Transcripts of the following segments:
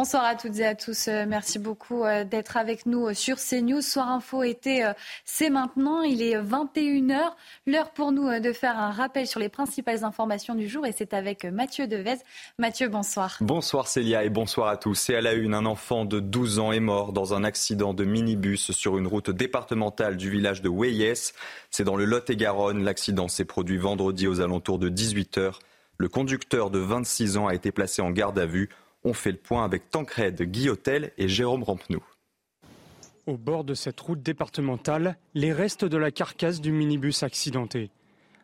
Bonsoir à toutes et à tous. Euh, Merci beaucoup euh, d'être avec nous euh, sur CNews. Soir Info euh, c'est maintenant. Il est 21h. L'heure pour nous de faire un rappel sur les principales informations du jour et c'est avec Mathieu Devez. Mathieu, bonsoir. Bonsoir Célia et bonsoir à tous. Et à la une, un enfant de 12 ans est mort dans un accident de minibus sur une route départementale du village de Weyes. C'est dans le Lot-et-Garonne. L'accident s'est produit vendredi aux alentours de 18h. Le conducteur de 26 ans a été placé en garde à vue. On fait le point avec Tancred Guillotel et Jérôme Rampenou. Au bord de cette route départementale, les restes de la carcasse du minibus accidenté.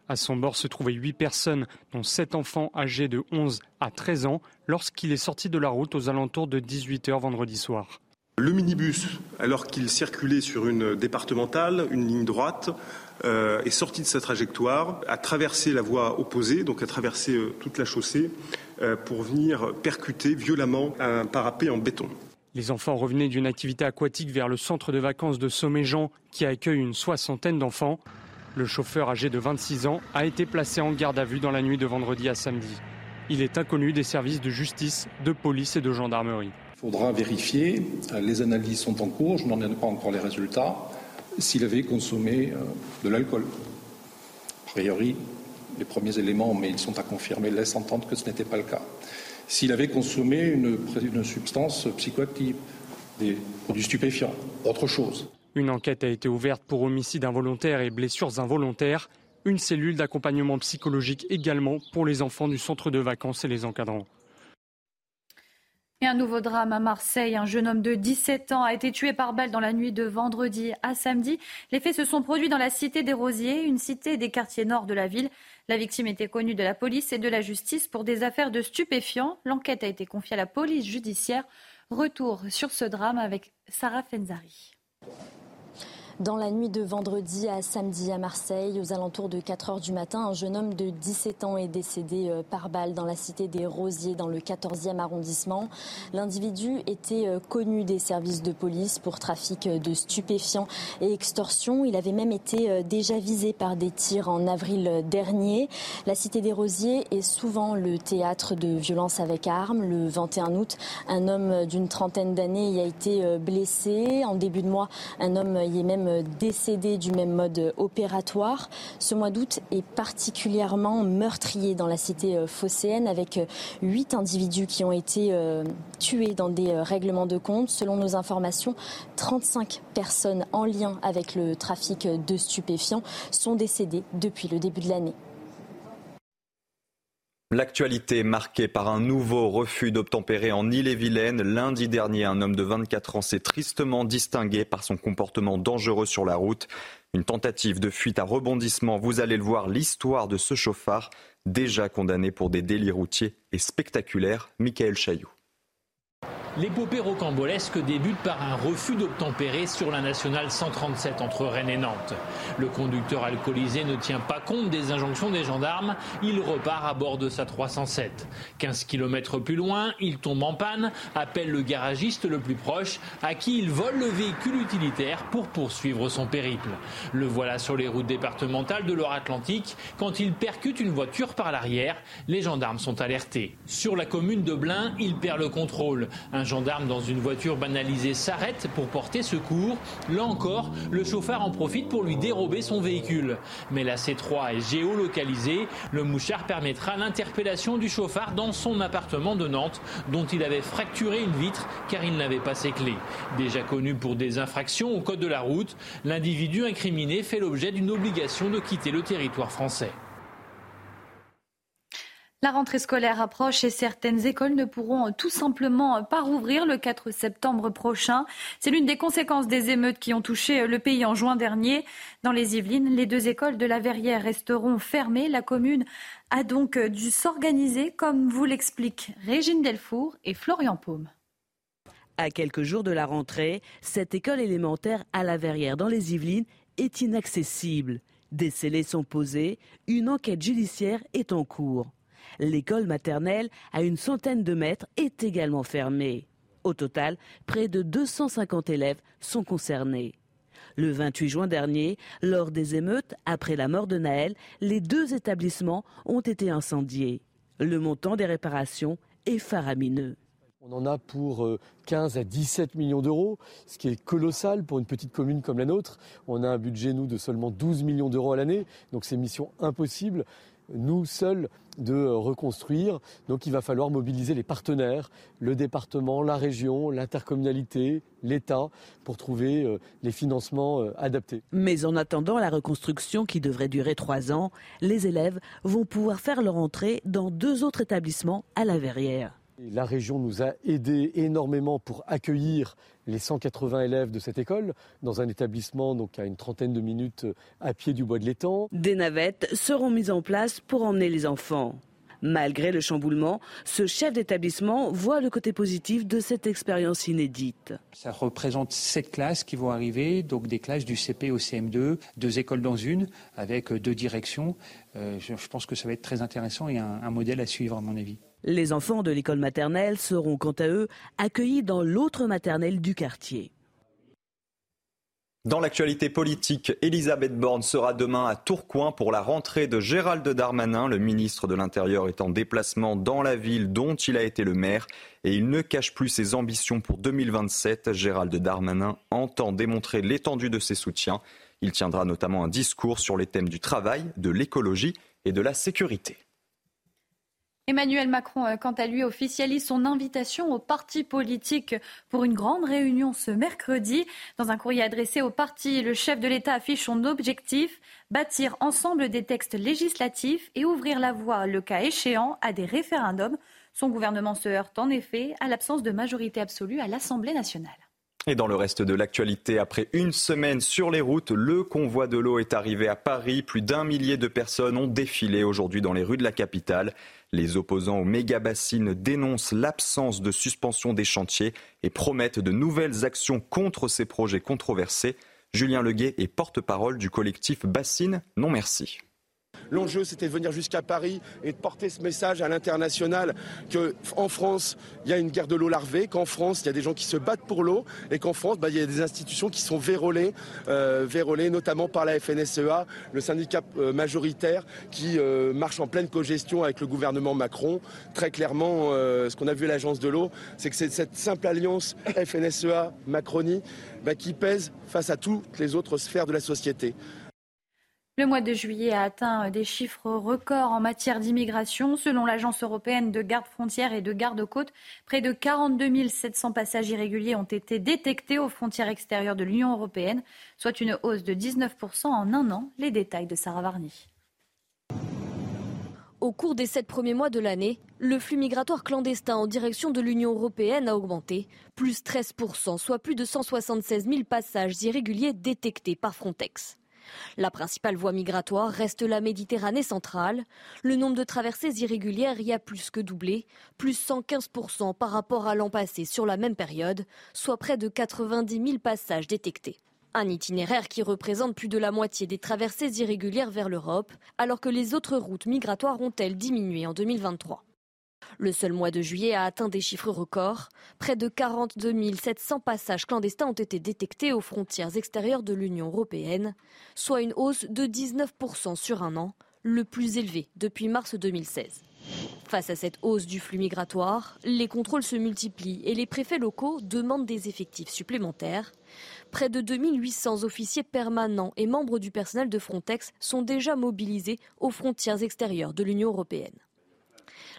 À son bord se trouvaient huit personnes, dont sept enfants âgés de 11 à 13 ans, lorsqu'il est sorti de la route aux alentours de 18h vendredi soir. Le minibus, alors qu'il circulait sur une départementale, une ligne droite, euh, est sorti de sa trajectoire, a traversé la voie opposée, donc a traversé euh, toute la chaussée, euh, pour venir percuter violemment un parapet en béton. Les enfants revenaient d'une activité aquatique vers le centre de vacances de Somméjean, qui accueille une soixantaine d'enfants. Le chauffeur âgé de 26 ans a été placé en garde à vue dans la nuit de vendredi à samedi. Il est inconnu des services de justice, de police et de gendarmerie. Il faudra vérifier, les analyses sont en cours, je n'en ai pas encore les résultats, s'il avait consommé euh, de l'alcool. A priori, les premiers éléments, mais ils sont à confirmer, laissent entendre que ce n'était pas le cas. S'il avait consommé une, substance psychoactive, des produits stupéfiants, autre chose. Une enquête a été ouverte pour homicide involontaire et blessures involontaires. Une cellule d'accompagnement psychologique également pour les enfants du centre de vacances et les encadrants. Et un nouveau drame à Marseille. Un jeune homme de 17 ans a été tué par balle dans la nuit de vendredi à samedi. Les faits se sont produits dans la cité des Rosiers, une cité des quartiers nord de la ville. La victime était connue de la police et de la justice pour des affaires de stupéfiants. L'enquête a été confiée à la police judiciaire. Retour sur ce drame avec Sarah Fenzari. Dans la nuit de vendredi à samedi à Marseille, aux alentours de 4 heures du matin, un jeune homme de 17 ans est décédé euh, par balle dans la cité des Rosiers, dans le 14e arrondissement. L'individu était euh, connu des services de police pour trafic de stupéfiants et extorsion. Il avait même été euh, déjà visé par des tirs en avril dernier. La cité des Rosiers est souvent le théâtre de violences avec armes. Le 21 août, un homme d'une trentaine d'années y a été blessé. En début de mois, un homme y est même décédé du même mode opératoire. Ce mois d'août est particulièrement meurtrier dans la cité phocéenne avec huit individus qui ont été tués dans des règlements de compte. Selon nos informations, 35 personnes en lien avec le trafic de stupéfiants sont décédées depuis le début de l'année. L'actualité marquée par un nouveau refus d'obtempérer en Ille-et-Vilaine. Lundi dernier, un homme de 24 ans s'est tristement distingué par son comportement dangereux sur la route. Une tentative de fuite à rebondissement. Vous allez le voir, l'histoire de ce chauffard, déjà condamné pour des délits routiers et spectaculaires. Michael Chailloux. L'épopée rocambolesque débute par un refus d'obtempérer sur la nationale 137 entre Rennes et Nantes. Le conducteur alcoolisé ne tient pas compte des injonctions des gendarmes. Il repart à bord de sa 307. 15 km plus loin, il tombe en panne, appelle le garagiste le plus proche, à qui il vole le véhicule utilitaire pour poursuivre son périple. Le voilà sur les routes départementales de Loire-Atlantique quand il percute une voiture par l'arrière. Les gendarmes sont alertés. Sur la commune de Blain, il perd le contrôle. Un gendarme dans une voiture banalisée s'arrête pour porter secours. Là encore, le chauffeur en profite pour lui dérober son véhicule. Mais la C3 est géolocalisée. Le mouchard permettra l'interpellation du chauffard dans son appartement de Nantes, dont il avait fracturé une vitre car il n'avait pas ses clés. Déjà connu pour des infractions au code de la route, l'individu incriminé fait l'objet d'une obligation de quitter le territoire français. La rentrée scolaire approche et certaines écoles ne pourront tout simplement pas rouvrir le 4 septembre prochain. C'est l'une des conséquences des émeutes qui ont touché le pays en juin dernier. Dans les Yvelines, les deux écoles de la Verrière resteront fermées. La commune a donc dû s'organiser, comme vous l'expliquent Régine Delfour et Florian Paume. À quelques jours de la rentrée, cette école élémentaire à la Verrière dans les Yvelines est inaccessible. Des scellés sont posés, une enquête judiciaire est en cours. L'école maternelle, à une centaine de mètres, est également fermée. Au total, près de 250 élèves sont concernés. Le 28 juin dernier, lors des émeutes, après la mort de Naël, les deux établissements ont été incendiés. Le montant des réparations est faramineux. On en a pour 15 euh, à 17 millions d'euros, ce qui est colossal pour une petite commune comme la nôtre. On a un budget, nous, de seulement 12 millions d'euros à l'année, donc c'est mission impossible nous seuls de reconstruire. Donc il va falloir mobiliser les partenaires, le département, la région, l'intercommunalité, l'État, pour trouver euh, les financements euh, adaptés. Mais en attendant la reconstruction qui devrait durer trois ans, les élèves vont pouvoir faire leur entrée dans deux autres établissements à la Verrière. La région nous a aidés énormément pour accueillir les 180 élèves de cette école dans un établissement donc à une trentaine de minutes à pied du bois de l'étang. Des navettes seront mises en place pour emmener les enfants. Malgré le chamboulement, ce chef d'établissement voit le côté positif de cette expérience inédite. Ça représente sept classes qui vont arriver, donc des classes du CP au CM2, deux écoles dans une, avec deux directions. Euh, je pense que ça va être très intéressant et un modèle à suivre à mon avis. Les enfants de l'école maternelle seront quant à eux accueillis dans l'autre maternelle du quartier. Dans l'actualité politique, Elisabeth Borne sera demain à Tourcoing pour la rentrée de Gérald Darmanin. Le ministre de l'Intérieur est en déplacement dans la ville dont il a été le maire et il ne cache plus ses ambitions pour 2027. Gérald Darmanin entend démontrer l'étendue de ses soutiens. Il tiendra notamment un discours sur les thèmes du travail, de l'écologie et de la sécurité. Emmanuel Macron, euh, quant à lui, officialise son invitation aux partis politiques pour une grande réunion ce mercredi. Dans un courrier adressé aux partis, le chef de l'État affiche son objectif bâtir ensemble des textes législatifs et ouvrir la voie, le cas échéant, à des référendums. Son gouvernement se heurte en effet à l'absence de majorité absolue à l'Assemblée nationale. Et dans le reste de l'actualité, après une semaine sur les routes, le convoi de l'eau est arrivé à Paris. Plus d'un millier de personnes ont défilé aujourd'hui dans les rues de la capitale. Les opposants aux méga-bassines dénoncent l'absence de suspension des chantiers et promettent de nouvelles actions contre ces projets controversés. Julien Leguet est porte-parole du collectif Bassine Non Merci. L'enjeu, c'était de venir jusqu'à Paris et de porter ce message à l'international qu'en France, il y a une guerre de l'eau larvée, qu'en France, il y a des gens qui se battent pour l'eau et qu'en France, bah, il y a des institutions qui sont vérolées, euh, notamment par la FNSEA, le syndicat euh, majoritaire qui euh, marche en pleine cogestion avec le gouvernement Macron. Très clairement, ce qu'on a vu à l'agence de l'eau, c'est que c'est cette simple alliance FNSEA-Macronie bah, qui pèse face à toutes les autres sphères de la société. Le mois de juillet a atteint des chiffres records en matière d'immigration. Selon l'Agence européenne de garde-frontières et de garde-côtes, près de 42 700 passages irréguliers ont été détectés aux frontières extérieures de l'Union européenne, soit une hausse de 19% en un an. Les détails de Sarah Varny. Au cours des sept premiers mois de l'année, le flux migratoire clandestin en direction de l'Union européenne a augmenté, plus 13%, soit plus de 176 000 passages irréguliers détectés par Frontex. La principale voie migratoire reste la Méditerranée centrale. Le nombre de traversées irrégulières y a plus que doublé, plus 115% par rapport à l'an passé sur la même période, soit près de 90 000 passages détectés. Un itinéraire qui représente plus de la moitié des traversées irrégulières vers l'Europe, alors que les autres routes migratoires ont-elles diminué en 2023. Le seul mois de juillet a atteint des chiffres records. Près de 42 700 passages clandestins ont été détectés aux frontières extérieures de l'Union européenne, soit une hausse de 19% sur un an, le plus élevé depuis mars 2016. Face à cette hausse du flux migratoire, les contrôles se multiplient et les préfets locaux demandent des effectifs supplémentaires. Près de 2800 officiers permanents et membres du personnel de Frontex sont déjà mobilisés aux frontières extérieures de l'Union européenne.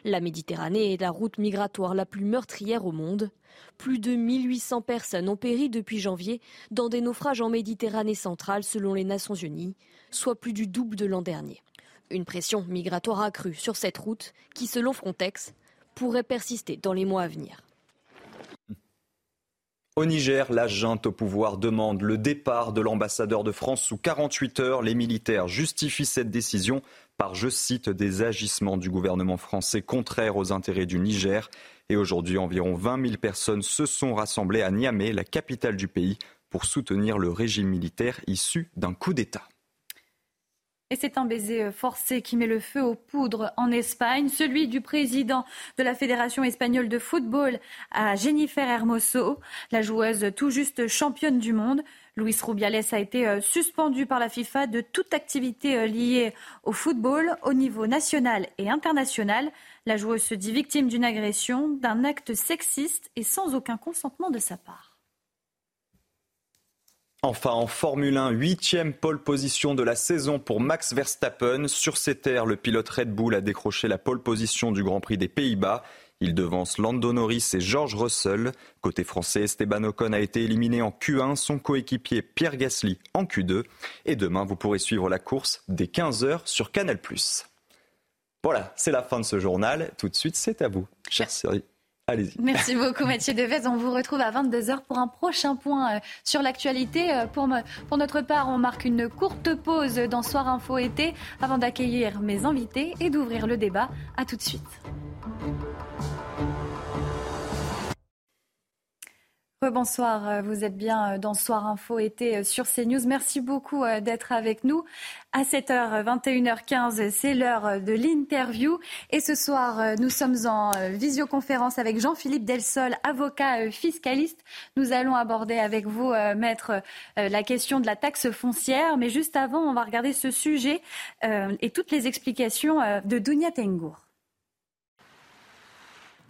La Méditerranée est la route migratoire la plus meurtrière au monde. Plus de 1800 personnes ont péri depuis janvier dans des naufrages en Méditerranée centrale selon les Nations Unies, soit plus du double de l'an dernier. Une pression migratoire accrue sur cette route qui, selon Frontex, pourrait persister dans les mois à venir. Au Niger, la junte au pouvoir demande le départ de l'ambassadeur de France sous 48 heures. Les militaires justifient cette décision par, je cite, des agissements du gouvernement français contraires aux intérêts du Niger. Et aujourd'hui, environ 20 000 personnes se sont rassemblées à Niamey, la capitale du pays, pour soutenir le régime militaire issu d'un coup d'État. Et c'est un baiser euh, forcé qui met le feu aux poudres en Espagne, celui du président de la Fédération espagnole de football à Jennifer Hermoso, la joueuse tout juste championne du monde. Luis Rubiales a été euh, suspendu par la FIFA de toute activité euh, liée au football au niveau national et international. La joueuse se dit victime d'une agression, d'un acte sexiste et sans aucun consentement de sa part. Enfin, en Formule 1, huitième pole position de la saison pour Max Verstappen. Sur ses terres, le pilote Red Bull a décroché la pole position du Grand Prix des Pays-Bas. Il devance Lando Norris et George Russell. Côté français, Esteban Ocon a été éliminé en Q1, son coéquipier Pierre Gasly en Q2. Et demain, vous pourrez suivre la course dès 15h sur Canal+. Voilà, c'est la fin de ce journal. Tout de suite, c'est à vous, chère série. Allez-y. Merci beaucoup Mathieu Devez. On vous retrouve à 22h pour un prochain point euh, sur l'actualité. Euh, pour, pour notre part, on marque une courte pause dans Soir Info été avant d'accueillir mes invités et d'ouvrir le débat. À tout de suite. Bonsoir, euh, vous êtes bien euh, dans Soir Info été euh, sur CNews. Merci beaucoup d'être avec nous. À 7h, 21h15, c'est l'heure de l'interview. Et ce soir, nous sommes en visioconférence avec Jean-Philippe Delsol, avocat fiscaliste. Nous allons aborder avec vous, maître, la question de la taxe foncière. Mais juste avant, on va regarder ce sujet et toutes les explications de Dounia Tengour.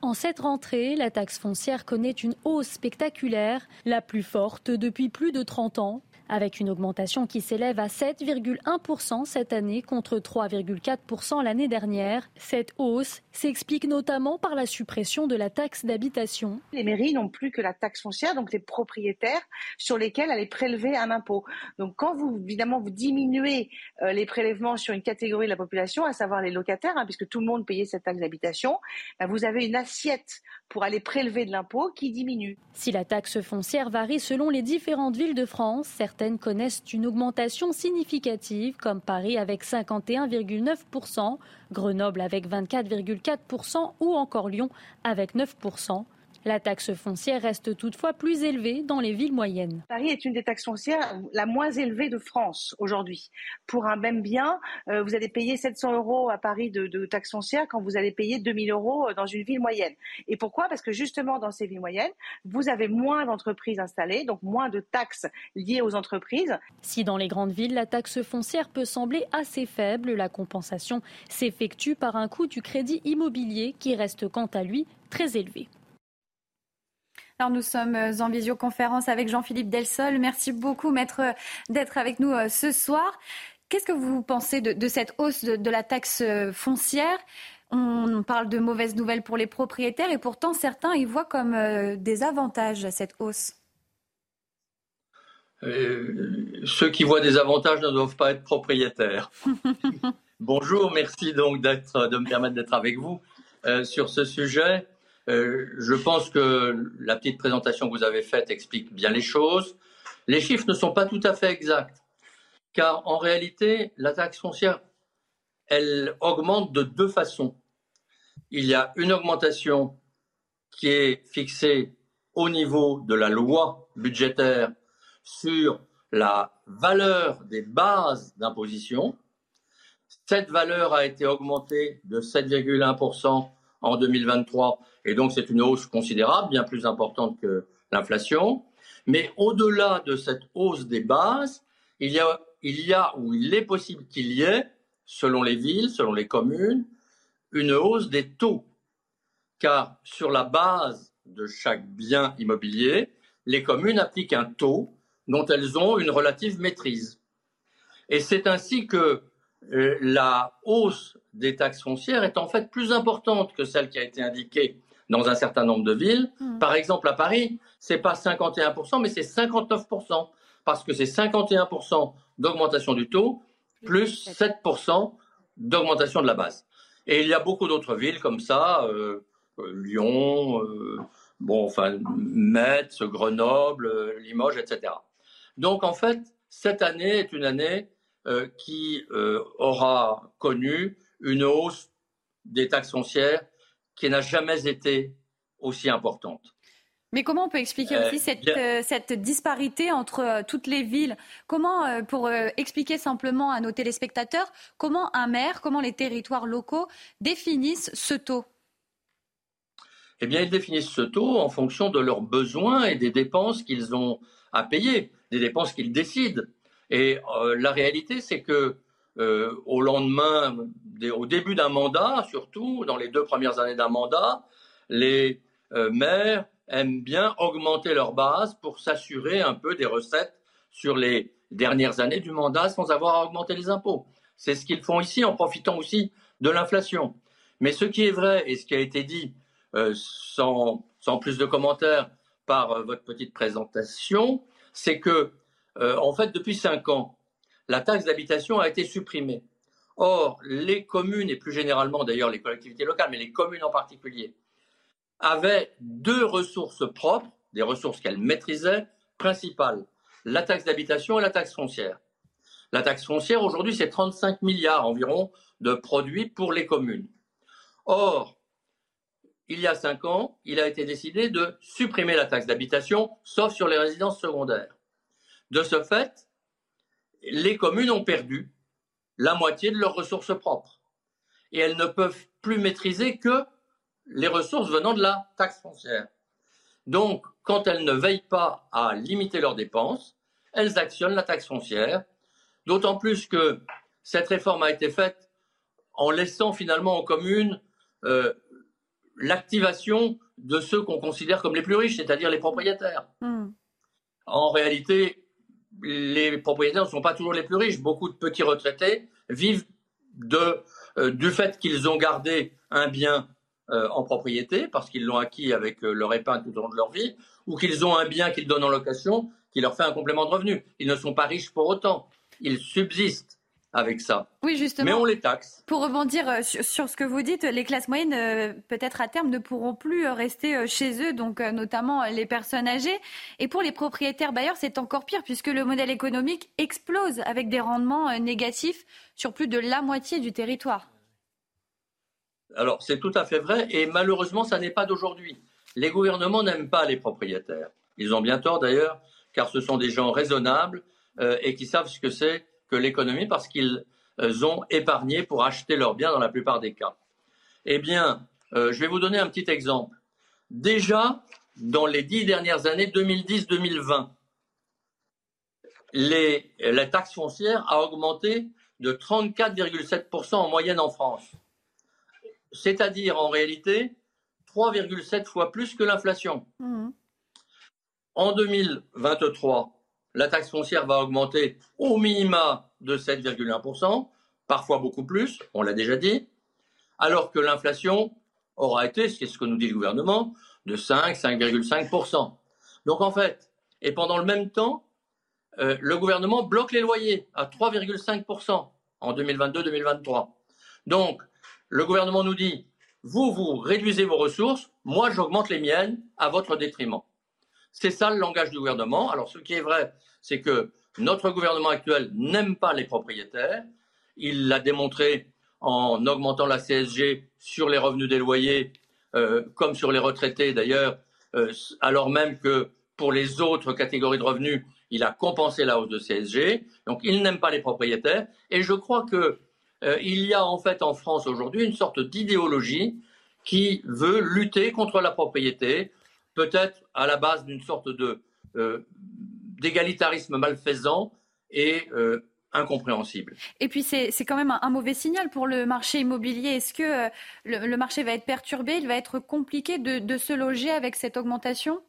En cette rentrée, la taxe foncière connaît une hausse spectaculaire, la plus forte depuis plus de 30 ans avec une augmentation qui s'élève à 7,1% cette année contre 3,4% l'année dernière. Cette hausse s'explique notamment par la suppression de la taxe d'habitation. Les mairies n'ont plus que la taxe foncière, donc les propriétaires sur lesquels aller prélever un impôt. Donc quand vous, évidemment, vous diminuez euh, les prélèvements sur une catégorie de la population, à savoir les locataires, hein, puisque tout le monde payait cette taxe d'habitation, bah, vous avez une assiette pour aller prélever de l'impôt qui diminue. Si la taxe foncière varie selon les différentes villes de France, certaines connaissent une augmentation significative, comme Paris avec 51,9%, Grenoble avec 24,4% ou encore Lyon avec 9%. La taxe foncière reste toutefois plus élevée dans les villes moyennes. Paris est une des taxes foncières la moins élevée de France aujourd'hui. Pour un même bien, euh, vous allez payer 700 euros à Paris de, de taxes foncières quand vous allez payer 2000 euros dans une ville moyenne. Et pourquoi? Parce que justement dans ces villes moyennes, vous avez moins d'entreprises installées, donc moins de taxes liées aux entreprises. Si dans les grandes villes, la taxe foncière peut sembler assez faible, la compensation s'effectue par un coût du crédit immobilier qui reste quant à lui très élevé. Alors nous sommes euh, en visioconférence avec Jean-Philippe Delsol. Merci beaucoup, maître, d'être avec nous euh, ce soir. Qu'est-ce que vous pensez de, cette hausse de, la taxe euh, foncière? On parle de mauvaises nouvelles pour les propriétaires et pourtant certains y voient comme des avantages à cette hausse. ceux qui voient des avantages ne doivent pas être propriétaires. Bonjour, merci donc d'être, de me permettre d'être avec vous sur ce sujet. Euh, je pense que la petite présentation que vous avez faite explique bien les choses. Les chiffres ne sont pas tout à fait exacts, car en réalité, la taxe foncière, elle augmente de deux façons. Il y a une augmentation qui est fixée au niveau de la loi budgétaire sur la valeur des bases d'imposition. Cette valeur a été augmentée de 7,1% en 2023 et donc, c'est une hausse considérable, bien plus importante que l'inflation. Mais au-delà de cette hausse des bases, il y a, il y a ou il est possible qu'il y ait, selon les villes, selon les communes, une hausse des taux. Car sur la base de chaque bien immobilier, les communes appliquent un taux dont elles ont une relative maîtrise. Et c'est ainsi que la hausse des taxes foncières est en fait plus importante que celle qui a été indiquée dans un certain nombre de villes. Hmm. Par exemple, à Paris, c'est pas 51%, mais c'est 59%, parce que c'est 51% d'augmentation du taux, plus 7% d'augmentation de la base. Et il y a beaucoup d'autres villes comme ça, Lyon, bon, enfin, Metz, Grenoble, Limoges, etc. Donc en fait, cette année est une année qui aura connu une hausse des taxes foncières qui n'a jamais été aussi importante. Mais comment on peut expliquer euh, aussi euh, cette, disparité entre euh, toutes les villes? Comment, pour expliquer simplement à nos téléspectateurs, comment un maire, comment les territoires locaux définissent ce taux? Eh bien, ils définissent ce taux en fonction de leurs besoins et des dépenses qu'ils ont à payer, des dépenses qu'ils décident. Et la réalité, c'est que au lendemain, au début d'un mandat, surtout dans les deux premières années d'un mandat, les maires aiment bien augmenter leur base pour s'assurer un peu des recettes sur les dernières années du mandat sans avoir à augmenter les impôts. C'est ce qu'ils font ici en profitant aussi de l'inflation. Mais ce qui est vrai et ce qui a été dit euh, sans, plus de commentaires par euh, votre petite présentation, c'est que, euh, en fait, depuis cinq ans, la taxe d'habitation a été supprimée. Or, les communes, et plus généralement d'ailleurs les collectivités locales, mais les communes en particulier, avait deux ressources propres, des ressources qu'elle maîtrisait, principales, la taxe d'habitation et la taxe foncière. La taxe foncière, aujourd'hui, c'est 35 milliards environ de produits pour les communes. Or, il y a cinq ans, il a été décidé de supprimer la taxe d'habitation, sauf sur les résidences secondaires. De ce fait, les communes ont perdu la moitié de leurs ressources propres. Et elles ne peuvent plus maîtriser que les ressources venant de la taxe foncière. Donc, quand elles ne veillent pas à limiter leurs dépenses, elles actionnent la taxe foncière, d'autant plus que cette réforme a été faite en laissant finalement aux communes euh, l'activation de ceux qu'on considère comme les plus riches, c'est-à-dire les propriétaires. Hmm. En réalité, les propriétaires ne sont pas toujours les plus riches. Beaucoup de petits retraités vivent euh, du fait qu'ils ont gardé un bien euh, en propriété parce qu'ils l'ont acquis avec euh, leur épargne tout au long de leur vie, ou qu'ils ont un bien qu'ils donnent en location qui leur fait un complément de revenu. Ils ne sont pas riches pour autant. Ils subsistent avec ça. Oui, justement. Mais on les taxe. Pour rebondir euh, sur, ce que vous dites, les classes moyennes, peut-être à terme, ne pourront plus rester chez eux, donc notamment les personnes âgées. Et pour les propriétaires bailleurs, c'est encore pire puisque le modèle économique explose avec des rendements négatifs sur plus de la moitié du territoire. Alors, c'est tout à fait vrai, et malheureusement, ça n'est pas d'aujourd'hui. Les gouvernements n'aiment pas les propriétaires. Ils ont bien tort d'ailleurs, car ce sont des gens raisonnables euh, et qui savent ce que c'est que l'économie parce qu'ils euh, ont épargné pour acheter leurs biens dans la plupart des cas. Eh bien, euh, je vais vous donner un petit exemple. Déjà, dans les dix dernières années, 2010-2020, la taxe foncière a augmenté de 34,7% en moyenne en France c'est-à-dire en réalité 3,7 fois plus que l'inflation. Mmh. En 2023, la taxe foncière va augmenter au minima de 7,1%, parfois beaucoup plus, on l'a déjà dit, alors que l'inflation aura été, c'est ce que nous dit le gouvernement, de 5, 5,5%. Donc en fait, et pendant le même temps, euh, le gouvernement bloque les loyers à 3,5% en 2022-2023. Donc, le gouvernement nous dit, vous, vous réduisez vos ressources, moi, j'augmente les miennes à votre détriment. C'est ça le langage du gouvernement. Alors, ce qui est vrai, c'est que notre gouvernement actuel n'aime pas les propriétaires. Il l'a démontré en augmentant la CSG sur les revenus des loyers, euh, comme sur les retraités d'ailleurs, euh, alors même que pour les autres catégories de revenus, il a compensé la hausse de CSG. Donc, il n'aime pas les propriétaires. Et je crois que euh, il y a en fait en France aujourd'hui une sorte d'idéologie qui veut lutter contre la propriété, peut-être à la base d'une sorte de euh, d'égalitarisme malfaisant et euh, incompréhensible. Et puis c'est quand même un, mauvais signal pour le marché immobilier. Est-ce que le, marché va être perturbé Il va être compliqué de, de se loger avec cette augmentation?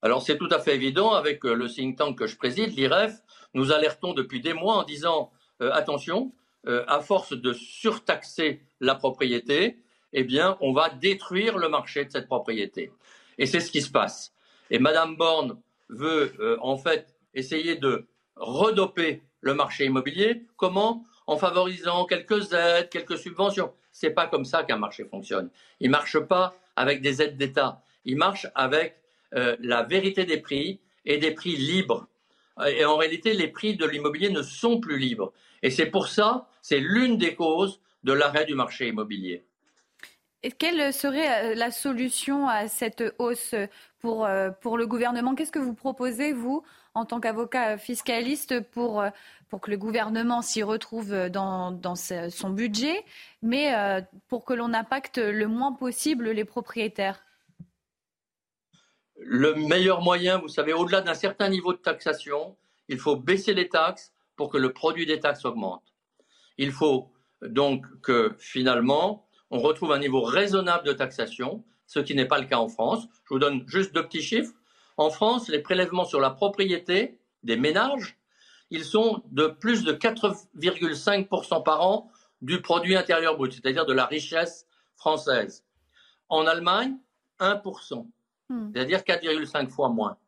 Alors c'est tout à fait évident, avec le think tank que je préside, l'IREF, nous alertons depuis des mois en disant euh, attention, euh, à force de surtaxer la propriété, eh bien, on va détruire le marché de cette propriété. Et c'est ce qui se passe. Et Madame Borne veut euh, en fait essayer de redoper le marché immobilier. Comment? En favorisant quelques aides, quelques subventions. C'est pas comme ça qu'un marché fonctionne. Il marche pas avec des aides d'État. Il marche avec euh, la vérité des prix et des prix libres. Et en réalité, les prix de l'immobilier ne sont plus libres. Et c'est pour ça, c'est l'une des causes de l'arrêt du marché immobilier. Et quelle serait euh, la solution à cette hausse pour, euh, pour le gouvernement? Qu'est-ce que vous proposez, vous, en tant qu'avocat fiscaliste, pour, euh, pour que le gouvernement s'y retrouve dans, dans son budget, mais pour que l'on impacte le moins possible les propriétaires? Le meilleur moyen, vous savez, au-delà d'un certain niveau de taxation, il faut baisser les taxes pour que le produit des taxes augmente. Il faut donc que finalement, on retrouve un niveau raisonnable de taxation, ce qui n'est pas le cas en France. Je vous donne juste deux petits chiffres. En France, les prélèvements sur la propriété des ménages, ils sont de plus de 4,5% par an du produit intérieur brut, c'est-à-dire de la richesse française. En Allemagne, 1%, hmm. c'est-à-dire 4,5 fois moins.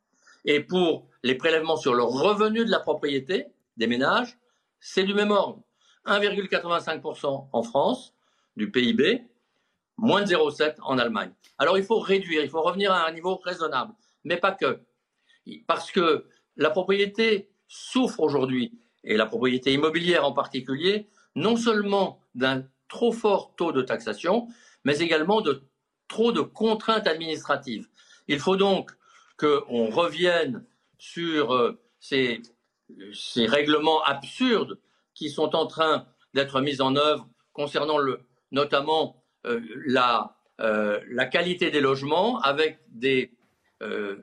Et pour les prélèvements sur le revenu de la propriété des ménages, c'est du même ordre. 1,85% en France du PIB, moins de 0,7 en Allemagne. Alors il faut réduire, il faut revenir à un niveau raisonnable, mais pas que. Parce que la propriété souffre aujourd'hui, et la propriété immobilière en particulier, non seulement d'un trop fort taux de taxation, mais également de trop de contraintes administratives. Il faut donc qu'on revienne sur euh, ces, ces règlements absurdes qui sont en train d'être mis en œuvre concernant le, notamment euh, la, euh, la, qualité des logements avec des, euh,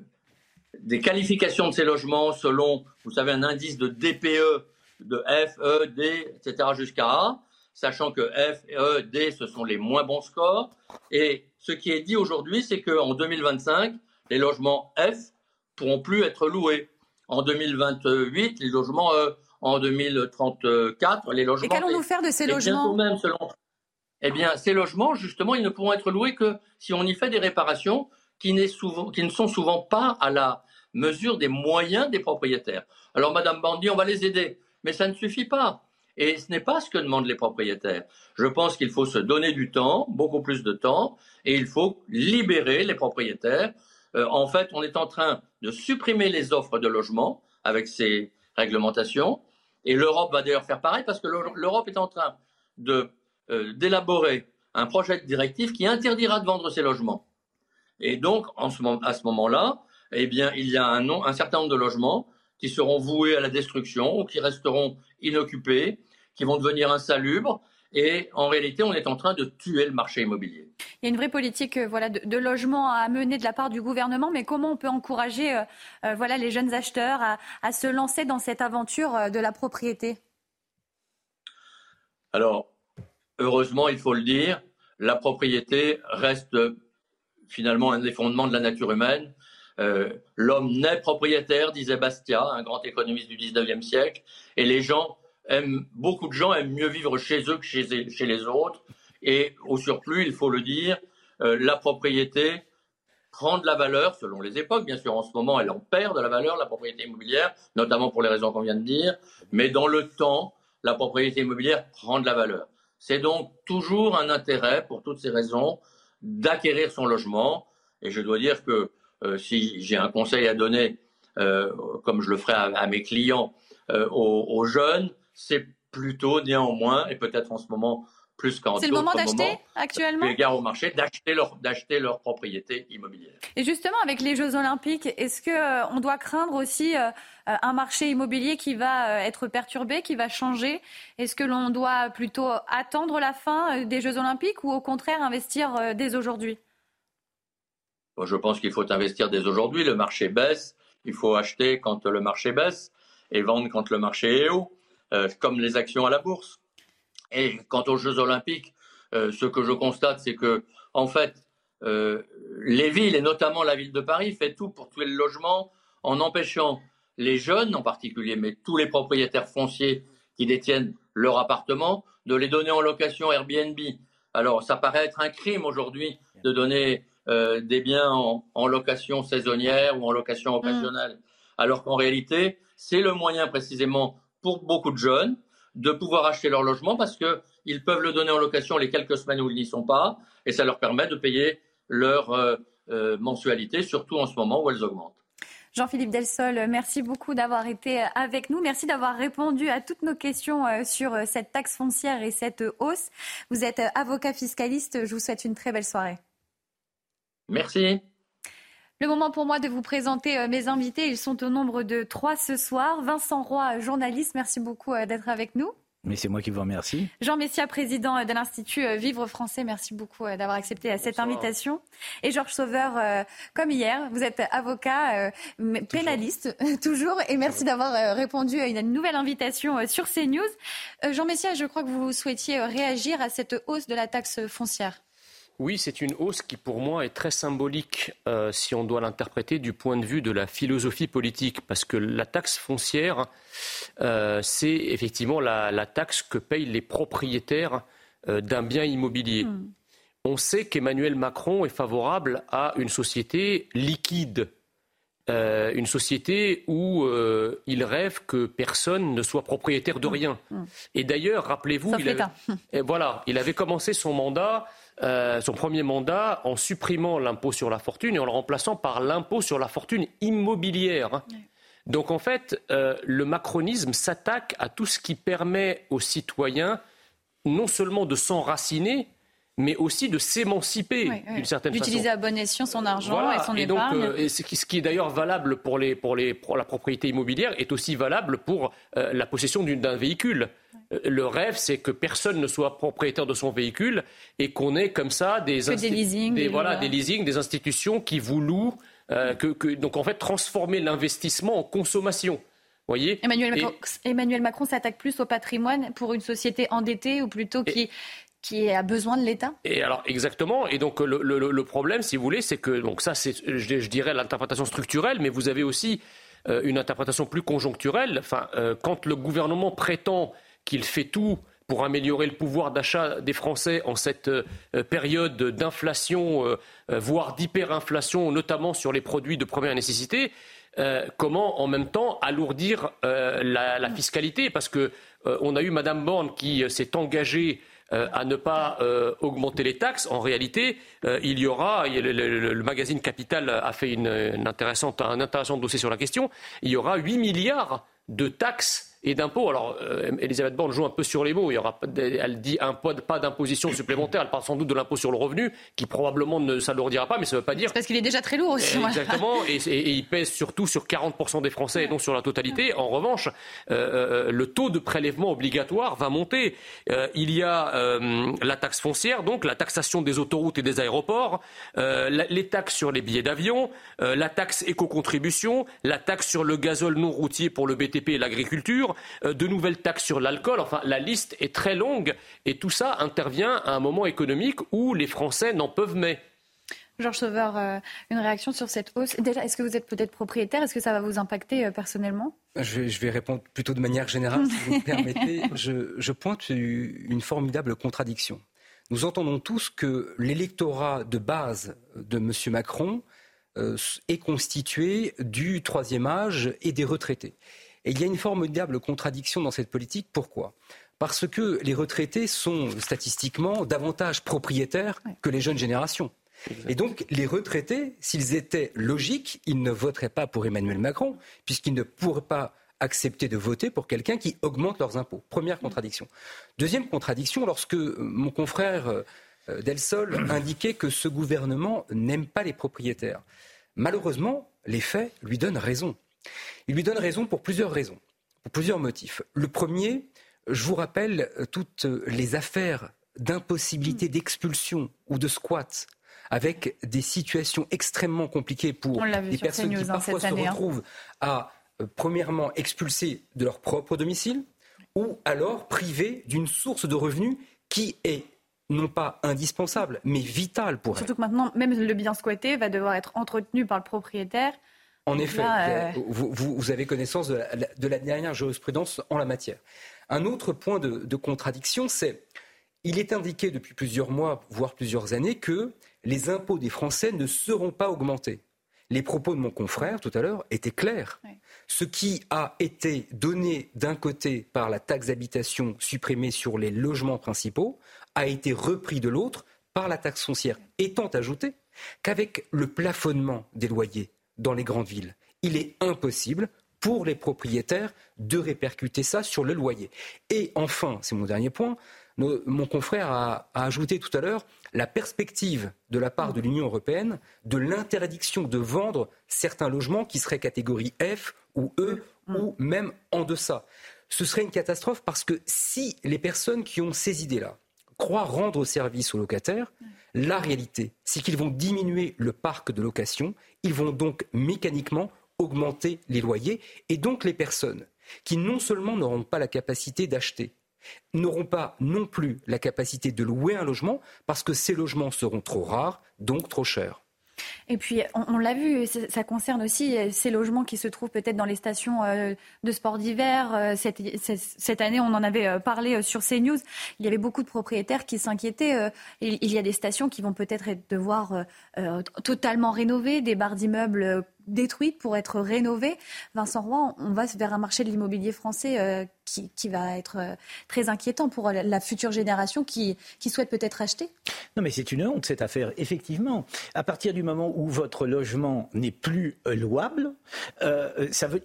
des qualifications de ces logements selon, vous savez, un indice de DPE de F, E, D, etc. jusqu'à A, sachant que F, E, D, ce sont les moins bons scores. Et ce qui est dit aujourd'hui, c'est qu'en 2025, les logements F pourront plus être loués. En 2028, les logements E. En 2034, les logements. Et qu'allons-nous faire de ces logements? même, selon eh bien, ces logements, justement, ils ne pourront être loués que si on y fait des réparations qui, ne sont souvent pas à la mesure des moyens des propriétaires. Alors, Madame Bandy, on va les aider, mais ça ne suffit pas. Et ce n'est pas ce que demandent les propriétaires. Je pense qu'il faut se donner du temps, beaucoup plus de temps, et il faut libérer les propriétaires. Euh, en fait, on est en train de supprimer les offres de logement avec ces réglementations, et l'Europe va d'ailleurs faire pareil parce que l'Europe est en train de euh, d'élaborer un projet de directive qui interdira de vendre ces logements. Et donc, en ce moment, à ce moment-là, eh bien, il y a un, un certain nombre de logements qui seront voués à la destruction ou qui resteront inoccupés, qui vont devenir insalubres. Et en réalité, on est en train de tuer le marché immobilier. Il y a une vraie politique euh, voilà, de, logement à mener de la part du gouvernement, mais comment on peut encourager euh, voilà, les jeunes acheteurs à, à, se lancer dans cette aventure de la propriété? Alors, heureusement, il faut le dire, la propriété reste finalement un des fondements de la nature humaine. Euh, l'homme naît propriétaire, disait Bastia, un grand économiste du 19e siècle, et les gens aiment, beaucoup de gens aiment mieux vivre chez eux que chez, les autres. Et au surplus, il faut le dire, euh, la propriété prend de la valeur selon les époques. Bien sûr, en ce moment, elle en perd de la valeur, la propriété immobilière, notamment pour les raisons qu'on vient de dire. Mais dans le temps, la propriété immobilière prend de la valeur. C'est donc toujours un intérêt, pour toutes ces raisons, d'acquérir son logement. Et je dois dire que euh, si j'ai un conseil à donner, euh, comme je le ferai à, mes clients, euh, aux, jeunes, c'est plutôt néanmoins, et peut-être en ce moment plus qu'en C'est le moment d'acheter actuellement Égard au marché, d'acheter leur, d'acheter leur propriété immobilière. Et justement, avec les Jeux Olympiques, est-ce qu'on on doit craindre aussi euh, un marché immobilier qui va euh, être perturbé, qui va changer? Est-ce que l'on doit plutôt attendre la fin euh, des Jeux olympiques ou au contraire investir dès aujourd'hui? Je pense qu'il faut investir dès aujourd'hui. Le marché baisse. Il faut acheter quand le marché baisse et vendre quand le marché est haut, comme les actions à la bourse. Et quant aux Jeux olympiques, ce que je constate, c'est que, en fait, les villes, et notamment la ville de Paris, fait tout pour tuer le logement en empêchant les jeunes en particulier, mais tous les propriétaires fonciers qui détiennent leur appartement, de les donner en location Airbnb. Alors, ça paraît être un crime aujourd'hui de donner euh, des biens en, location saisonnière ou en location mm. occasionnelle, alors qu'en réalité, c'est le moyen précisément pour beaucoup de jeunes de pouvoir acheter leur logement parce qu'ils peuvent le donner en location les quelques semaines où ils n'y sont pas et ça leur permet de payer leur euh, euh, mensualité, surtout en ce moment où elles augmentent. Jean-Philippe Delsol, merci beaucoup d'avoir été avec nous. Merci d'avoir répondu à toutes nos questions euh, sur cette taxe foncière et cette hausse. Vous êtes avocat fiscaliste. Je vous souhaite une très belle soirée. Merci. Le moment pour moi de vous présenter mes invités. Ils sont au nombre de trois ce soir. Vincent Roy, journaliste, merci beaucoup d'être avec nous. Mais c'est moi qui vous remercie. Jean Messia, président de l'Institut euh, Vivre Français, merci beaucoup euh, d'avoir accepté euh, cette invitation. Et Georges Sauveur, comme hier, vous êtes avocat, pénaliste, toujours, et merci d'avoir répondu à une nouvelle invitation sur CNews. Jean Messia, je crois que vous souhaitiez réagir à cette hausse de la taxe foncière. Oui, c'est une hausse qui, pour moi, est très symbolique euh, si on doit l'interpréter du point de vue de la philosophie politique, parce que la taxe foncière, euh, c'est effectivement la, taxe que payent les propriétaires euh, d'un bien immobilier. Hmm. On sait qu'Emmanuel Macron est favorable à une société liquide, une société où il rêve que personne ne soit propriétaire de hmm. rien. Hmm. Et d'ailleurs, rappelez-vous, il, voilà, il avait commencé son mandat euh, son premier mandat en supprimant l'impôt sur la fortune et en le remplaçant par l'impôt sur la fortune immobilière. Donc en fait, euh, le macronisme s'attaque à tout ce qui permet aux citoyens non seulement de s'enraciner, mais aussi de s'émanciper d'une certaine façon. D'utiliser à bon escient son argent et son et épargne. Donc, euh, ce qui, est d'ailleurs valable pour, les, pour, les, pour, la propriété immobilière est aussi valable pour la possession d'un véhicule. Euh, le rêve, c'est que personne ne soit propriétaire de son véhicule et qu'on ait comme ça des, des, leasing, des, voilà, des leasing, des institutions qui vous louent. Euh, que, donc en fait, transformer l'investissement en consommation. Voyez? Emmanuel, Macron, Emmanuel Macron s'attaque plus au patrimoine pour une société endettée ou plutôt qui, qui a besoin de l'État? Et alors exactement. Et donc le, le, problème, si vous voulez, c'est que donc ça, c'est je, je, dirais l'interprétation structurelle, mais vous avez aussi euh, une interprétation plus conjoncturelle. Enfin, quand le gouvernement prétend qu'il fait tout pour améliorer le pouvoir d'achat des Français en cette euh, période d'inflation, euh, euh, voire d'hyperinflation, notamment sur les produits de première nécessité, comment en même temps alourdir la, fiscalité? Parce que on a eu Madame Borne qui s'est engagée à ne pas augmenter les taxes. En réalité, il y aura, le, magazine Capital a fait un intéressant dossier sur la question, il y aura 8 milliards de taxes et d'impôts. Alors, euh, Elisabeth Borne joue un peu sur les mots. Il y aura, elle dit un pas d'imposition supplémentaire. Elle parle sans doute de l'impôt sur le revenu, qui probablement ne s'alourdira pas, mais ça ne veut pas dire. Parce qu'il est déjà très lourd aussi. Exactement. et, il pèse surtout sur 40% des Français et non sur la totalité. En revanche, euh, euh, le taux de prélèvement obligatoire va monter. il y a la taxe foncière, donc la taxation des autoroutes et des aéroports, les taxes sur les billets d'avion, la taxe éco-contribution, la taxe sur le gazole non routier pour le BTP et l'agriculture, euh, de nouvelles taxes sur l'alcool. Enfin, la liste est très longue et tout ça intervient à un moment économique où les Français n'en peuvent mais. Georges Sauveur, euh, une réaction sur cette hausse. Déjà, est-ce que vous êtes peut-être propriétaire? Est-ce que ça va vous impacter euh, personnellement? Je vais, répondre plutôt de manière générale, si vous me permettez. Je, pointe une formidable contradiction. Nous entendons tous que l'électorat de base de M. Macron est constitué du troisième âge et des retraités. Et il y a une formidable contradiction dans cette politique. Pourquoi? Parce que les retraités sont statistiquement davantage propriétaires que les jeunes générations. Et donc, les retraités, s'ils étaient logiques, ils ne voteraient pas pour Emmanuel Macron, puisqu'ils ne pourraient pas accepter de voter pour quelqu'un qui augmente leurs impôts. Première contradiction. Deuxième contradiction, lorsque mon confrère euh, Delsol indiquait que ce gouvernement n'aime pas les propriétaires. Malheureusement, les faits lui donnent raison. Il lui donne raison pour plusieurs raisons, pour plusieurs motifs. Le premier, je vous rappelle euh, toutes les affaires d'impossibilité d'expulsion ou de squat avec des situations extrêmement compliquées pour les personnes qui hein, parfois se hein. retrouvent à, euh, premièrement, expulser de leur propre domicile ou alors privées d'une source de revenus qui est non pas indispensable, mais vitale pour elles. Surtout que maintenant, même le bien squatté va devoir être entretenu par le propriétaire en effet, euh, vous, avez connaissance de la, dernière jurisprudence en la matière. Un autre point de, contradiction, c'est il est indiqué depuis plusieurs mois, voire plusieurs années, que les impôts des Français ne seront pas augmentés. Les propos de mon confrère tout à l'heure étaient clairs. Ce qui a été donné d'un côté par la taxe d'habitation supprimée sur les logements principaux a été repris de l'autre par la taxe foncière, étant ajouté qu'avec le plafonnement des loyers dans les grandes villes, il est impossible pour les propriétaires de répercuter ça sur le loyer. Et enfin, c'est mon dernier point, mon confrère a, ajouté tout à l'heure la perspective de la part de l'Union européenne de l'interdiction de vendre certains logements qui seraient catégorie F ou E ou même en deçà. Ce serait une catastrophe parce que si les personnes qui ont ces idées-là croient rendre service aux locataires, la réalité, c'est qu'ils vont diminuer le parc de location, ils vont donc mécaniquement augmenter les loyers et donc les personnes qui non seulement n'auront pas la capacité d'acheter, n'auront pas non plus la capacité de louer un logement parce que ces logements seront trop rares, donc trop chers. Et puis, on, l'a vu, ça concerne aussi euh, ces logements qui se trouvent peut-être dans les stations euh, de sport d'hiver. Euh, cette, année, on en avait parlé sur CNews. Il y avait beaucoup de propriétaires qui s'inquiétaient. Il y a des stations qui vont peut-être devoir totalement rénover, des barres d'immeubles détruites pour être rénovées. Vincent Roy, on va vers un marché de l'immobilier français euh, qui, va être euh, très inquiétant pour la future génération qui, qui souhaite peut-être acheter Non, mais c'est une honte cette affaire. Effectivement, à partir du moment où votre logement n'est plus euh, louable,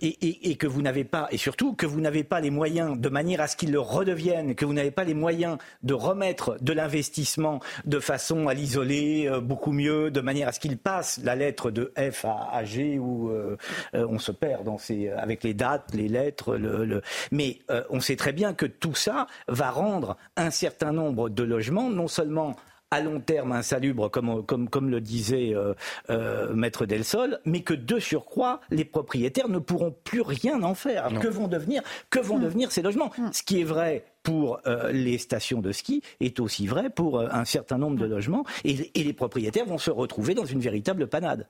et, que vous n'avez pas, et surtout que vous n'avez pas les moyens de manière à ce qu'il le redevienne, que vous n'avez pas les moyens de remettre de l'investissement de façon à l'isoler beaucoup mieux, de manière à ce qu'il passe la lettre de F à, à G où euh, euh, on se perd dans ces, avec les dates, les lettres. Le, Mais euh, on sait très bien que tout ça va rendre un certain nombre de logements non seulement à long terme insalubre, comme, comme, comme le disait Maître Delsol, mais que de surcroît, les propriétaires ne pourront plus rien en faire. Que vont devenir, que vont mm. devenir ces logements? Mm. Ce qui est vrai pour les stations de ski est aussi vrai pour un certain nombre de logements, et, et les propriétaires vont se retrouver dans une véritable panade.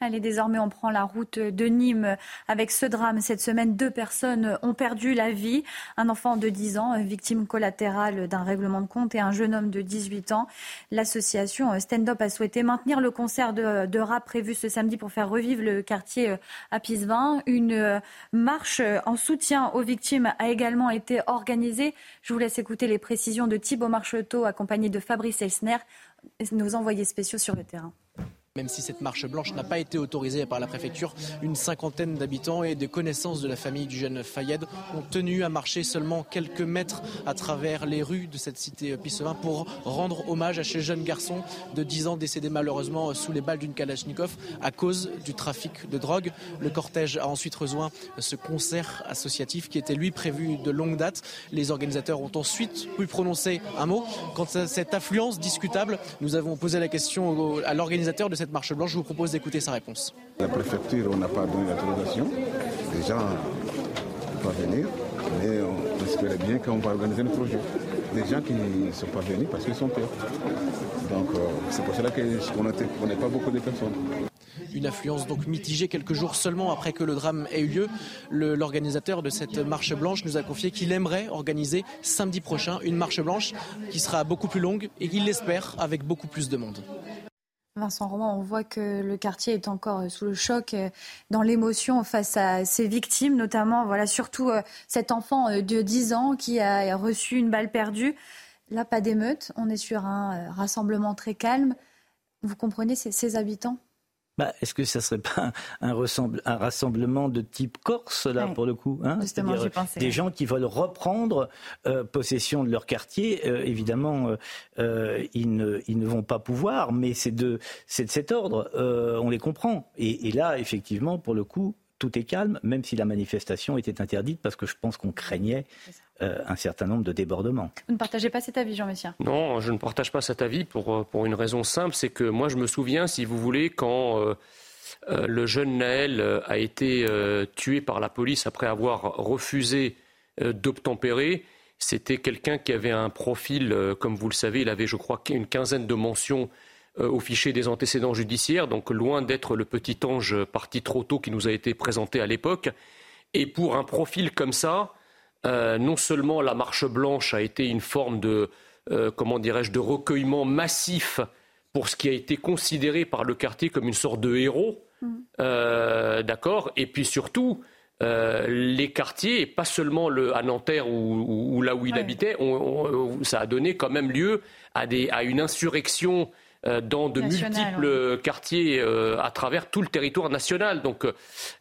Allez, désormais, on prend la route de Nîmes avec ce drame. Cette semaine, deux personnes ont perdu la vie. Un enfant de 10 ans, victime collatérale d'un règlement de compte, et un jeune homme de 18 ans. L'association Stand Up a souhaité maintenir le concert de, rap prévu ce samedi pour faire revivre le quartier à Pisevin. Une marche en soutien aux victimes a également été organisée. Je vous laisse écouter les précisions de Thibaut Marcheteau, accompagné de Fabrice Elsner, nos envoyés spéciaux sur le terrain. Même si cette marche blanche n'a pas été autorisée par la préfecture, une cinquantaine d'habitants et des connaissances de la famille du jeune Fayed ont tenu à marcher seulement quelques mètres à travers les rues de cette cité Pissevin pour rendre hommage à ce jeune garçon de 10 ans décédé malheureusement sous les balles d'une Kalachnikov à cause du trafic de drogue. Le cortège a ensuite rejoint ce concert associatif qui était lui prévu de longue date. Les organisateurs ont ensuite pu prononcer un mot. Quant à cette affluence discutable, nous avons posé la question à l'organisateur de cette marche blanche. Je vous propose d'écouter sa réponse. La préfecture, on n'a pas donné l'autorisation. Les gens ne peuvent pas venir, mais on espérait bien qu'on va organiser le projet. Les gens qui ne sont pas venus parce qu'ils sont peur. Donc euh, c'est pour cela qu'on n'est pas beaucoup de personnes. Une affluence donc mitigée quelques jours seulement après que le drame ait eu lieu. L'organisateur de cette marche blanche nous a confié qu'il aimerait organiser samedi prochain une marche blanche qui sera beaucoup plus longue et qu'il l'espère avec beaucoup plus de monde. Vincent Roman, on voit que le quartier est encore euh, sous le choc, euh, dans l'émotion face à ses victimes, notamment, voilà, surtout euh, cet enfant de 10 ans qui a reçu une balle perdue. Là, pas d'émeute, on est sur un rassemblement très calme. Vous comprenez ces habitants? Bah, Est-ce que ça serait pas un, un, rassemblement de type corse, là, pour le coup hein? Justement, Des gens qui veulent reprendre euh, possession de leur quartier. Euh, évidemment, euh, ils, ne, ils, ne, vont pas pouvoir, mais c'est de, de, cet ordre. on les comprend. Et, et là, effectivement, pour le coup, tout est calme, même si la manifestation était interdite, parce que je pense qu'on craignait euh, un certain nombre de débordements. Vous ne partagez pas cet avis, Jean Messia Non, je ne partage pas cet avis pour, euh, pour une raison simple, c'est que moi je me souviens, si vous voulez, quand euh, le jeune Naël a été tué par la police après avoir refusé d'obtempérer, c'était quelqu'un qui avait un profil, comme vous le savez, il avait, je crois, une quinzaine de mentions au fichier des antécédents judiciaires, donc loin d'être le petit ange parti trop tôt qui nous a été présenté à l'époque. Et pour un profil comme ça, euh, non seulement la marche blanche a été une forme de, euh, comment dirais-je, de recueillement massif pour ce qui a été considéré par le quartier comme une sorte de héros, euh, d'accord, et puis surtout. les quartiers, et pas seulement le, à Nanterre ou, là où il habitait, ça a donné quand même lieu à, des, à une insurrection dans de multiples quartiers à travers tout le territoire national. Donc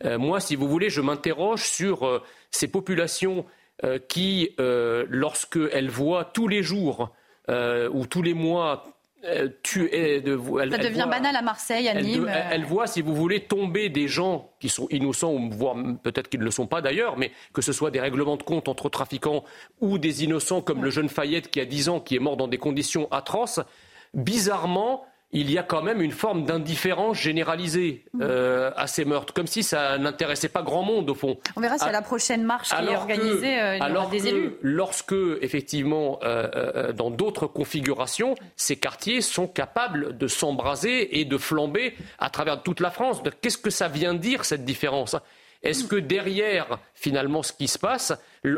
moi, si vous voulez, je m'interroge sur ces populations qui, lorsqu'elles voient tous les jours ou tous les mois euh, de, elle, Ça devient banal à Marseille, à Nîmes. Euh. Elle, voit, si vous voulez, tomber des gens qui sont innocents, ou voire peut-être qu'ils ne le sont pas d'ailleurs, mais que ce soit des règlements de compte entre trafiquants ou des innocents comme le jeune Fayette qui a 10 ans, qui est mort dans des conditions atroces. Bizarrement, il y a quand même une forme d'indifférence généralisée mmh. euh, à ces meurtres, comme si ça n'intéressait pas grand monde au fond. On verra si à la prochaine marche qui est organisée, euh, il y alors des élus. Lorsque, effectivement, euh, dans d'autres configurations, ces quartiers sont capables de s'embraser et de flamber à travers toute la France. Qu'est-ce que ça vient dire, cette différence? Est-ce que derrière, finalement, ce qui se passe,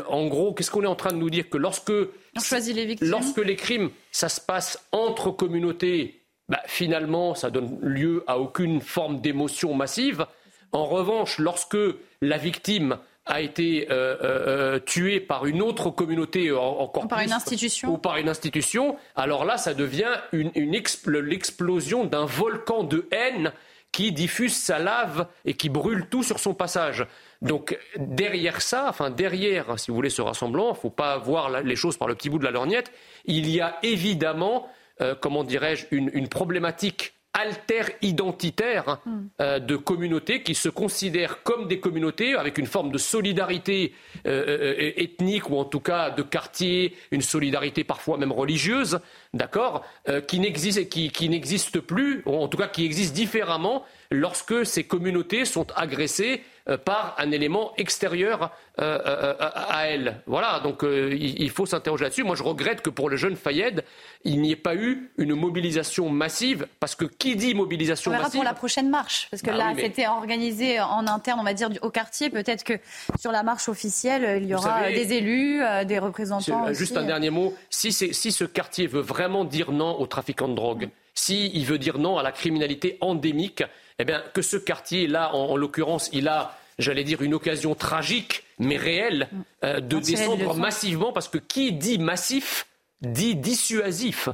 en gros, qu'est-ce qu'on est en train de nous dire Que lorsque, les lorsque les crimes, ça se passe entre communautés bah, finalement, ça donne lieu à aucune forme d'émotion massive. En revanche, lorsque la victime a été euh, euh, euh, tuée par une autre communauté encore ou par une institution ou par une institution, alors là, ça devient une, l'explosion d'un volcan de haine qui diffuse sa lave et qui brûle tout sur son passage. Donc derrière ça, enfin derrière, si vous voulez, ce rassemblement, il ne faut pas voir les choses par le petit bout de la lorgnette. Il y a évidemment euh, comment dirais-je, une, problématique alter-identitaire hein, hmm. euh, de communautés qui se considèrent comme des communautés avec une forme de solidarité euh, ethnique ou en tout cas de quartier, une solidarité parfois même religieuse, d'accord, qui n'existe qui, qui n'existe plus, ou en tout cas qui existe différemment lorsque ces communautés sont agressées par un élément extérieur euh, euh, à elle. Voilà, donc il faut s'interroger là-dessus. Moi, je regrette que pour le jeune Fayed, il n'y ait pas eu une mobilisation massive, parce que qui dit mobilisation on verra massive pour la prochaine marche, parce que bah là, c'était organisé en interne, on va dire, au quartier. Peut-être que sur la marche officielle, il y aura des élus, des représentants. Juste un dernier mot. Si, si ce quartier veut vraiment dire non aux trafiquants de drogue, s'il veut dire non à la criminalité endémique, eh bien, que ce quartier-là, en, l'occurrence, il a, j'allais dire, une occasion tragique, mais réelle, euh, de descendre massivement, parce que qui dit massif dit dissuasif.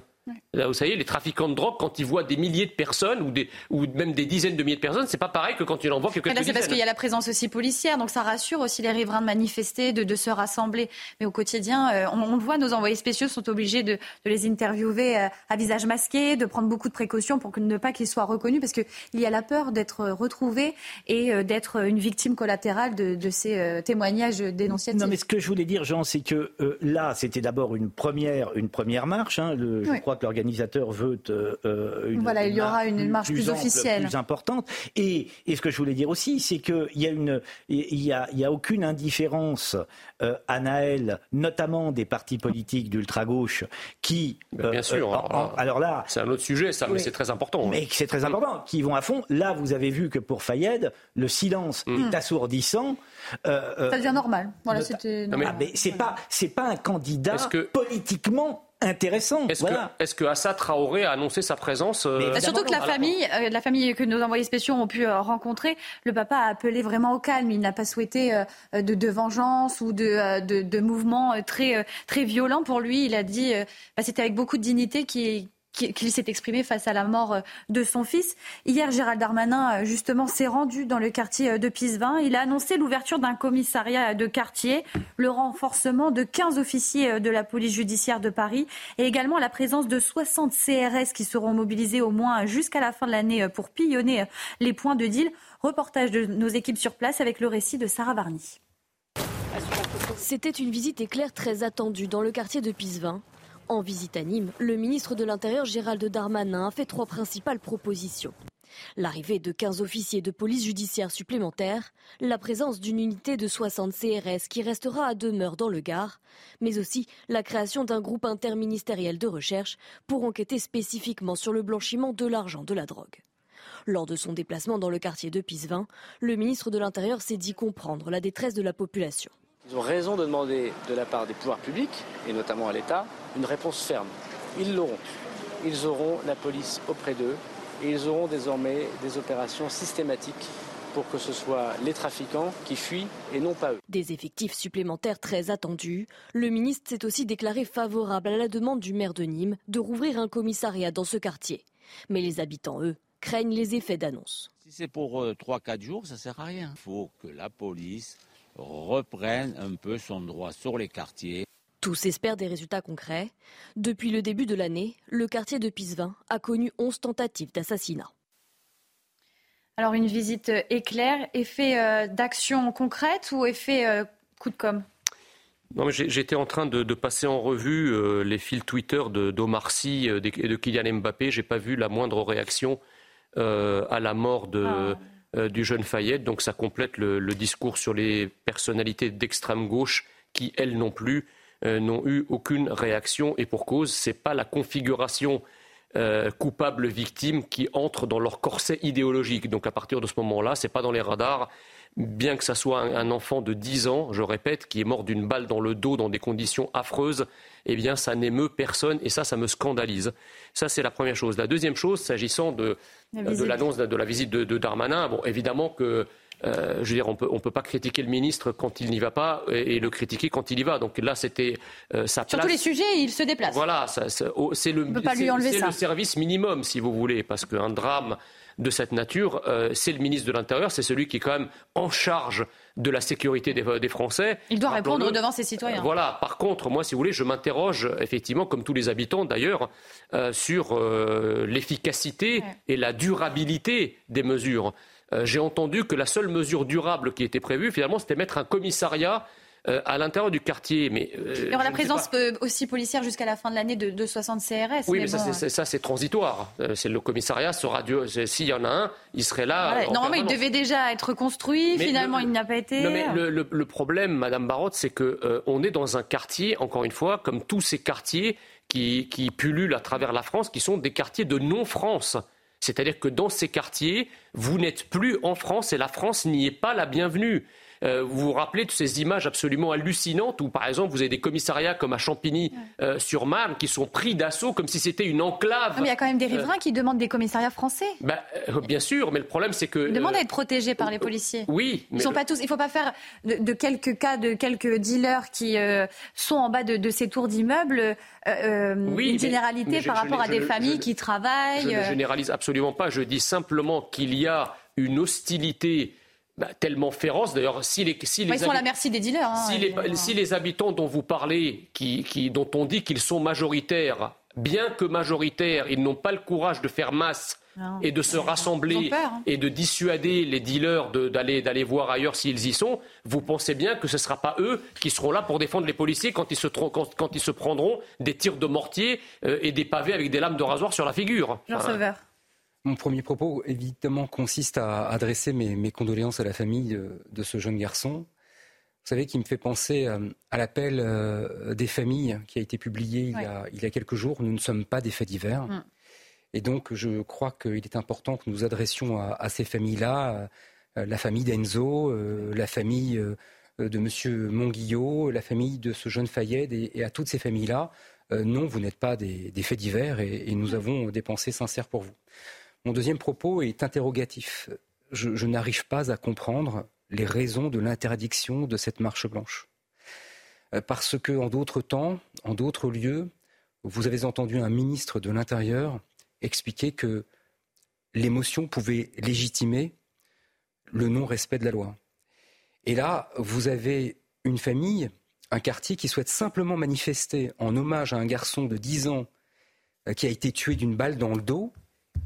Là, vous savez, les trafiquants de drogue, quand ils voient des milliers de personnes ou, des, ou même des dizaines de milliers de personnes, c'est pas pareil que quand ils en voient quelques là, C'est parce qu'il y a la présence aussi policière, donc ça rassure aussi les riverains de manifester, de, de se rassembler. Mais au quotidien, euh, on, le voit, nos envoyés spéciaux sont obligés de, de les interviewer euh, à visage masqué, de prendre beaucoup de précautions pour que, ne pas qu'ils soient reconnus, parce qu'il y a la peur d'être retrouvés et euh, d'être une victime collatérale de, de ces témoignages dénonciatifs. Non, mais ce que je voulais dire, Jean, c'est que là, c'était d'abord une première, une première marche. Hein, le, Je crois que l'organisateur veut euh, une, voilà, il y aura une, marche plus, officielle, plus importante. Et, et, ce que je voulais dire aussi, c'est qu'il y a une, il y a, il y a aucune indifférence euh, à Naël, notamment des partis politiques d'ultra gauche, qui, ben, bien sûr. Euh, alors, là, c'est un autre sujet, ça, mais c'est très important. Mais c'est très important, qui vont à fond. Là, vous avez vu que pour Fayed, le silence mm. est assourdissant. ça devient normal. Voilà, c'était. Mais, c'est pas, c'est pas un candidat que... politiquement intéressant. Est-ce que, que, Assad Traoré a annoncé sa présence euh, Surtout que la famille, euh, la famille que nos envoyés spéciaux ont pu euh, rencontrer, le papa a appelé vraiment au calme. Il n'a pas souhaité de, vengeance ou de, de, mouvements très, très violents pour lui. Il a dit, bah, c'était avec beaucoup de dignité qu'il qu'il s'est exprimé face à la mort euh, de son fils. Hier, Gérald Darmanin, euh, justement, s'est rendu dans le quartier euh, de Pisevin. Il a annoncé l'ouverture d'un commissariat de quartier, le renforcement de 15 officiers de la police judiciaire de Paris et également la présence de 60 CRS qui seront mobilisés au moins jusqu'à la fin de l'année pour pillonner les points de deal. Reportage de nos équipes sur place avec le récit de Sarah Varny. C'était une visite éclair très attendue dans le quartier de Pisevin. En visite à Nîmes, le ministre de l'Intérieur Gérald Darmanin a fait trois principales propositions. L'arrivée de 15 officiers de police judiciaire supplémentaires, la présence d'une unité de 60 CRS qui restera à demeure dans le Gard, mais aussi la création d'un groupe interministériel de recherche pour enquêter spécifiquement sur le blanchiment de l'argent de la drogue. Lors de son déplacement dans le quartier de Pisevin, le ministre de l'Intérieur s'est dit comprendre la détresse de la population. Ils ont raison de demander de la part des pouvoirs publics, et notamment à l'État, une réponse ferme. Ils l'auront. Ils auront la police auprès d'eux et ils auront désormais des opérations systématiques pour que ce soit les trafiquants qui fuient et non pas eux. Des effectifs supplémentaires très attendus. Le ministre s'est aussi déclaré favorable à la demande du maire de Nîmes de rouvrir un commissariat dans ce quartier. Mais les habitants, eux, craignent les effets d'annonce. Si c'est pour 3-4 jours, ça ne sert à rien. Il faut que la police reprenne un peu son droit sur les quartiers. Tous espèrent des résultats concrets. Depuis le début de l'année, le quartier de Pisevin a connu 11 tentatives d'assassinat. Alors une visite éclair, effet euh, d'action concrète ou effet euh, coup de com' Non, j'étais en train de, passer en revue euh, les fils Twitter d'Omar Sy et de Kylian Mbappé. J'ai pas vu la moindre réaction à la mort de, ah. Du jeune Fayette. Donc ça complète le, discours sur les personnalités d'extrême gauche qui, elles non plus, n'ont eu aucune réaction. Et pour cause, c'est pas la configuration euh, coupables victimes qui entrent dans leur corset idéologique. Donc à partir de ce moment-là, ce n'est pas dans les radars. Bien que ce soit un, enfant de 10 ans, je répète, qui est mort d'une balle dans le dos dans des conditions affreuses, eh bien ça n'émeut personne et ça, ça me scandalise. Ça, c'est la première chose. La deuxième chose, s'agissant de, l'annonce de, la visite de, de Darmanin, bon, évidemment que euh, je veux dire, on peut, ne peut pas critiquer le ministre quand il n'y va pas et, le critiquer quand il y va. Donc là, c'était euh, sa place. Sur tous les sujets, il se déplace. Voilà, c'est le, le service minimum, si vous voulez, parce qu'un drame de cette nature, euh, c'est le ministre de l'Intérieur, c'est celui qui est quand même en charge de la sécurité des, Français. Il doit répondre devant ses citoyens. voilà. Par contre, moi, si vous voulez, je m'interroge effectivement, comme tous les habitants d'ailleurs, sur l'efficacité et la durabilité des mesures. Euh, j'ai entendu que la seule mesure durable qui était prévue, finalement, c'était mettre un commissariat euh, à l'intérieur du quartier. Mais, euh, Il y aura la présence aussi policière jusqu'à la fin de l'année de, 60 CRS. Oui, mais, ça, c'est transitoire. c'est le commissariat sera S'il y en a un, il serait là. normalement, il devait déjà être construit. finalement, il n'a pas été. Non, mais le, problème, Madame Barotte, c'est que on est dans un quartier, encore une fois, comme tous ces quartiers qui, qui pullulent à travers la France, qui sont des quartiers de non-France. C'est-à-dire que dans ces quartiers, vous n'êtes plus en France et la France n'y est pas la bienvenue. Euh, vous vous rappelez de ces images absolument hallucinantes où, par exemple, vous avez des commissariats comme à Champigny-sur-Marne euh, qui sont pris d'assaut comme si c'était une enclave. mais il y a quand même des riverains qui demandent des commissariats français. Bah, euh, bien sûr, mais le problème c'est que. Ils demandent à être protégés par les policiers. Oui. Ils sont pas tous. Il ne faut pas faire de, quelques cas de quelques dealers qui sont en bas de, ces tours d'immeubles une généralité par rapport à des familles qui travaillent. Je ne généralise absolument pas. Je dis simplement qu'il y a une hostilité bah, tellement féroce. D'ailleurs, si les, si les ils sont à la merci des dealers. Hein, si, les, si, les, habitants dont vous parlez, qui, qui, dont on dit qu'ils sont majoritaires, bien que majoritaires, ils n'ont pas le courage de faire masse et de se rassembler hein. et de dissuader les dealers d'aller d'aller voir ailleurs s'ils y sont, vous pensez bien que ce ne sera pas eux qui seront là pour défendre les policiers quand ils se, quand, quand ils se prendront des tirs de mortier euh, et des pavés avec des lames de rasoir sur la figure. Jean Sauveur. Mon premier propos, évidemment, consiste à adresser mes, condoléances à la famille de, ce jeune garçon. Vous savez, qui me fait penser euh, à l'appel euh, des familles qui a été publié il, y a, quelques jours. Nous ne sommes pas des faits divers. Mm. Et donc, je crois qu'il est important que nous adressions à, ces familles-là, euh, la famille d'Enzo, la famille de M. Monguillot, la famille de ce jeune Fayed, et, à toutes ces familles-là, non, vous n'êtes pas des, faits divers et, et, nous avons des pensées sincères pour vous. Mon deuxième propos est interrogatif. Je, n'arrive pas à comprendre les raisons de l'interdiction de cette marche blanche. Euh, parce que, en d'autres temps, en d'autres lieux, vous avez entendu un ministre de l'Intérieur expliquer que l'émotion pouvait légitimer le non-respect de la loi. Et là, vous avez une famille, un quartier qui souhaite simplement manifester en hommage à un garçon de 10 ans euh, qui a été tué d'une balle dans le dos,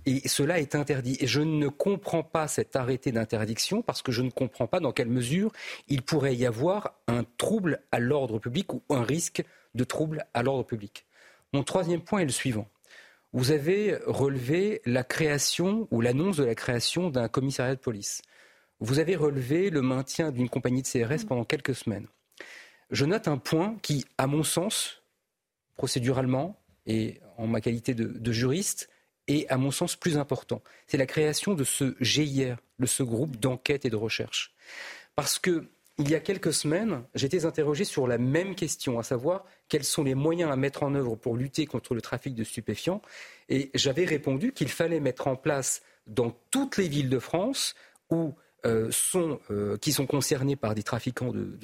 et cela est interdit. Et je ne comprends pas cet arrêté d'interdiction parce que je ne comprends pas dans quelle mesure il pourrait y avoir un trouble à l'ordre public ou un risque de trouble à l'ordre public. Mon troisième point est le suivant. Vous avez relevé la création ou l'annonce de la création d'un commissariat de police. Vous avez relevé le maintien d'une compagnie de CRS pendant quelques semaines. Je note un point qui, à mon sens, procéduralement et en ma qualité de juriste, et, à mon sens, plus important. C'est la création de ce GIR, de ce groupe d'enquête et de recherche. Parce que il y a quelques semaines, j'étais interrogé sur la même question, à savoir quels sont les moyens à mettre en œuvre pour lutter contre le trafic de stupéfiants? Et j'avais répondu qu'il fallait mettre en place dans toutes les villes de France où euh, sont, euh, qui sont concernés par des, trafiquants de,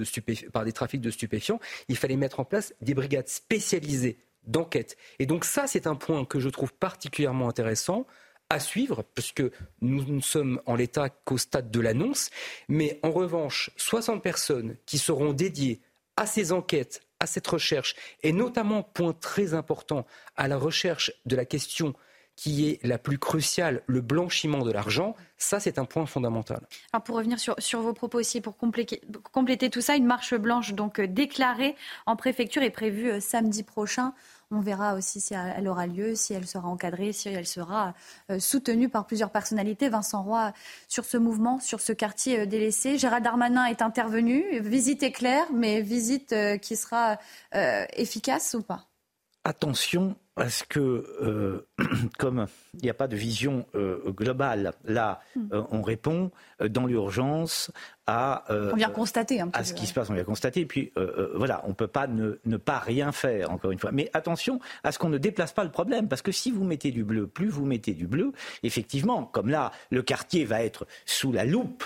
par des trafics de stupéfiants, il fallait mettre en place des brigades spécialisées d'enquête. Et donc ça, c'est un point que je trouve particulièrement intéressant à suivre, puisque nous ne sommes en l'état qu'au stade de l'annonce. Mais en revanche, 60 personnes qui seront dédiées à ces enquêtes, à cette recherche, et notamment, point très important, à la recherche de la question qui est la plus cruciale, le blanchiment de l'argent, ça c'est un point fondamental. Alors pour revenir sur, sur vos propos aussi, pour compléter, compléter, tout ça, une marche blanche donc euh, déclarée en préfecture est prévue euh, samedi prochain. On verra aussi si elle aura lieu, si elle sera encadrée, si elle sera euh, soutenue par plusieurs personnalités. Vincent Roy, sur ce mouvement, sur ce quartier délaissé, Gérald Darmanin est intervenu. Visite éclair, mais visite qui sera efficace ou pas? Attention parce que, euh, comme il n'y a pas de vision euh, globale, là, hmm. euh, on répond dans l'urgence à, on vient constater un à ce qui se passe, on vient constater. Et puis, voilà, on ne peut pas ne, ne, pas rien faire, encore une fois. Mais attention à ce qu'on ne déplace pas le problème, parce que si vous mettez du bleu, plus vous mettez du bleu, effectivement, comme là, le quartier va être sous la loupe.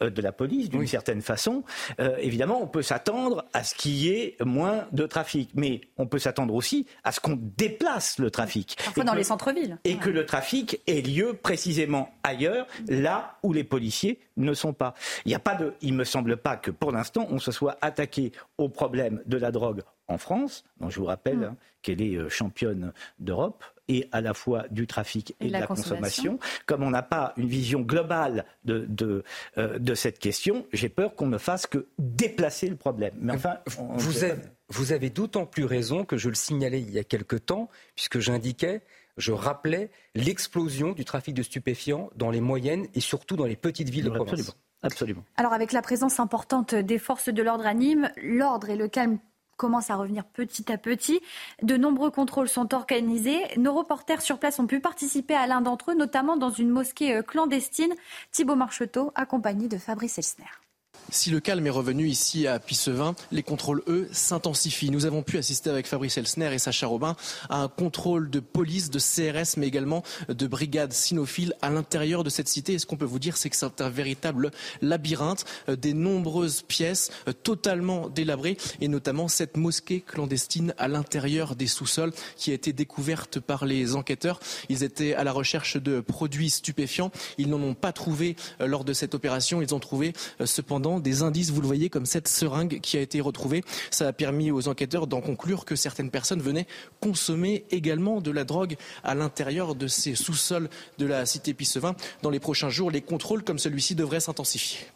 De la police, d'une certaine façon. Euh, évidemment, on peut s'attendre à ce qu'il y ait moins de trafic, mais on peut s'attendre aussi à ce qu'on déplace le trafic. Parfois dans les centres-villes. Et que le trafic ait lieu précisément ailleurs, là où les policiers ne sont pas. Il n'y a pas de, il me semble pas que pour l'instant on se soit attaqué au problème de la drogue en France, dont je vous rappelle mm. hein, qu'elle est euh, championne d'Europe, et à la fois du trafic et, de la, consommation. Comme on n'a pas une vision globale de, de, euh, de cette question, j'ai peur qu'on ne fasse que déplacer le problème. Mais enfin, vous, avez, vous avez d'autant plus raison que je le signalais il y a quelque temps, puisque j'indiquais je rappelais l'explosion du trafic de stupéfiants dans les moyennes et surtout dans les petites villes de province. Absolument. Alors avec la présence importante des forces de l'ordre à Nîmes, l'ordre et le calme commence à revenir petit à petit. De nombreux contrôles sont organisés. Nos reporters sur place ont pu participer à l'un d'entre eux, notamment dans une mosquée euh, clandestine. Thibault Marcheteau, accompagné de Fabrice Elsner. Si le calme est revenu ici à Pissevin, les contrôles, eux, s'intensifient. Nous avons pu assister avec Fabrice Elsner et Sacha Robin à un contrôle de police, de CRS, mais également de brigades cynophiles à l'intérieur de cette cité. Et ce qu'on peut vous dire, c'est que c'est un véritable labyrinthe, euh, des nombreuses pièces euh, totalement délabrées, et notamment cette mosquée clandestine à l'intérieur des sous-sols qui a été découverte par les enquêteurs. Ils étaient à la recherche de produits stupéfiants. Ils n'en ont pas trouvé euh, lors de cette opération. Ils ont trouvé cependant des indices, vous le voyez, comme cette seringue qui a été retrouvée. Ça a permis aux enquêteurs d'en conclure que certaines personnes venaient consommer également de la drogue à l'intérieur de ces sous-sols de la cité Pissevin. Dans les prochains jours, les contrôles comme celui-ci devraient s'intensifier.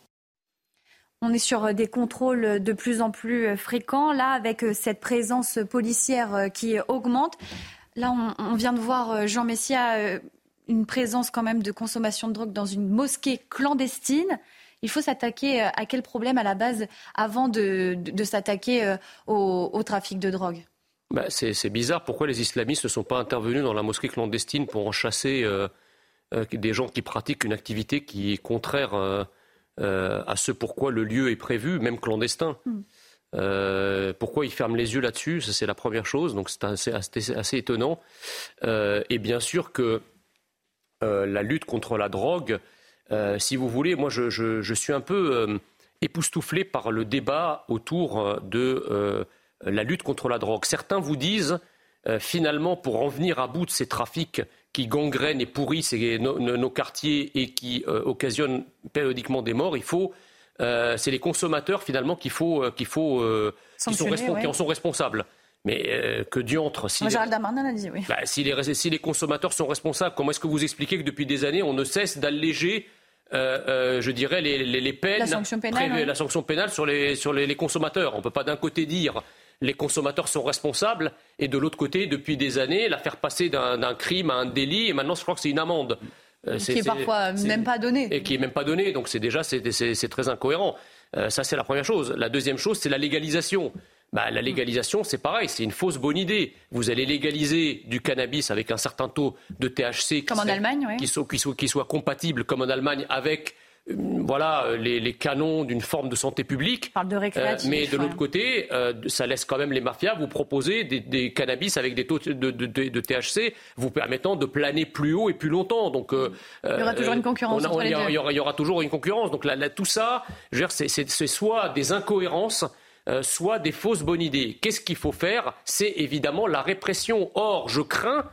On est sur des contrôles de plus en plus fréquents, là, avec cette présence policière qui augmente. Là, on, vient de voir Jean Messia, une présence quand même de consommation de drogue dans une mosquée clandestine il faut s'attaquer euh, à quel problème à la base avant de, s'attaquer euh, au, trafic de drogue? Bah, c'est, bizarre. Pourquoi les islamistes ne sont pas intervenus dans la mosquée clandestine pour en chasser euh, des gens qui pratiquent une activité qui est contraire à ce pourquoi le lieu est prévu, même clandestin? Hmm. pourquoi ils ferment les yeux là-dessus? Ça, c'est la première chose. Donc, c'est assez, assez étonnant. et bien sûr que la lutte contre la drogue euh, si vous voulez, moi je, suis un peu euh, époustouflé par le débat autour euh, de la lutte contre la drogue. Certains vous disent, finalement, pour en venir à bout de ces trafics qui gangrènent et pourrissent nos, quartiers et qui occasionnent périodiquement des morts, il faut c'est les consommateurs finalement qu'il faut, qu'il faut qui, en sont responsables. Mais que diantre si, les, oui. bah, si, les, si les consommateurs sont responsables, comment est-ce que vous expliquez que depuis des années on ne cesse d'alléger euh, euh, je dirais, les, peines, la sanction pénale, la sanction pénale sur les, sur les, consommateurs? On ne peut pas d'un côté dire les consommateurs sont responsables et de l'autre côté, depuis des années, la faire passer d'un crime à un délit et maintenant je crois que c'est une amende. Euh, qui est, parfois même pas donnée. Et qui est même pas donnée, donc c'est déjà c'est très incohérent. ça c'est la première chose. La deuxième chose, c'est la légalisation. Bah, la légalisation, c'est pareil, c'est une fausse bonne idée. Vous allez légaliser du cannabis avec un certain taux de THC qui, soit, qui, soit, compatible, comme en Allemagne, avec voilà, les, canons d'une forme de santé publique. de récréatif, mais de l'autre côté, ça laisse quand même les mafias vous proposer des, cannabis avec des taux de, THC vous permettant de planer plus haut et plus longtemps. Donc, il y aura toujours une concurrence. il, y aura, il, y aura, toujours une concurrence. Donc là, tout ça, c'est soit des incohérences euh, soit des fausses bonnes idées. Qu'est-ce qu'il faut faire? C'est évidemment la répression. Or, je crains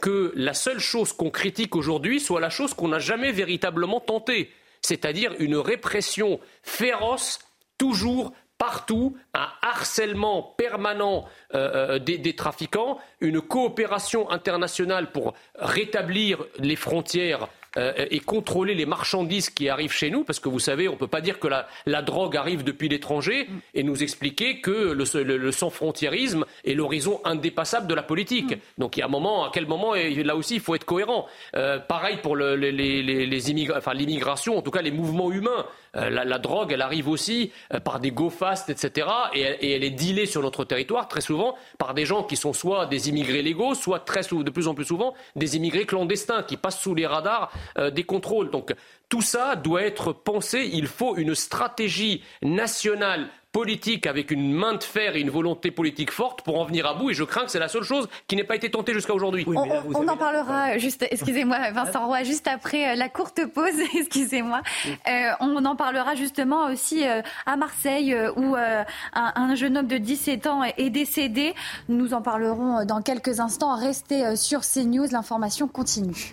que la seule chose qu'on critique aujourd'hui soit la chose qu'on n'a jamais véritablement tentée, c'est-à-dire une répression féroce, toujours partout, un harcèlement permanent euh, euh, des, trafiquants, une coopération internationale pour rétablir les frontières euh, et contrôler les marchandises qui arrivent chez nous, parce que vous savez, on ne peut pas dire que la, drogue arrive depuis l'étranger et nous expliquer que le, sans-frontiérisme est l'horizon indépassable de la politique. Donc il y a un moment, à quel moment, et là aussi, il faut être cohérent. Euh, pareil pour l'immigration, en tout cas les mouvements humains. Euh, la, drogue, elle arrive aussi par des go-fast, etc. Et, et, elle est dealée sur notre territoire très souvent par des gens qui sont soit des immigrés légaux, soit très, de plus en plus souvent des immigrés clandestins qui passent sous les radars euh, des contrôles. Donc tout ça doit être pensé. Il faut une stratégie nationale politique avec une main de fer et une volonté politique forte pour en venir à bout. Et je crains que c'est la seule chose qui n'ait pas été tentée jusqu'à aujourd'hui. on, en parlera juste, excusez-moi, Vincent Roy, juste après euh, la courte pause, excusez-moi. Euh, on en parlera justement aussi à Marseille où un, un, jeune homme de 17 ans est décédé. Nous en parlerons dans quelques instants. Restez sur CNews, l'information continue.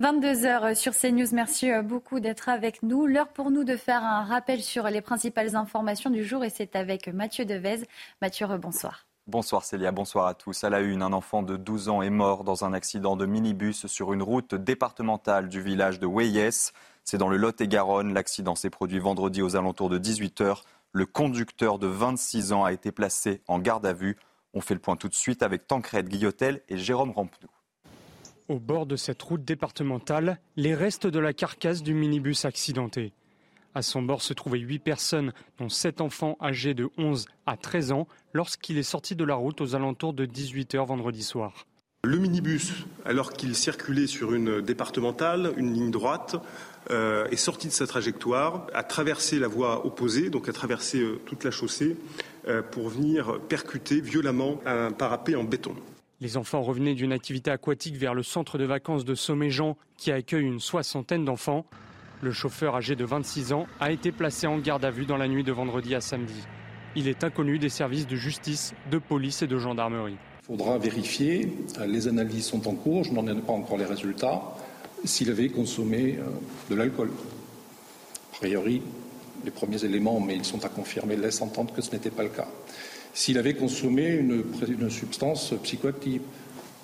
22h sur CNews, merci euh, beaucoup d'être avec nous. L'heure pour nous de faire un rappel sur les principales informations du jour et c'est avec Mathieu Devez. Mathieu, bonsoir. Bonsoir Célia, bonsoir à tous. À la une, un enfant de 12 ans est mort dans un accident de minibus sur une route départementale du village de Weyes. C'est dans le Lot-et-Garonne. L'accident s'est produit vendredi aux alentours de 18h. Le conducteur de 26 ans a été placé en garde à vue. On fait le point tout de suite avec Tancred Guillotel et Jérôme Rampenou. Au bord de cette route départementale, les restes de la carcasse du minibus accidenté. À son bord se trouvaient huit personnes, dont sept enfants âgés de 11 à 13 ans, lorsqu'il est sorti de la route aux alentours de 18h vendredi soir. Le minibus, alors qu'il circulait sur une départementale, une ligne droite, euh, est sorti de sa trajectoire, a traversé la voie opposée, donc a traversé euh, toute la chaussée, euh, pour venir percuter violemment un parapet en béton. Les enfants revenaient d'une activité aquatique vers le centre de vacances de Somméjean qui accueille une soixantaine d'enfants. Le chauffeur âgé de 26 ans a été placé en garde à vue dans la nuit de vendredi à samedi. Il est inconnu des services de justice, de police et de gendarmerie. Il faudra vérifier, euh, les analyses sont en cours, je n'en ai pas encore les résultats, s'il avait consommé euh, de l'alcool. A priori, les premiers éléments, mais ils sont à confirmer, laissent entendre que ce n'était pas le cas s'il avait consommé une, substance psychoactive,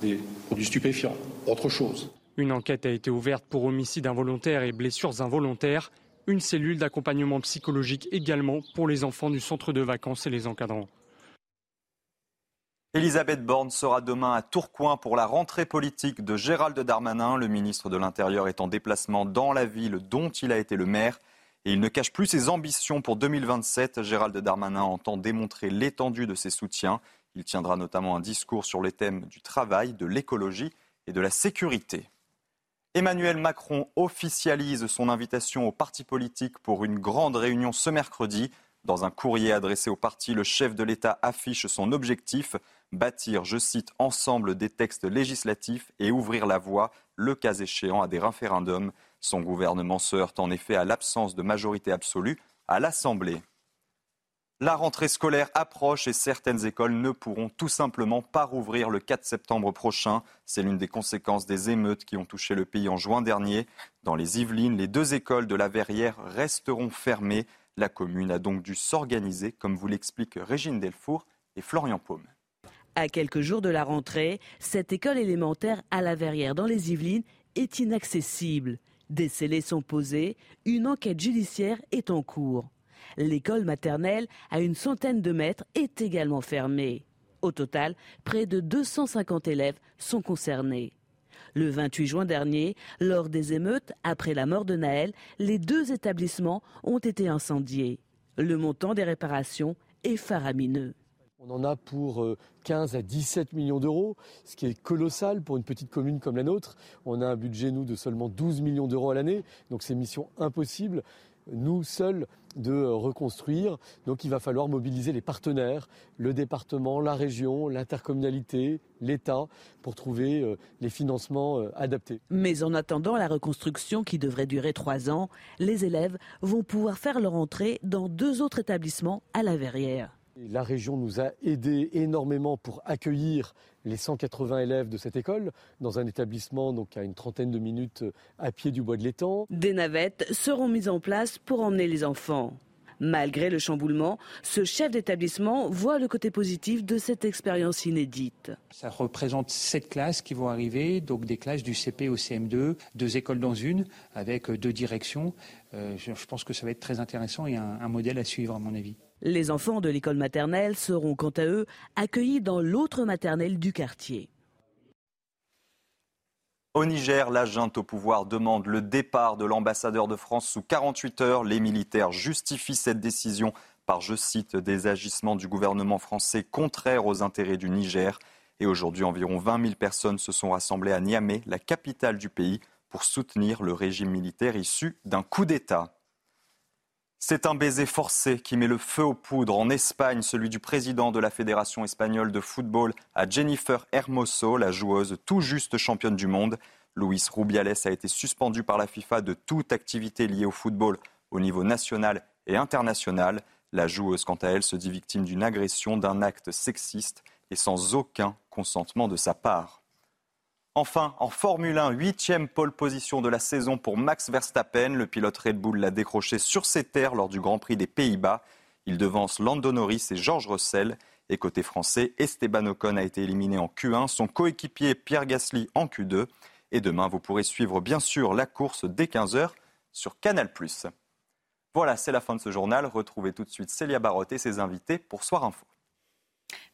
des produits stupéfiants, autre chose. Une enquête a été ouverte pour homicide involontaire et blessures involontaires. Une cellule d'accompagnement psychologique également pour les enfants du centre de vacances et les encadrants. Elisabeth Borne sera demain à Tourcoing pour la rentrée politique de Gérald Darmanin. Le ministre de l'Intérieur est en déplacement dans la ville dont il a été le maire. Et il ne cache plus ses ambitions pour 2027. Gérald Darmanin entend démontrer l'étendue de ses soutiens. Il tiendra notamment un discours sur les thèmes du travail, de l'écologie et de la sécurité. Emmanuel Macron officialise son invitation aux partis politiques pour une grande réunion ce mercredi. Dans un courrier adressé aux partis, le chef de l'État affiche son objectif bâtir, je cite, ensemble des textes législatifs et ouvrir la voie, le cas échéant, à des référendums. Son gouvernement se heurte en effet à l'absence de majorité absolue à l'Assemblée. La rentrée scolaire approche et certaines écoles ne pourront tout simplement pas rouvrir le 4 septembre prochain. C'est l'une des conséquences des émeutes qui ont touché le pays en juin dernier. Dans les Yvelines, les deux écoles de la Verrière resteront fermées. La commune a donc dû s'organiser, comme vous l'expliquent Régine Delfour et Florian Paume. À quelques jours de la rentrée, cette école élémentaire à la Verrière dans les Yvelines est inaccessible. Des scellés sont posés, une enquête judiciaire est en cours. L'école maternelle, à une centaine de mètres, est également fermée. Au total, près de 250 élèves sont concernés. Le 28 juin dernier, lors des émeutes, après la mort de Naël, les deux établissements ont été incendiés. Le montant des réparations est faramineux. On en a pour 15 à 17 millions d'euros, ce qui est colossal pour une petite commune comme la nôtre. On a un budget, nous, de seulement 12 millions d'euros à l'année, donc c'est mission impossible nous seuls de reconstruire. Donc il va falloir mobiliser les partenaires, le département, la région, l'intercommunalité, l'État, pour trouver euh, les financements euh, adaptés. Mais en attendant la reconstruction qui devrait durer trois ans, les élèves vont pouvoir faire leur entrée dans deux autres établissements à la Verrière. La région nous a aidés énormément pour accueillir les 180 élèves de cette école dans un établissement donc à une trentaine de minutes à pied du bois de l'étang. Des navettes seront mises en place pour emmener les enfants. Malgré le chamboulement, ce chef d'établissement voit le côté positif de cette expérience inédite. Ça représente sept classes qui vont arriver, donc des classes du CP au CM2, deux écoles dans une, avec deux directions. Euh, je pense que ça va être très intéressant et un modèle à suivre à mon avis. Les enfants de l'école maternelle seront quant à eux accueillis dans l'autre maternelle du quartier. Au Niger, la junte au pouvoir demande le départ de l'ambassadeur de France sous 48 heures. Les militaires justifient cette décision par, je cite, des agissements du gouvernement français contraires aux intérêts du Niger. Et aujourd'hui, environ 20 000 personnes se sont rassemblées à Niamey, la capitale du pays, pour soutenir le régime militaire issu d'un coup d'État. C'est un baiser forcé qui met le feu aux poudres en Espagne, celui du président de la Fédération espagnole de football à Jennifer Hermoso, la joueuse tout juste championne du monde. Luis Rubiales a été suspendu par la FIFA de toute activité liée au football au niveau national et international. La joueuse, quant à elle, se dit victime d'une agression, d'un acte sexiste et sans aucun consentement de sa part. Enfin, en Formule 1, huitième pole position de la saison pour Max Verstappen. Le pilote Red Bull l'a décroché sur ses terres lors du Grand Prix des Pays-Bas. Il devance Lando Norris et George Russell. Et côté français, Esteban Ocon a été éliminé en Q1, son coéquipier Pierre Gasly en Q2. Et demain, vous pourrez suivre bien sûr la course dès 15h sur Canal+. Voilà, c'est la fin de ce journal. Retrouvez tout de suite Célia Barotte et ses invités pour Soir Info.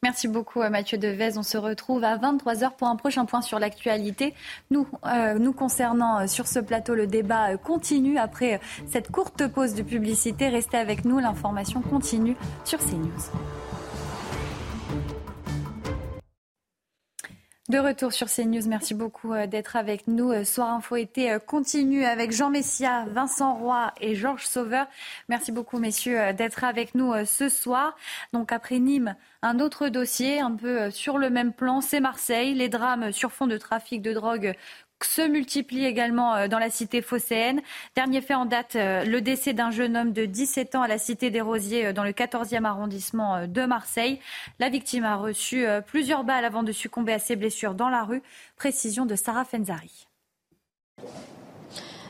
Merci beaucoup euh, Mathieu Devez. On se retrouve à 23h pour un prochain point sur l'actualité. Nous, euh, concernant euh, sur ce plateau, le débat continue après cette courte pause de publicité. Restez avec nous, l'information continue sur CNews. De retour sur CNews, merci beaucoup d'être avec nous. Soir Info été continue avec Jean Messia, Vincent Roy et Georges Sauveur. Merci beaucoup messieurs d'être avec nous ce soir. Donc après Nîmes, un autre dossier, un peu euh, sur le même plan, c'est Marseille. Les drames sur fond de trafic de drogue se multiplient également euh, dans la cité phocéenne. Dernier fait en date, euh, le décès d'un jeune homme de 17 ans à la cité des Rosiers dans le 14e arrondissement de Marseille. La victime a reçu plusieurs balles avant de succomber à ses blessures dans la rue. Précision de Sarah Fenzari.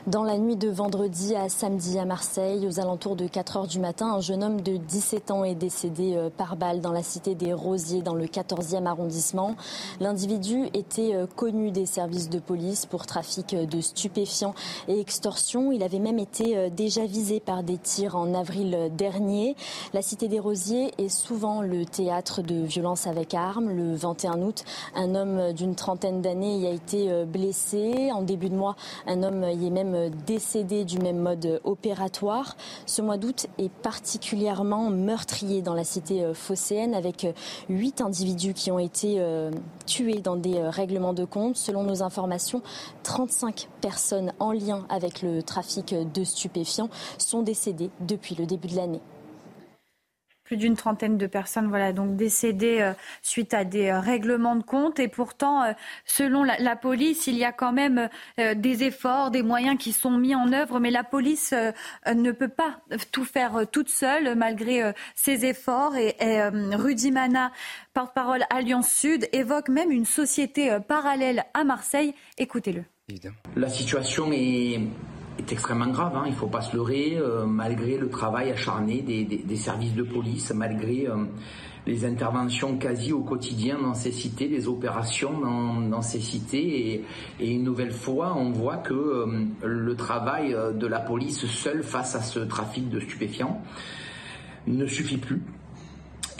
Dans la nuit de vendredi à samedi à Marseille, aux alentours de 4 heures du matin, un jeune homme de 17 ans est décédé euh, par balle dans la cité des Rosiers, dans le 14e arrondissement. L'individu était euh, connu des services de police pour trafic de stupéfiants et extorsion. Il avait même été euh, déjà visé par des tirs en avril dernier. La cité des Rosiers est souvent le théâtre de violences avec armes. Le 21 août, un homme d'une trentaine d'années y a été blessé. En début de mois, un homme y est même décédés du même mode opératoire. Ce mois d'août est particulièrement meurtrier dans la cité euh, phocéenne avec euh, huit individus qui ont été euh, tués dans des règlements de compte. Selon nos informations, 35 personnes en lien avec le trafic de stupéfiants sont décédées depuis le début de l'année plus d'une trentaine de personnes voilà donc décédées euh, suite à des euh, règlements de compte. Et pourtant euh, selon la, police il y a quand même des efforts des moyens qui sont mis en œuvre. Mais la police ne peut pas tout faire toute seule malgré ses efforts. Et, et Rudy Mana porte-parole Alliance Sud évoque même une société parallèle à Marseille. Écoutez-le. La situation est est extrêmement grave, hein, il ne faut pas se leurrer, euh, malgré le travail acharné des, services de police, malgré euh, les interventions quasi au quotidien dans ces cités, les opérations dans, ces cités. Et, une nouvelle fois, on voit que euh, le travail de la police seule face à ce trafic de stupéfiants ne suffit plus.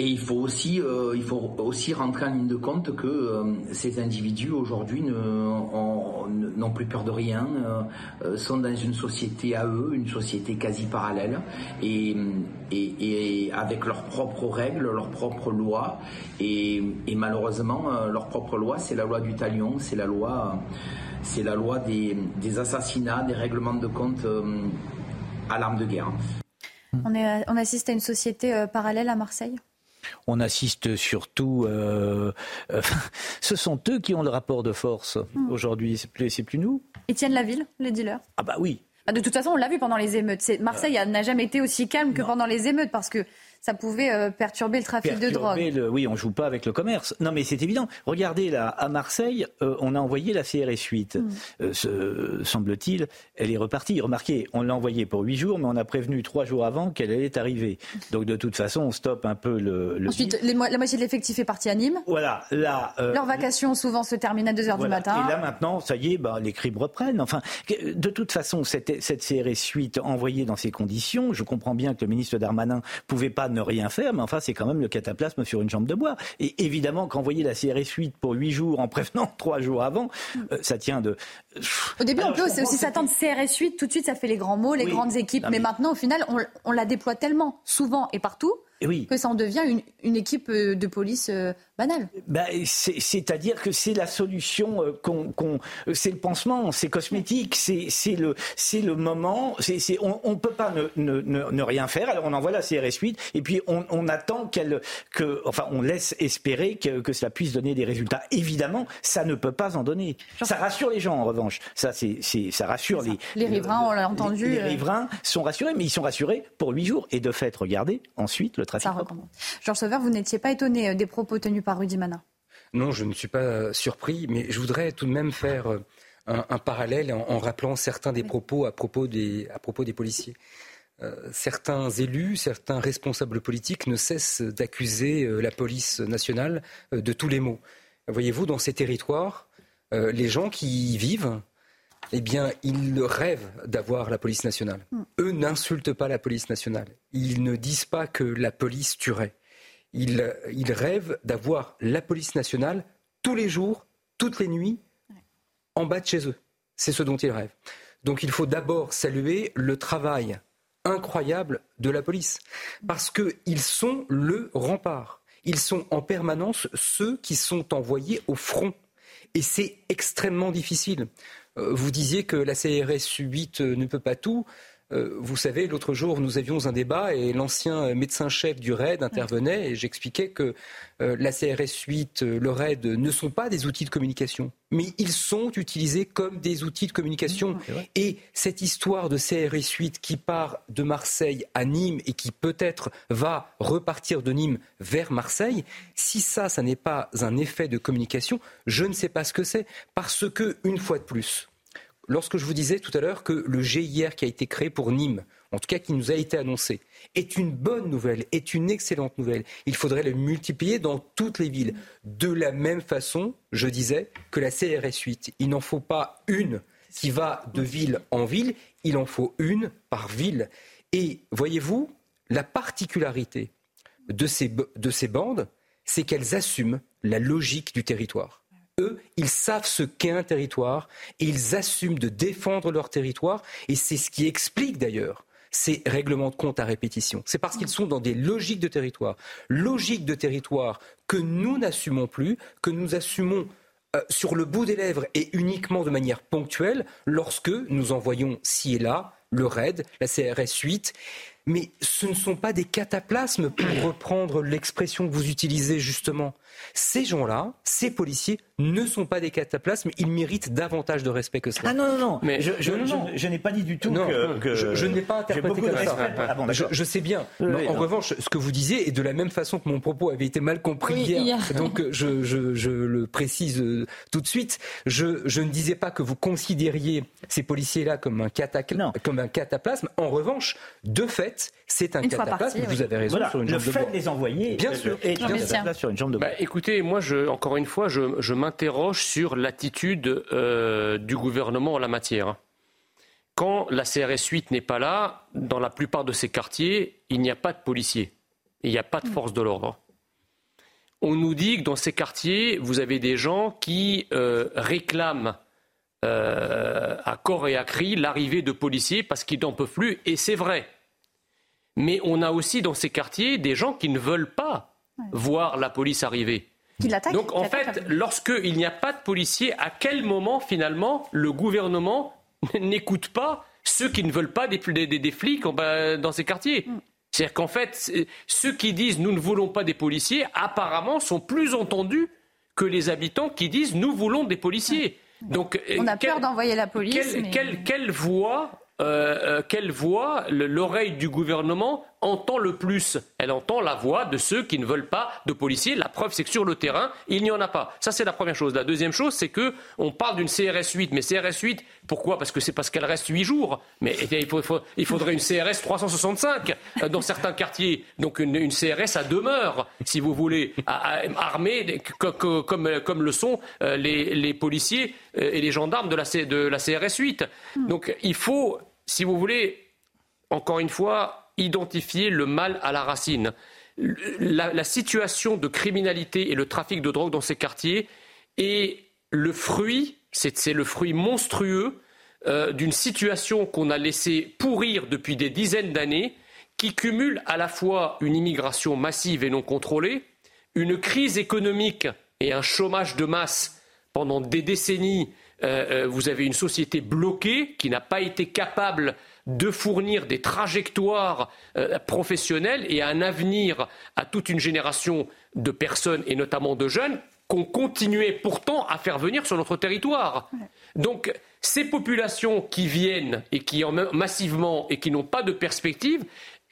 Et il faut aussi, euh, il faut aussi rentrer en ligne de compte que euh, ces individus aujourd'hui n'ont plus peur de rien, sont dans une société à eux, une société quasi parallèle, et, avec leurs propres règles, leurs propres lois. Et, malheureusement, leur propre loi, c'est la loi du talion, c'est la loi, c'est la loi des, assassinats, des règlements de compte à l'arme de guerre. On assiste à une société parallèle à Marseille? On assiste surtout. Euh, euh, ce sont eux qui ont le rapport de force hmm. aujourd'hui, c'est plus, plus nous. Ils tiennent la ville, les dealers Ah bah oui. Ah, de toute façon, on l'a vu pendant les émeutes. Marseille n'a jamais été aussi calme que pendant les émeutes parce que ça pouvait euh, perturber le trafic de drogue. oui, on joue pas avec le commerce. Non, mais c'est évident. Regardez là, à Marseille, euh, on a envoyé la CRS 8. Hmm. Euh, semble-t-il, elle est repartie. Remarquez, on l'a envoyée pour huit jours, mais on a prévenu trois jours avant qu'elle allait arriver. Donc de toute façon, on stoppe un peu le. Ensuite, la moitié de l'effectif est parti à Nîmes. Voilà, là. Leurs vacations souvent se terminent à 2 h du matin. Et là maintenant, ça y est, bah, les crimes reprennent. Enfin, de toute façon, cette, cette CRS 8 envoyée dans ces conditions, je comprends bien que le ministre Darmanin pouvait pas ne rien faire, mais enfin, c'est quand même le cataplasme sur une jambe de bois. Et évidemment, qu'envoyer la CRS 8 pour 8 jours en prévenant 3 jours avant, euh, ça tient de. Au début, on peut aussi s'attendre CRS 8, tout de suite, ça fait les grands mots, les grandes équipes. mais... maintenant, au final, on, on la déploie tellement souvent et partout que ça en devient une, une équipe euh, de police euh, banale. Bah, C'est-à-dire que c'est la solution, euh, qu'on, c'est le pansement, c'est cosmétique, c'est le, le moment. on ne peut pas ne, ne, ne, rien faire, alors on envoie la CRS 8 et puis on, on attend qu'elle, que, enfin, on laisse espérer que, que, cela puisse donner des résultats. Évidemment, ça ne peut pas en donner. Ça rassure les gens en revanche. Ça, c'est, ça rassure les. Les riverains, on l'a entendu. Les, riverains sont rassurés, mais ils sont rassurés pour huit jours. Et de fait, regardez ensuite le trafic. Georges Sauveur, vous n'étiez pas étonné euh, des propos tenus par Rudy Mana Non, je ne suis pas surpris, mais je voudrais tout de même faire euh, un, parallèle en, rappelant certains des propos à propos des, à propos des policiers. Euh, certains élus, certains responsables politiques ne cessent d'accuser la police nationale de tous les maux. Voyez-vous, dans ces territoires, les gens qui y vivent eh bien, ils rêvent d'avoir la police nationale. Hmm. Eux n'insultent pas la police nationale. Ils ne disent pas que la police tuerait. Ils, rêvent d'avoir la police nationale tous les jours, toutes les nuits, en bas de chez eux. C'est ce dont ils rêvent. Donc il faut d'abord saluer le travail incroyable de la police, parce qu'ils sont le rempart. Ils sont en permanence ceux qui sont envoyés au front. Et c'est extrêmement difficile. Euh, vous disiez que la CRS 8 euh, ne peut pas tout. Euh, vous savez, l'autre jour, nous avions un débat et l'ancien médecin-chef du RAID intervenait et j'expliquais que la CRS 8, le RAID ne sont pas des outils de communication, mais ils sont utilisés comme des outils de communication. et cette histoire de CRS 8 qui part de Marseille à Nîmes et qui peut-être va repartir de Nîmes vers Marseille, si ça, ça n'est pas un effet de communication, je ne sais pas ce que c'est. Parce que, une fois de plus, lorsque je vous disais tout à l'heure que le GIR qui a été créé pour Nîmes, en tout cas qui nous a été annoncé, est une bonne nouvelle, est une excellente nouvelle. Il faudrait le multiplier dans toutes les villes. De la même façon, je disais que la CRS 8, il n'en faut pas une qui va de ville en ville, il en faut une par ville. Et voyez-vous, la particularité de ces, de ces bandes, c'est qu'elles assument la logique du territoire ils savent ce qu'est un territoire et ils assument de défendre leur territoire. Et c'est ce qui explique d'ailleurs ces règlements de compte à répétition. C'est parce qu'ils sont dans des logiques de territoire. Logiques de territoire que nous n'assumons plus, que nous assumons euh, sur le bout des lèvres et uniquement de manière ponctuelle lorsque nous envoyons ci et là le RAID, la CRS 8 mais ce ne sont pas des cataplasmes, pour reprendre l'expression que vous utilisez justement. Ces gens-là, ces policiers, ne sont pas des cataplasmes, ils méritent davantage de respect que cela. Ah non, non, non, mais je, je, n'ai pas dit du tout que, Je, ne l'ai pas interprété comme ça. Ah je, sais bien. en revanche, ce que vous disiez est de la même façon que mon propos avait été mal compris hier, donc je, le précise euh, tout de suite. Je, ne disais pas que vous considériez ces policiers-là comme, un comme un cataplasme. En revanche, de fait, c'est un cataplasme. Vous avez raison sur une jambe Le fait de les envoyer, bien sûr, et sur une jambe de bah, écoutez, moi, je, encore une fois, je, m'interroge sur l'attitude euh, du gouvernement en la matière. Quand la CRS 8 n'est pas là, dans la plupart de ces quartiers, il n'y a pas de policiers. Il n'y a pas de force de l'ordre. On nous dit que dans ces quartiers, vous avez des gens qui euh, réclament euh, à corps et à cri l'arrivée de policiers parce qu'ils n'en peuvent plus, et c'est vrai. Mais on a aussi dans ces quartiers des gens qui ne veulent pas voir la police arriver. Donc en fait, lorsqu'il n'y a pas de policiers, à quel moment finalement le gouvernement n'écoute pas ceux qui ne veulent pas des, des, flics dans ces quartiers? Mm. C'est-à-dire qu'en fait, ceux qui disent nous ne voulons pas des policiers, apparemment, sont plus entendus que les habitants qui disent nous voulons des policiers. Donc, on a peur d'envoyer la police. quelle voix euh, euh, quelle voix l'oreille du gouvernement entend le plus? Elle entend la voix de ceux qui ne veulent pas de policiers. La preuve, c'est que sur le terrain, il n'y en a pas. Ça, c'est la première chose. La deuxième chose, c'est que on parle d'une CRS 8, mais CRS 8, pourquoi? Parce que c'est parce qu'elle reste 8 jours. Mais il, faudrait une CRS 365 euh, dans certains quartiers. Donc une, CRS à demeure, si vous voulez, armée comme, le sont les, policiers et les gendarmes de la, de la CRS 8. Donc il faut si vous voulez, encore une fois, identifier le mal à la racine. La, situation de criminalité et le trafic de drogue dans ces quartiers est le fruit, c'est le fruit monstrueux euh, d'une situation qu'on a laissé pourrir depuis des dizaines d'années, qui cumule à la fois une immigration massive et non contrôlée, une crise économique et un chômage de masse pendant des décennies euh, euh, vous avez une société bloquée qui n'a pas été capable de fournir des trajectoires euh, professionnelles et un avenir à toute une génération de personnes et notamment de jeunes qu'on continuait pourtant à faire venir sur notre territoire. Donc ces populations qui viennent et qui en massivement et qui n'ont pas de perspective,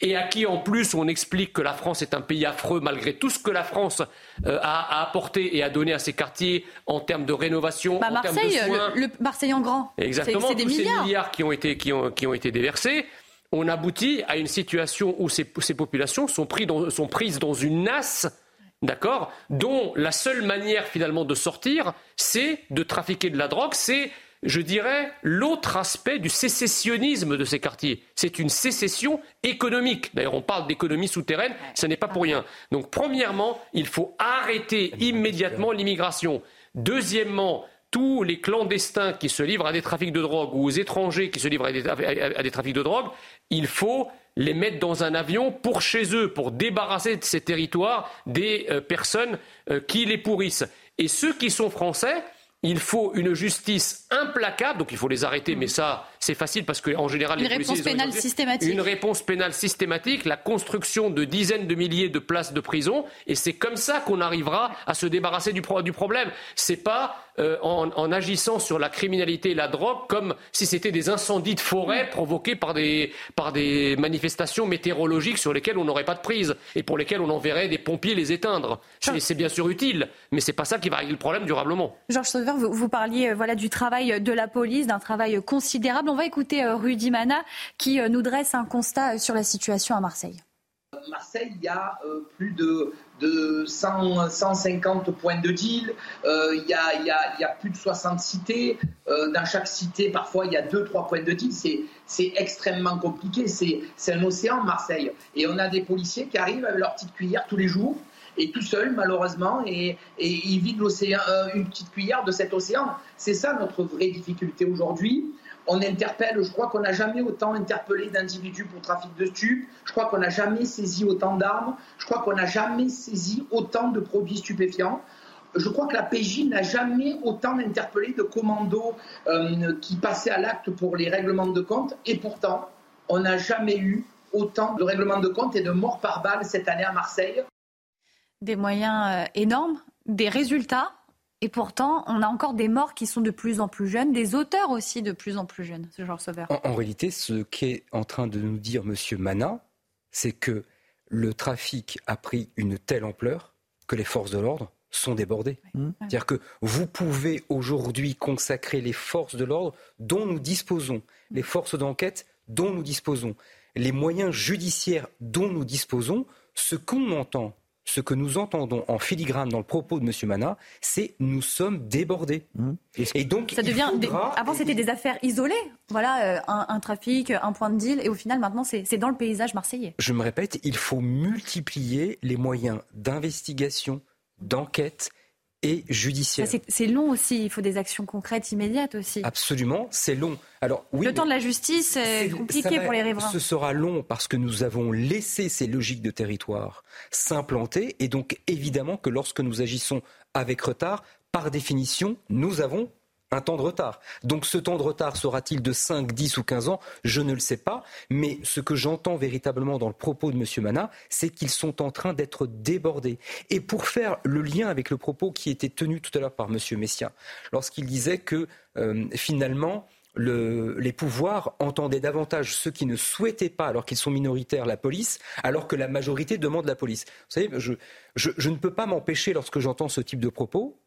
et à qui en plus on explique que la France est un pays affreux malgré tout ce que la France euh, a, apporté et a donné à ses quartiers en termes de rénovation, bah, en termes de soins. Le, Marseille en grand. Exactement, tous ces milliards qui ont été, qui ont, qui ont été déversés. On aboutit à une situation où ces, ces populations sont, pris dans, sont prises dans une nasse d'accord, dont la seule manière finalement de sortir, c'est de trafiquer de la drogue, c'est je dirais, l'autre aspect du sécessionnisme de ces quartiers. C'est une sécession économique. D'ailleurs, on parle d'économie souterraine, ce n'est pas pour rien. Donc, premièrement, il faut arrêter immédiatement l'immigration. Deuxièmement, tous les clandestins qui se livrent à des trafics de drogue ou aux étrangers qui se livrent à des, trafics de drogue, il faut les mettre dans un avion pour chez eux, pour débarrasser de ces territoires des euh, personnes euh, qui les pourrissent. Et ceux qui sont français, il faut une justice implacable, donc il faut les arrêter, mais ça, c'est facile parce qu'en général, une réponse pénale systématique. Une réponse pénale systématique, la construction de dizaines de milliers de places de prison, et c'est comme ça qu'on arrivera à se débarrasser du, du problème. C'est pas euh, en, agissant sur la criminalité et la drogue comme si c'était des incendies de forêt provoqués par des, par des manifestations météorologiques sur lesquelles on n'aurait pas de prise et pour lesquelles on enverrait des pompiers les éteindre. C'est bien sûr utile, mais c'est pas ça qui va régler le problème durablement. Georges Sauveur, vous, vous parliez euh, voilà, du travail de la police, d'un travail considérable. On va écouter euh, Rudy Mana qui nous dresse un constat sur la situation à Marseille. Marseille, il y a plus de de 150 points de deal. Euh, il y, a, plus de 60 cités. Euh, dans chaque cité, parfois, il y a 2-3 points de deal. C'est extrêmement compliqué. C'est un océan, Marseille. Et on a des policiers qui arrivent avec leur petite cuillère tous les jours et tout seuls, malheureusement, et, ils vident l'océan, euh, une petite cuillère de cet océan. C'est ça notre vraie difficulté aujourd'hui on interpelle, je crois qu'on n'a jamais autant interpellé d'individus pour trafic de stupes, je crois qu'on n'a jamais saisi autant d'armes, je crois qu'on n'a jamais saisi autant de produits stupéfiants. Je crois que la PJ n'a jamais autant interpellé de commandos euh, qui passaient à l'acte pour les règlements de compte, et pourtant, on n'a jamais eu autant de règlements de compte et de morts par balle cette année à Marseille. Des moyens euh, énormes, des résultats et pourtant, on a encore des morts qui sont de plus en plus jeunes, des auteurs aussi de plus en plus jeunes, ce genre Sauveur. En, réalité, ce qu'est en train de nous dire M. Mana, c'est que le trafic a pris une telle ampleur que les forces de l'ordre sont débordées. Mmh. C'est-à-dire que vous pouvez aujourd'hui consacrer les forces de l'ordre dont nous disposons, les forces d'enquête dont nous disposons, les moyens judiciaires dont nous disposons, ce qu'on entend ce que nous entendons en filigrane dans le propos de M. Mana, c'est nous sommes débordés. Mmh. Et donc, ça devient. Avant, c'était des affaires isolées. Voilà, euh, un, trafic, un point de deal, et au final, maintenant, c'est dans le paysage marseillais. Je me répète, il faut multiplier les moyens d'investigation, d'enquête et judiciaire. C'est long aussi, il faut des actions concrètes immédiates aussi. Absolument, c'est long. Alors, oui, le temps de la justice, c'est compliqué pour les riverains. Ce sera long parce que nous avons laissé ces logiques de territoire s'implanter et donc évidemment que lorsque nous agissons avec retard, par définition, nous avons un temps de retard. Donc ce temps de retard sera-t-il de 5, 10 ou 15 ans? Je ne le sais pas. Mais ce que j'entends véritablement dans le propos de M. Mana, c'est qu'ils sont en train d'être débordés. Et pour faire le lien avec le propos qui était tenu tout à l'heure par M. Messia, lorsqu'il disait que euh, finalement, les pouvoirs entendaient davantage ceux qui ne souhaitaient pas, alors qu'ils sont minoritaires, la police, alors que la majorité demande la police. Vous savez, je ne peux pas m'empêcher, lorsque j'entends ce type de propos,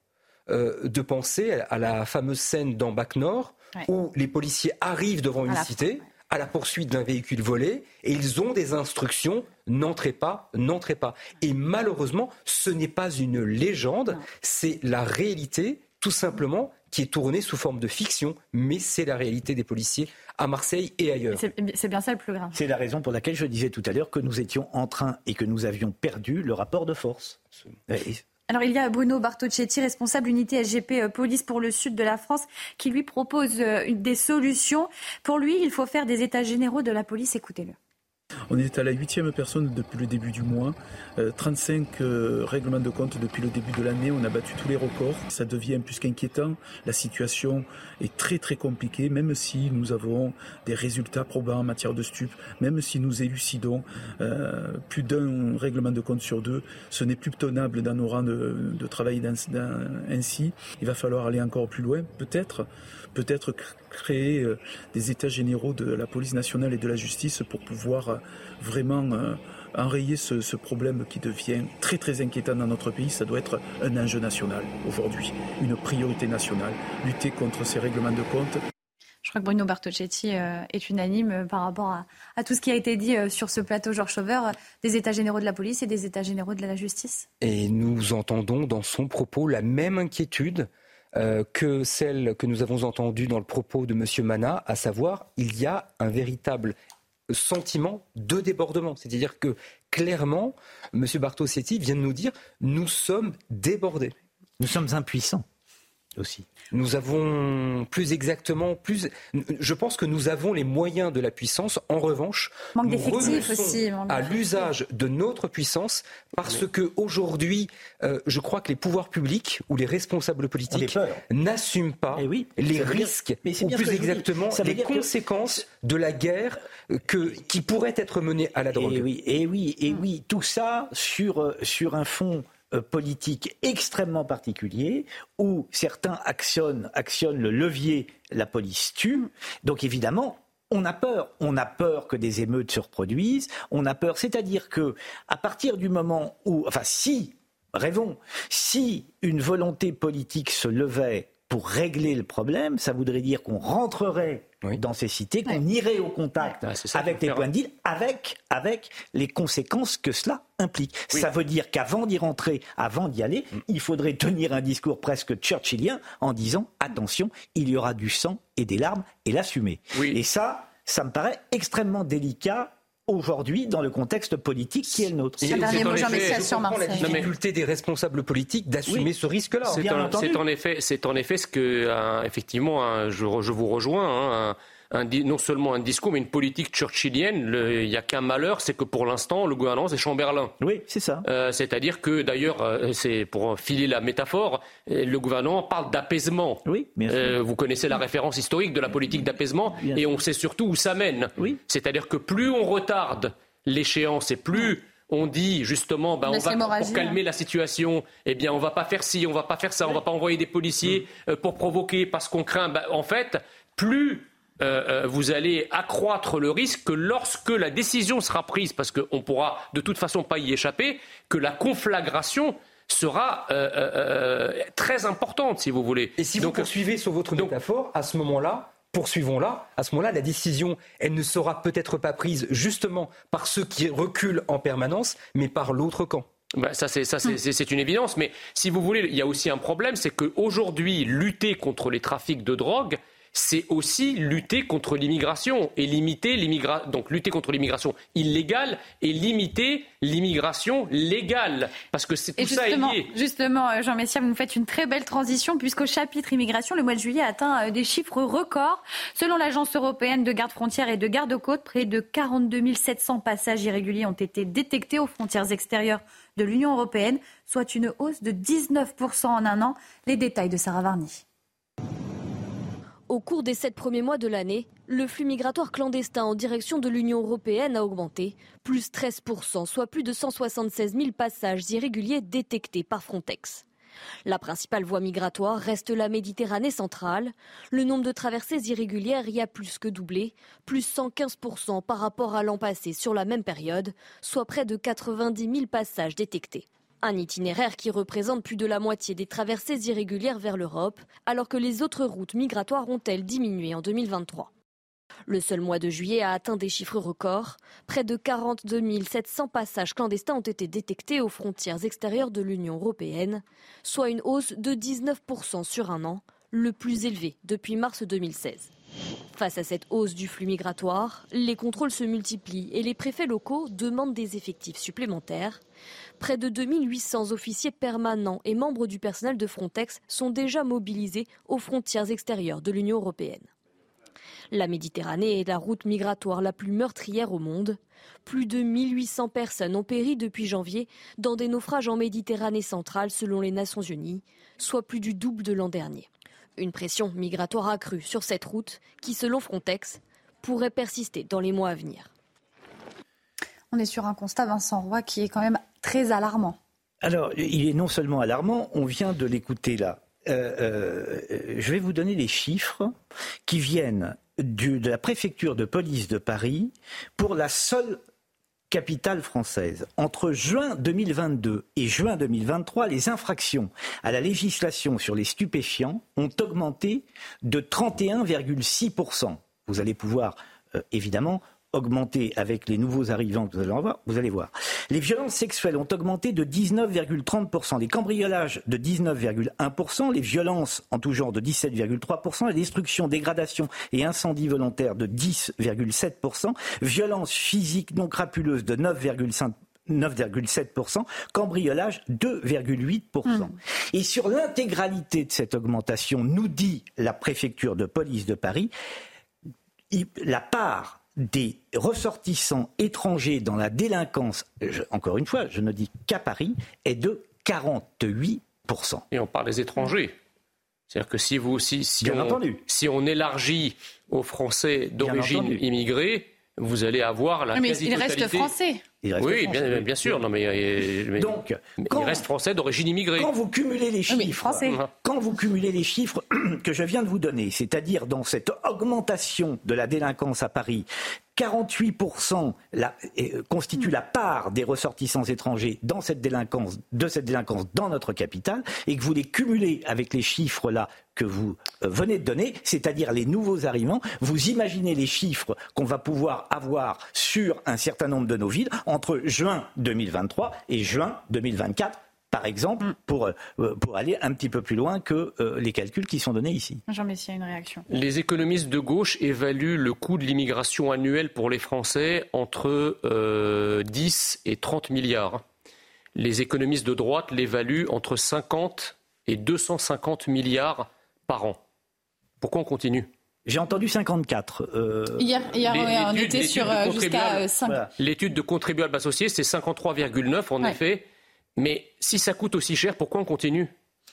euh, de penser à la fameuse scène dans Bac Nord où les policiers arrivent devant une cité à la poursuite d'un véhicule volé et ils ont des instructions n'entrez pas, n'entrez pas. Et malheureusement, ce n'est pas une légende, c'est la réalité tout simplement qui est tournée sous forme de fiction, mais c'est la réalité des policiers à Marseille et ailleurs. C'est bien ça le plus grave. C'est la raison pour laquelle je disais tout à l'heure que nous étions en train et que nous avions perdu le rapport de force. Alors il y a Bruno Bartocchetti, responsable unité SGP euh, Police pour le sud de la France, qui lui propose euh, des solutions. Pour lui, il faut faire des états généraux de la police. Écoutez-le. On est à la huitième personne depuis le début du mois. 35 euh, euh, règlements de compte depuis le début de l'année. On a battu tous les records. Ça devient plus qu'inquiétant. La situation est très très compliquée, même si nous avons des résultats probants en matière de stupes, même si nous élucidons euh, plus d'un règlement de compte sur deux. Ce n'est plus tenable dans nos rangs de, de travail ainsi. Il va falloir aller encore plus loin, peut-être peut-être créer euh, des états généraux de la police nationale et de la justice pour pouvoir euh, vraiment euh, enrayer ce, problème qui devient très très inquiétant dans notre pays. Ça doit être un enjeu national aujourd'hui, une priorité nationale, lutter contre ces règlements de compte. Je crois que Bruno Bertocchetti est unanime par rapport à, tout ce qui a été dit sur ce plateau Georges Sauveur, des états généraux de la police et des états généraux de la justice. Et nous entendons dans son propos la même inquiétude euh, que celle que nous avons entendue dans le propos de M. Mana, à savoir il y a un véritable sentiment de débordement. C'est-à-dire que clairement, M. Bartosetti vient de nous dire nous sommes débordés. Nous sommes impuissants aussi. Nous avons plus exactement, plus. Je pense que nous avons les moyens de la puissance. En revanche, manque d'effectifs aussi. À l'usage de notre puissance, parce que aujourd'hui, euh, je crois que les pouvoirs publics ou les responsables politiques n'assument pas eh les risques, ou plus exactement les conséquences de la guerre que, qui pourrait être menée à la drogue. Et oui, et oui, et oui, tout ça sur, euh, sur un fond euh, politique extrêmement particulier où certains actionnent, actionnent le levier la police tue. Donc évidemment, on a peur. On a peur que des émeutes se reproduisent. On a peur. C'est-à-dire que, à partir du moment où, enfin, si, rêvons, si une volonté politique se levait pour régler le problème, ça voudrait dire qu'on rentrerait dans ces cités, qu'on irait au contact avec les points de deal, avec, avec les conséquences que cela implique. Ça veut dire qu'avant d'y rentrer, avant d'y aller, mm. il faudrait tenir un discours presque churchillien en disant attention, il y aura du sang et des larmes et l'assumer. Et ça, ça me paraît extrêmement délicat aujourd'hui dans le contexte politique qui est le nôtre. C'est la difficulté des responsables politiques d'assumer ce risque-là. C'est en, effet, c'est en effet ce que, effectivement, je, vous rejoins. Hein, non seulement un discours, mais une politique churchillienne. Il n'y a qu'un malheur, c'est que pour l'instant, le gouvernement, c'est Chamberlain. Oui, c'est ça. Euh, c'est-à-dire que, d'ailleurs, euh, c'est pour filer la métaphore, euh, le gouvernement parle d'apaisement. Oui, vous connaissez la référence historique de la politique d'apaisement, et on sait surtout où ça mène. Oui. C'est-à-dire que plus on retarde l'échéance et plus on dit justement, ben, on va, pour calmer la situation, eh bien, on va pas faire ci, on va pas faire ça, on va pas envoyer des policiers pour provoquer parce qu'on craint. Ben, en fait, plus euh, euh, vous allez accroître le risque que lorsque la décision sera prise, parce qu'on ne pourra de toute façon pas y échapper, que la conflagration sera euh, très importante, si vous voulez. Et si vous poursuivez sur votre métaphore, à ce moment-là, poursuivons-la. À ce moment-là, la décision, elle ne sera peut-être pas prise justement par ceux qui reculent en permanence, mais par l'autre camp. Bah, ça, c'est une évidence. Mais si vous voulez, il y a aussi un problème, c'est qu'aujourd'hui, lutter contre les trafics de drogue, c'est aussi lutter contre l'immigration et limiter l'immigration. Donc lutter contre l'immigration illégale et limiter l'immigration légale. Parce que c'est tout ça est lié. Justement, euh, Jean Messia, vous nous faites une très belle transition puisqu'au chapitre immigration, le mois de juillet a atteint euh, des chiffres records. Selon l'Agence européenne de garde frontières et de garde-côtes, près de 42 700 passages irréguliers ont été détectés aux frontières extérieures de l'Union européenne, soit une hausse de 19% en un an. Les détails de Sarah Varny. Au cours des sept premiers mois de l'année, le flux migratoire clandestin en direction de l'Union européenne a augmenté, plus 13%, soit plus de 176 000 passages irréguliers détectés par Frontex. La principale voie migratoire reste la Méditerranée centrale. Le nombre de traversées irrégulières y a plus que doublé, plus 115% par rapport à l'an passé sur la même période, soit près de 90 000 passages détectés. Un itinéraire qui représente plus de la moitié des traversées irrégulières vers l'Europe, alors que les autres routes migratoires ont-elles diminué en 2023. Le seul mois de juillet a atteint des chiffres records. Près de 42 700 passages clandestins ont été détectés aux frontières extérieures de l'Union européenne, soit une hausse de 19% sur un an, le plus élevé depuis mars 2016. Face à cette hausse du flux migratoire, les contrôles se multiplient et les préfets locaux demandent des effectifs supplémentaires. Près de 2800 officiers permanents et membres du personnel de Frontex sont déjà mobilisés aux frontières extérieures de l'Union européenne. La Méditerranée est la route migratoire la plus meurtrière au monde. Plus de 1800 personnes ont péri depuis janvier dans des naufrages en Méditerranée centrale selon les Nations Unies, soit plus du double de l'an dernier. Une pression migratoire accrue sur cette route qui, selon Frontex, pourrait persister dans les mois à venir. On est sur un constat, Vincent Roy, qui est quand même très alarmant. Alors, il est non seulement alarmant, on vient de l'écouter là. Euh, euh, je vais vous donner les chiffres qui viennent de la préfecture de police de Paris pour la seule capitale française. Entre juin 2022 et juin 2023, les infractions à la législation sur les stupéfiants ont augmenté de 31,6%. Vous allez pouvoir euh, évidemment augmenté avec les nouveaux arrivants que vous allez voir, vous allez voir. Les violences sexuelles ont augmenté de 19,30%, les cambriolages de 19,1%, les violences en tout genre de 17,3%, la destruction, dégradation et incendie volontaire de 10,7%, violences physiques non crapuleuses de 9,5%, 9,7%, cambriolage 2,8%. Mmh. Et sur l'intégralité de cette augmentation, nous dit la préfecture de police de Paris, la part des ressortissants étrangers dans la délinquance, encore une fois, je ne dis qu'à Paris, est de 48%. Et on parle des étrangers. C'est-à-dire que si, vous, si, si, on, si on élargit aux Français d'origine immigrée, vous allez avoir la mais il reste français. Oui, bien, bien, sûr. Non, mais, euh, Donc, il reste français d'origine immigrée. Quand vous cumulez les chiffres, quand vous cumulez les chiffres que je viens de vous donner, c'est-à-dire dans cette augmentation de la délinquance à Paris, 48% la, euh, constitue la part des ressortissants étrangers de cette délinquance dans notre capitale, et que vous les cumulez avec les chiffres là que vous euh, venez de donner, c'est-à-dire les nouveaux arrivants, vous imaginez les chiffres qu'on va pouvoir avoir sur un certain nombre de nos villes entre juin 2023 et juin 2024 par exemple, mm. pour, euh, pour aller un petit peu plus loin que euh, les calculs qui sont donnés ici. Jean Messia, une réaction. Les économistes de gauche évaluent le coût de l'immigration annuelle pour les Français entre 10 euh, et 30 milliards. Les économistes de droite l'évaluent entre 50 et 250 milliards par an. Pourquoi on continue? J'ai entendu 54. Hier, on était sur jusqu'à 5. L'étude de contribuables associés, c'est 53,9 en effet. Mais si ça coûte aussi cher, pourquoi on continue?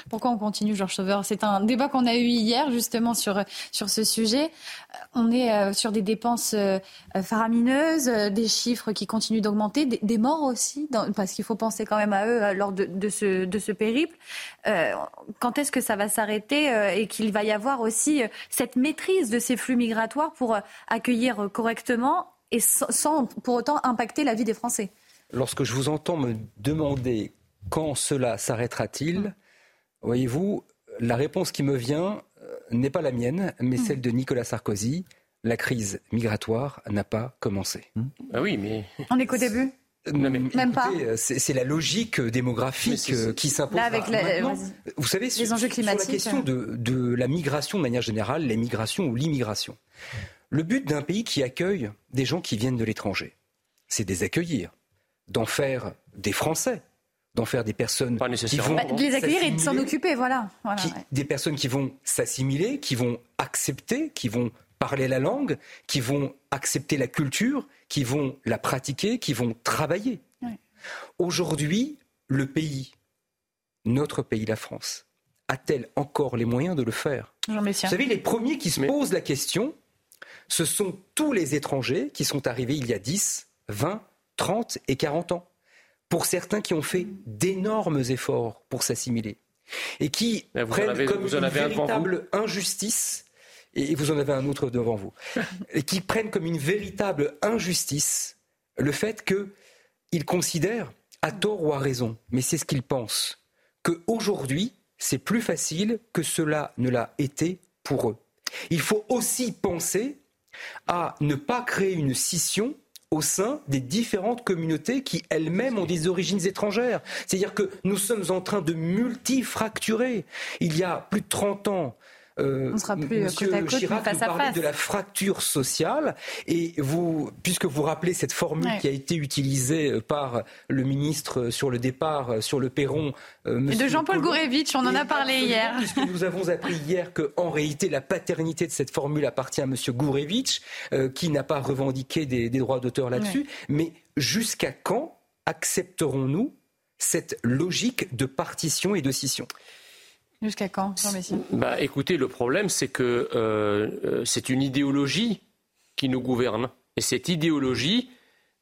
Pourquoi on continue, Georges Sauveur? C'est un débat qu'on a eu hier justement sur, sur ce sujet. On est euh, sur des dépenses euh, faramineuses, euh, des chiffres qui continuent d'augmenter, des, morts aussi, parce qu'il faut penser quand même à eux lors de, de, ce, de ce périple. quand est-ce que ça va s'arrêter et qu'il va y avoir aussi cette maîtrise de ces flux migratoires pour accueillir correctement et sans pour autant impacter la vie des Français? Lorsque je vous entends me demander quand cela s'arrêtera-t-il, voyez-vous, la réponse qui me vient euh, n'est pas la mienne, mais mm. celle de Nicolas Sarkozy. La crise migratoire n'a pas commencé. Ah oui, mais. On est qu'au début Même pas. C'est la logique démographique qui s'impose. Avec vous savez, les enjeux climatiques. Sur la question de, de la migration de manière générale, l'émigration ou l'immigration. Le but d'un pays qui accueille des gens qui viennent de l'étranger, c'est de les accueillir, d'en faire des Français, d'en faire des personnes qui vont bah, de les accueillir et de s'en occuper, voilà. Des personnes qui vont s'assimiler, qui vont accepter, qui vont parler la langue, qui vont accepter la culture, qui vont la pratiquer, qui vont travailler. Aujourd'hui, le pays, notre pays, la France, a-t-elle encore les moyens de le faire? Vous savez, les premiers qui se posent la question, ce sont tous les étrangers qui sont arrivés il y a 10, 20, 30 et 40 ans. Pour certains qui ont fait d'énormes efforts pour s'assimiler et qui prennent comme une véritable injustice et vous en avez un autre devant vous, et qui prennent comme une véritable injustice le fait qu'ils considèrent, à tort ou à raison, mais c'est ce qu'ils pensent, qu'aujourd'hui, c'est plus facile que cela ne l'a été pour eux. Il faut aussi penser à ne pas créer une scission au sein des différentes communautés qui elles-mêmes ont des origines étrangères. C'est-à-dire que nous sommes en train de multifracturer. Il y a plus de 30 ans, euh, On sera plus Monsieur côte Chirac face nous parlait de la fracture sociale et vous, puisque vous rappelez cette formule qui a été utilisée euh, par le ministre sur le départ, euh, sur le perron. et de Jean-Paul Gourevitch, on en a parlé hier. Puisque nous avons appris hier qu'en réalité la paternité de cette formule appartient à Monsieur Gourevitch, qui n'a pas revendiqué des, droits d'auteur là-dessus. Mais jusqu'à quand accepterons-nous cette logique de partition et de scission? Jusqu'à quand, Jean Messia bah, Écoutez, le problème, c'est que euh, euh, c'est une idéologie qui nous gouverne. Et cette idéologie,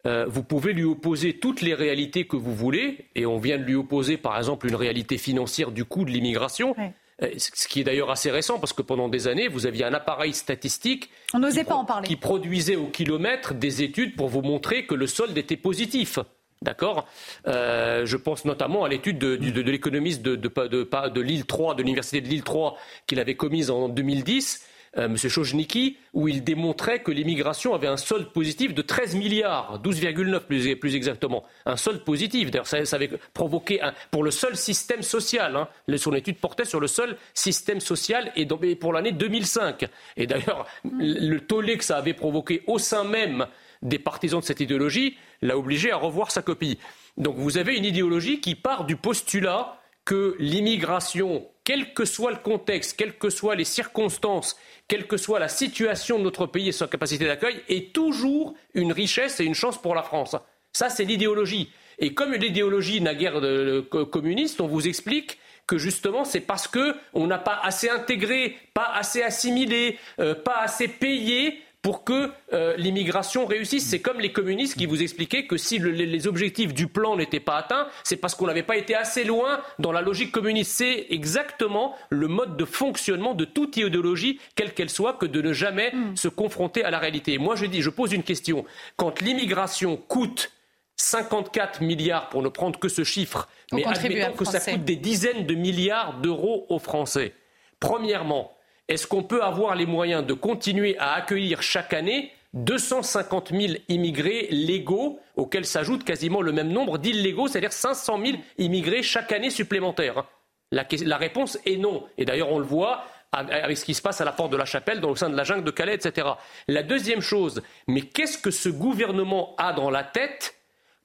euh, vous pouvez lui opposer toutes les réalités que vous voulez, et on vient de lui opposer, par exemple, une réalité financière du coût de l'immigration. Ce qui est d'ailleurs assez récent, parce que pendant des années, vous aviez un appareil statistique on n'osait pas en parler. qui produisait au kilomètre des études pour vous montrer que le solde était positif. D'accord euh, Je pense notamment à l'étude de, l'économiste de, de, Lille 3, de l'université de Lille 3, qu'il avait commise en 2010, euh, M. Chojniki, où il démontrait que l'immigration avait un solde positif de 13 milliards, 12,9 plus, plus, exactement. Un solde positif. D'ailleurs, ça, avait provoqué, un, pour le seul système social, hein, son étude portait sur le seul système social et, pour l'année 2005. Et d'ailleurs, le tollé que ça avait provoqué au sein même des partisans de cette idéologie l'a obligé à revoir sa copie. Donc vous avez une idéologie qui part du postulat que l'immigration, quel que soit le contexte, quelles que soient les circonstances, quelle que soit la situation de notre pays et sa capacité d'accueil, est toujours une richesse et une chance pour la France. Ça, c'est l'idéologie. Et comme l'idéologie n'a guère de, communiste, on vous explique que justement c'est parce qu'on n'a pas assez intégré, pas assez assimilé, euh, pas assez payé pour que euh, l'immigration réussisse. C'est comme les communistes qui vous expliquaient que si les objectifs du plan n'étaient pas atteints, c'est parce qu'on n'avait pas été assez loin dans la logique communiste. C'est exactement le mode de fonctionnement de toute idéologie, quelle qu'elle soit, que de ne jamais hmm. se confronter à la réalité. moi, je dis, je pose une question. Quand l'immigration coûte 54 milliards, pour ne prendre que ce chiffre, mais admettons que ça coûte des dizaines de milliards d'euros aux Français. Premièrement, est-ce qu'on peut avoir les moyens de continuer à accueillir chaque année 250 000 immigrés légaux, auxquels s'ajoute quasiment le même nombre d'illégaux, c'est-à-dire 500 000 immigrés chaque année supplémentaires? La, réponse est non. Et d'ailleurs, on le voit avec ce qui se passe à la porte de la chapelle, dans le sein de la jungle de Calais, etc. La deuxième chose, mais qu'est-ce que ce gouvernement a dans la tête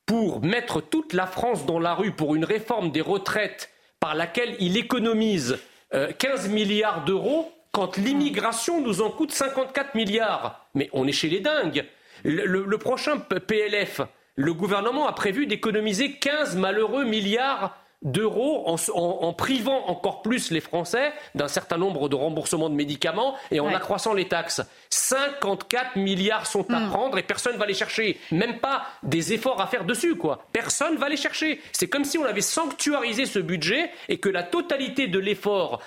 pour mettre toute la France dans la rue pour une réforme des retraites par laquelle il économise 15 euh, milliards d'euros quand l'immigration nous en coûte 54 milliards. Mais on est chez les dingues. Le, prochain PLF, le gouvernement a prévu d'économiser 15 malheureux milliards d'euros en, privant encore plus les Français d'un certain nombre de remboursements de médicaments et en accroissant les taxes. 54 milliards sont à hmm. prendre et personne ne va les chercher. Même pas des efforts à faire dessus, quoi. Personne va les chercher. C'est comme si on avait sanctuarisé ce budget et que la totalité de l'effort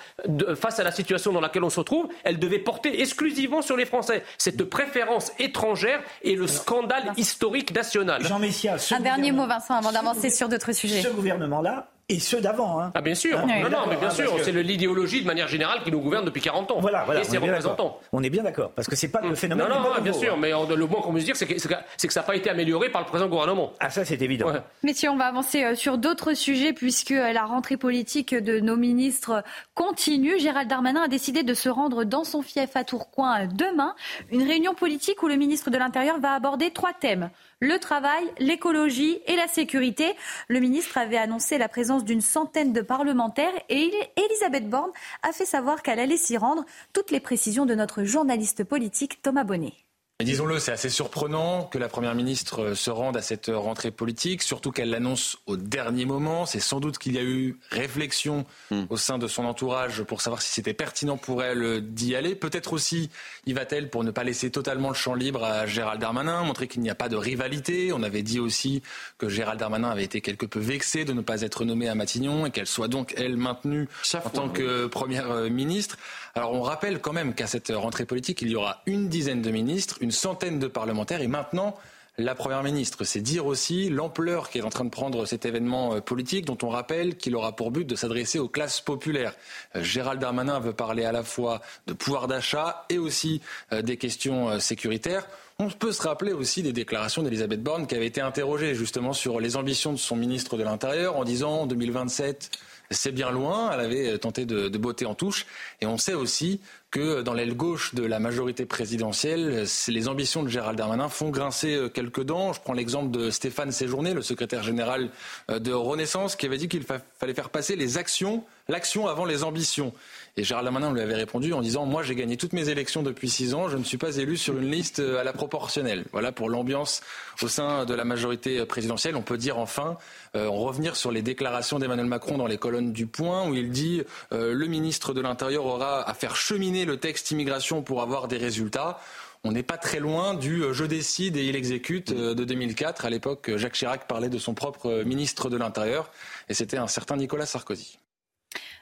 face à la situation dans laquelle on se retrouve, elle devait porter exclusivement sur les Français. Cette préférence étrangère est le scandale historique national. Jean Messia, un dernier mot, Vincent, avant d'avancer sur d'autres sujets. Ce gouvernement-là et ceux d'avant. Hein. Ah bien sûr, Hein, non, non, mais bien sûr, que- c'est le- l'idéologie de manière générale qui nous gouverne depuis 40 ans. Voilà, voilà, et on ses est bien représentants. d'accord. On est bien d'accord, parce que c'est pas le phénomène. Non, non, pas bien sûr, hein. mais on- le moins qu'on puisse dire, c'est que, que- que ça n'a pas été amélioré par le présent gouvernement. Ah, ça, c'est évident. Messieurs, on va avancer euh, sur d'autres sujets puisque euh, la rentrée politique de nos ministres continue. Gérald Darmanin a décidé de se rendre dans son fief à Tourcoing euh, demain. Une réunion politique où le ministre de l'Intérieur va aborder trois thèmes. Le travail, l'écologie et la sécurité. Le ministre avait annoncé la présence d'une centaine de parlementaires et Elisabeth Borne a fait savoir qu'elle allait s'y rendre. Toutes les précisions de notre journaliste politique Thomas Bonnet. Mais disons-le, c'est assez surprenant que la Première ministre euh, se rende à cette rentrée politique, surtout qu'elle l'annonce au dernier moment. C'est sans doute qu'il y a eu réflexion au sein de son entourage pour savoir si c'était pertinent pour elle d'y aller. Peut-être aussi y va-t-elle pour ne pas laisser totalement le champ libre à Gérald Darmanin, montrer qu'il n'y a pas de rivalité. On avait dit aussi que Gérald Darmanin avait été quelque peu vexé de ne pas être nommé à Matignon et qu'elle soit donc, elle, maintenue en tant que Première euh, ministre. On rappelle quand même qu'à cette rentrée politique, il y aura une dizaine de ministres, une centaine de parlementaires et maintenant la Première ministre. C'est dire aussi l'ampleur qu'est en train de prendre cet événement euh, politique dont on rappelle qu'il aura pour but de s'adresser aux classes populaires. Euh, Gérald Darmanin veut parler à la fois de pouvoir d'achat et aussi euh, des questions sécuritaires. On peut se rappeler aussi des déclarations d'Elisabeth Borne qui avait été interrogée justement sur les ambitions de son ministre de l'Intérieur en disant en 2027 c'est bien loin. Elle avait euh, tenté de, botter en touche. Et on sait aussi que dans l'aile gauche de la majorité présidentielle, les ambitions de Gérald Darmanin font grincer euh, quelques dents. Je prends l'exemple de Stéphane Séjourné, le secrétaire général euh, de Renaissance, qui avait dit qu'il fa- fallait faire passer les actions, l'action avant les ambitions. Et Gérald Darmanin lui avait répondu en disant Moi, j'ai gagné toutes mes élections depuis six ans, je ne suis pas élu sur une liste euh, à la proportionnelle. Voilà pour l'ambiance au sein de la majorité euh, présidentielle. On peut dire enfin, euh, en revenir sur les déclarations d'Emmanuel Macron dans les colonnes du Point, où il dit euh, Le ministre de l'Intérieur aura à faire cheminer le texte immigration pour avoir des résultats. On n'est pas très loin du je décide et il exécute de 2004. À l'époque, Jacques Chirac parlait de son propre ministre de l'Intérieur et c'était un certain Nicolas Sarkozy.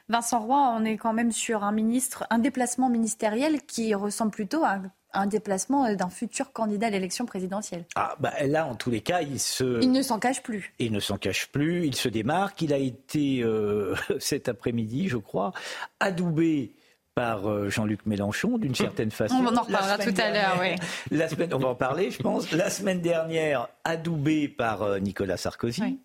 Vincent Roy, on est quand même sur un ministre, un déplacement ministériel qui ressemble plutôt à un déplacement d'un futur candidat à l'élection présidentielle. Ah, bah, là, en tous les cas, il se. Il ne s'en cache plus. Il ne s'en cache plus, il se démarque. Il a été, euh, cet après-midi, je crois, adoubé par euh, Jean-Luc Mélenchon, d'une certaine façon. On en reparlera semaine tout à l'heure, oui. La semaine, on va en parler, je pense. La semaine dernière, adoubé par euh, Nicolas Sarkozy,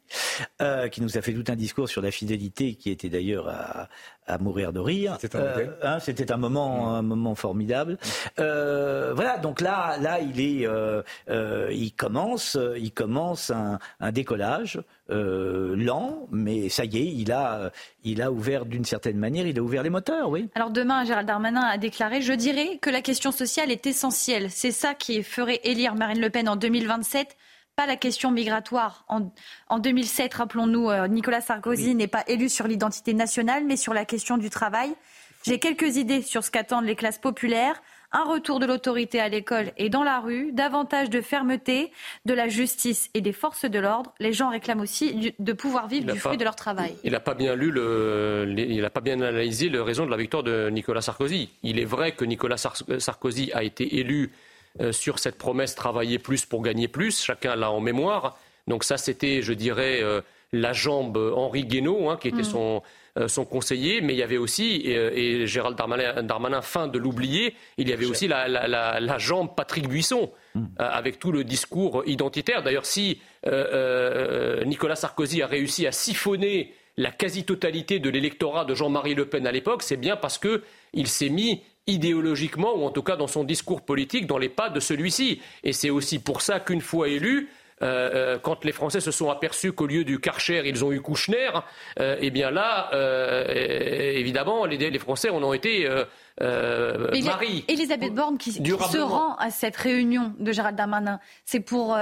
euh, qui nous a fait tout un discours sur la fidélité, qui était d'ailleurs à, à mourir de rire. C'était un Euh, hein, un moment, un moment formidable. Euh, voilà, donc là, là, il est, euh, euh, il commence, il commence un, un décollage euh, lent, mais ça y est, il a, il a ouvert d'une certaine manière, il a ouvert les moteurs, oui. Alors demain, Gérald Darmanin a déclaré Je dirais que la question sociale est essentielle. C'est ça qui ferait élire Marine Le Pen en 2027, pas la question migratoire. En, en 2007, rappelons-nous, euh, Nicolas Sarkozy n'est pas élu sur l'identité nationale, mais sur la question du travail. J'ai quelques idées sur ce qu'attendent les classes populaires. Un retour de l'autorité à l'école et dans la rue, davantage de fermeté, de la justice et des forces de l'ordre. Les gens réclament aussi de pouvoir vivre Il du pas- fruit de leur travail. Il n'a pas bien lu le, les- il n'a pas bien analysé le raison de la victoire de Nicolas Sarkozy. Il est vrai que Nicolas Sar- Sarkozy a été élu sur cette promesse travailler plus pour gagner plus. Chacun l'a en mémoire. Donc ça, c'était, je dirais, euh, la jambe Henri Guénaud, hein, qui était Mm. son, euh, son conseiller. Mais il y avait aussi, et, euh, et Gérald Darmanin, Darmanin fin de l'oublier, il y avait aussi la, la- la- la jambe Patrick Buisson, euh, avec tout le discours identitaire. D'ailleurs, si euh, euh, Nicolas Sarkozy a réussi à siphonner la quasi-totalité de l'électorat de Jean-Marie Le Pen à l'époque, c'est bien parce que il s'est mis idéologiquement, ou en tout cas dans son discours politique, dans les pas de celui-ci. Et c'est aussi pour ça qu'une fois élu, euh, euh, quand les Français se sont aperçus qu'au lieu du Karcher, ils ont eu Kouchner, euh, eh bien là, euh, évidemment, les, les Français en ont été Marie. Elisabeth Borne qui, qui se rend à cette réunion de Gérald Darmanin, c'est pour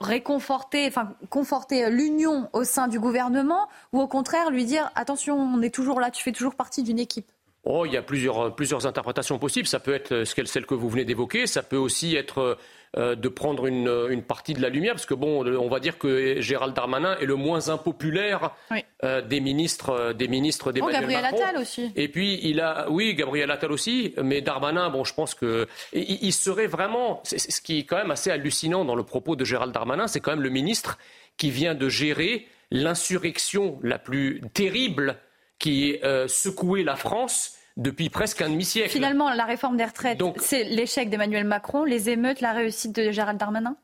réconforter, enfin conforter l'union au sein du gouvernement, ou au contraire lui dire attention, on est toujours là, tu fais toujours partie d'une équipe. Oh, il y a plusieurs, plusieurs interprétations possibles. Ça peut être euh, celle que vous venez d'évoquer. Ça peut aussi être euh, de prendre une, une partie de la lumière, parce que bon, on va dire que Gérald Darmanin est le moins impopulaire Oui. euh, des ministres, euh, des ministres Oh, d'Emmanuel Gabriel Macron. Attal aussi. Et puis il a, oui, Gabriel Attal aussi, mais Darmanin, bon, je pense que il, il serait vraiment, ce qui est quand même assez hallucinant dans le propos de Gérald Darmanin, c'est quand même le ministre qui vient de gérer l'insurrection la plus terrible qui euh, secouait la France depuis presque un demi-siècle. Finalement, la réforme des retraites, c'est l'échec d'Emmanuel Macron, les émeutes, la réussite de Gérald Darmanin?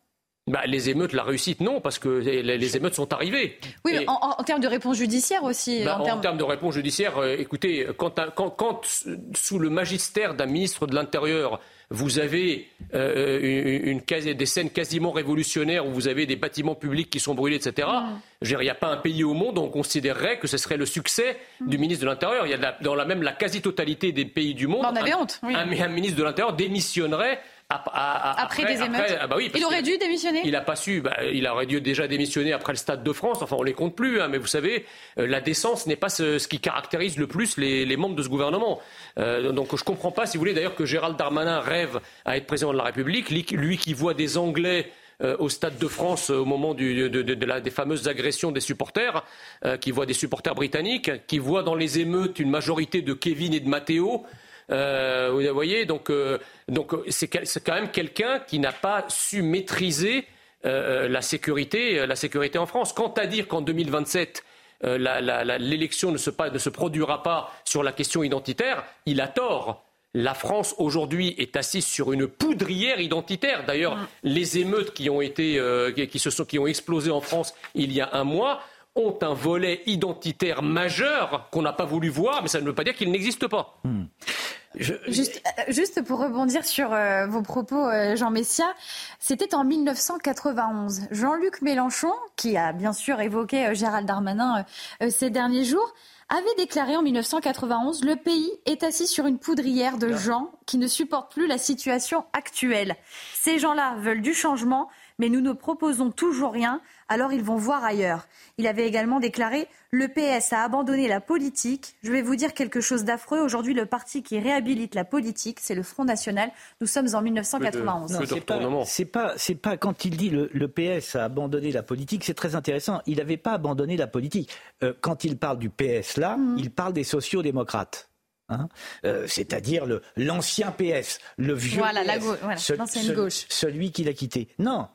Bah, les émeutes, la réussite, non, parce que les, émeutes sont arrivées. Oui, mais en, termes de réponse judiciaire aussi. Bah, en, termes... de réponse judiciaire, euh, écoutez, quand, quand, sous le magistère d'un ministre de l'Intérieur, vous avez euh, une, des scènes quasiment révolutionnaires où vous avez des bâtiments publics qui sont brûlés, etc. Mm. Il n'y a pas un pays au monde où on considérerait que ce serait le succès mm. du ministre de l'Intérieur. Il y a dans la même la quasi-totalité des pays du monde. on avait honte. Oui. un ministre de l'Intérieur démissionnerait après, des émeutes. Ah bah il aurait dû démissionner? Il n'a pas su. Bah, il aurait dû déjà démissionner après le Stade de France. Enfin, on les compte plus. Hein, mais vous savez, euh, la décence n'est pas ce, qui caractérise le plus les, membres de ce gouvernement. Euh, donc, je comprends pas, si vous voulez, d'ailleurs, que Gérald Darmanin rêve à être président de la République. Lui, qui voit des Anglais euh, au Stade de France au moment des fameuses agressions des supporters, qui voit des supporters britanniques, qui voit dans les émeutes une majorité de Kevin et de Matteo. Euh, vous voyez, donc euh, donc c'est quand même quelqu'un qui n'a pas su maîtriser euh, la sécurité la sécurité en France. Quant à dire qu'en 2027 l'élection ne se, ne se produira pas sur la question identitaire, il a tort. La France aujourd'hui est assise sur une poudrière identitaire. D'ailleurs, mm. les émeutes qui ont été, qui, se sont, qui ont explosé en France il y a un mois ont un volet identitaire majeur qu'on n'a pas voulu voir, mais ça ne veut pas dire qu'il n'existe pas. Mm. Euh, juste, pour rebondir sur euh, vos propos, euh, Jean Messia, c'était en 1991. Jean-Luc Mélenchon, qui a bien sûr évoqué Gérald Darmanin ces derniers jours, avait déclaré en 1991 Le pays est assis sur une poudrière de gens qui ne supportent plus la situation actuelle. Ces gens-là veulent du changement, mais nous ne proposons toujours rien alors ils vont voir ailleurs. Il avait également déclaré Le PS a abandonné la politique. Je vais vous dire quelque chose d'affreux. Aujourd'hui, le parti qui réhabilite la politique, c'est le Front National. Nous sommes en 1991. Non, c'est pas, c'est pas, quand il dit le, PS a abandonné la politique, c'est très intéressant. Il n'avait pas abandonné la politique. Euh, quand il parle du PS là, mhm. il parle des sociaux-démocrates. Hein. Euh, c'est-à-dire l'ancien PS, le vieux voilà, l'ancienne gauche. Celui qui l'a quitté. Non,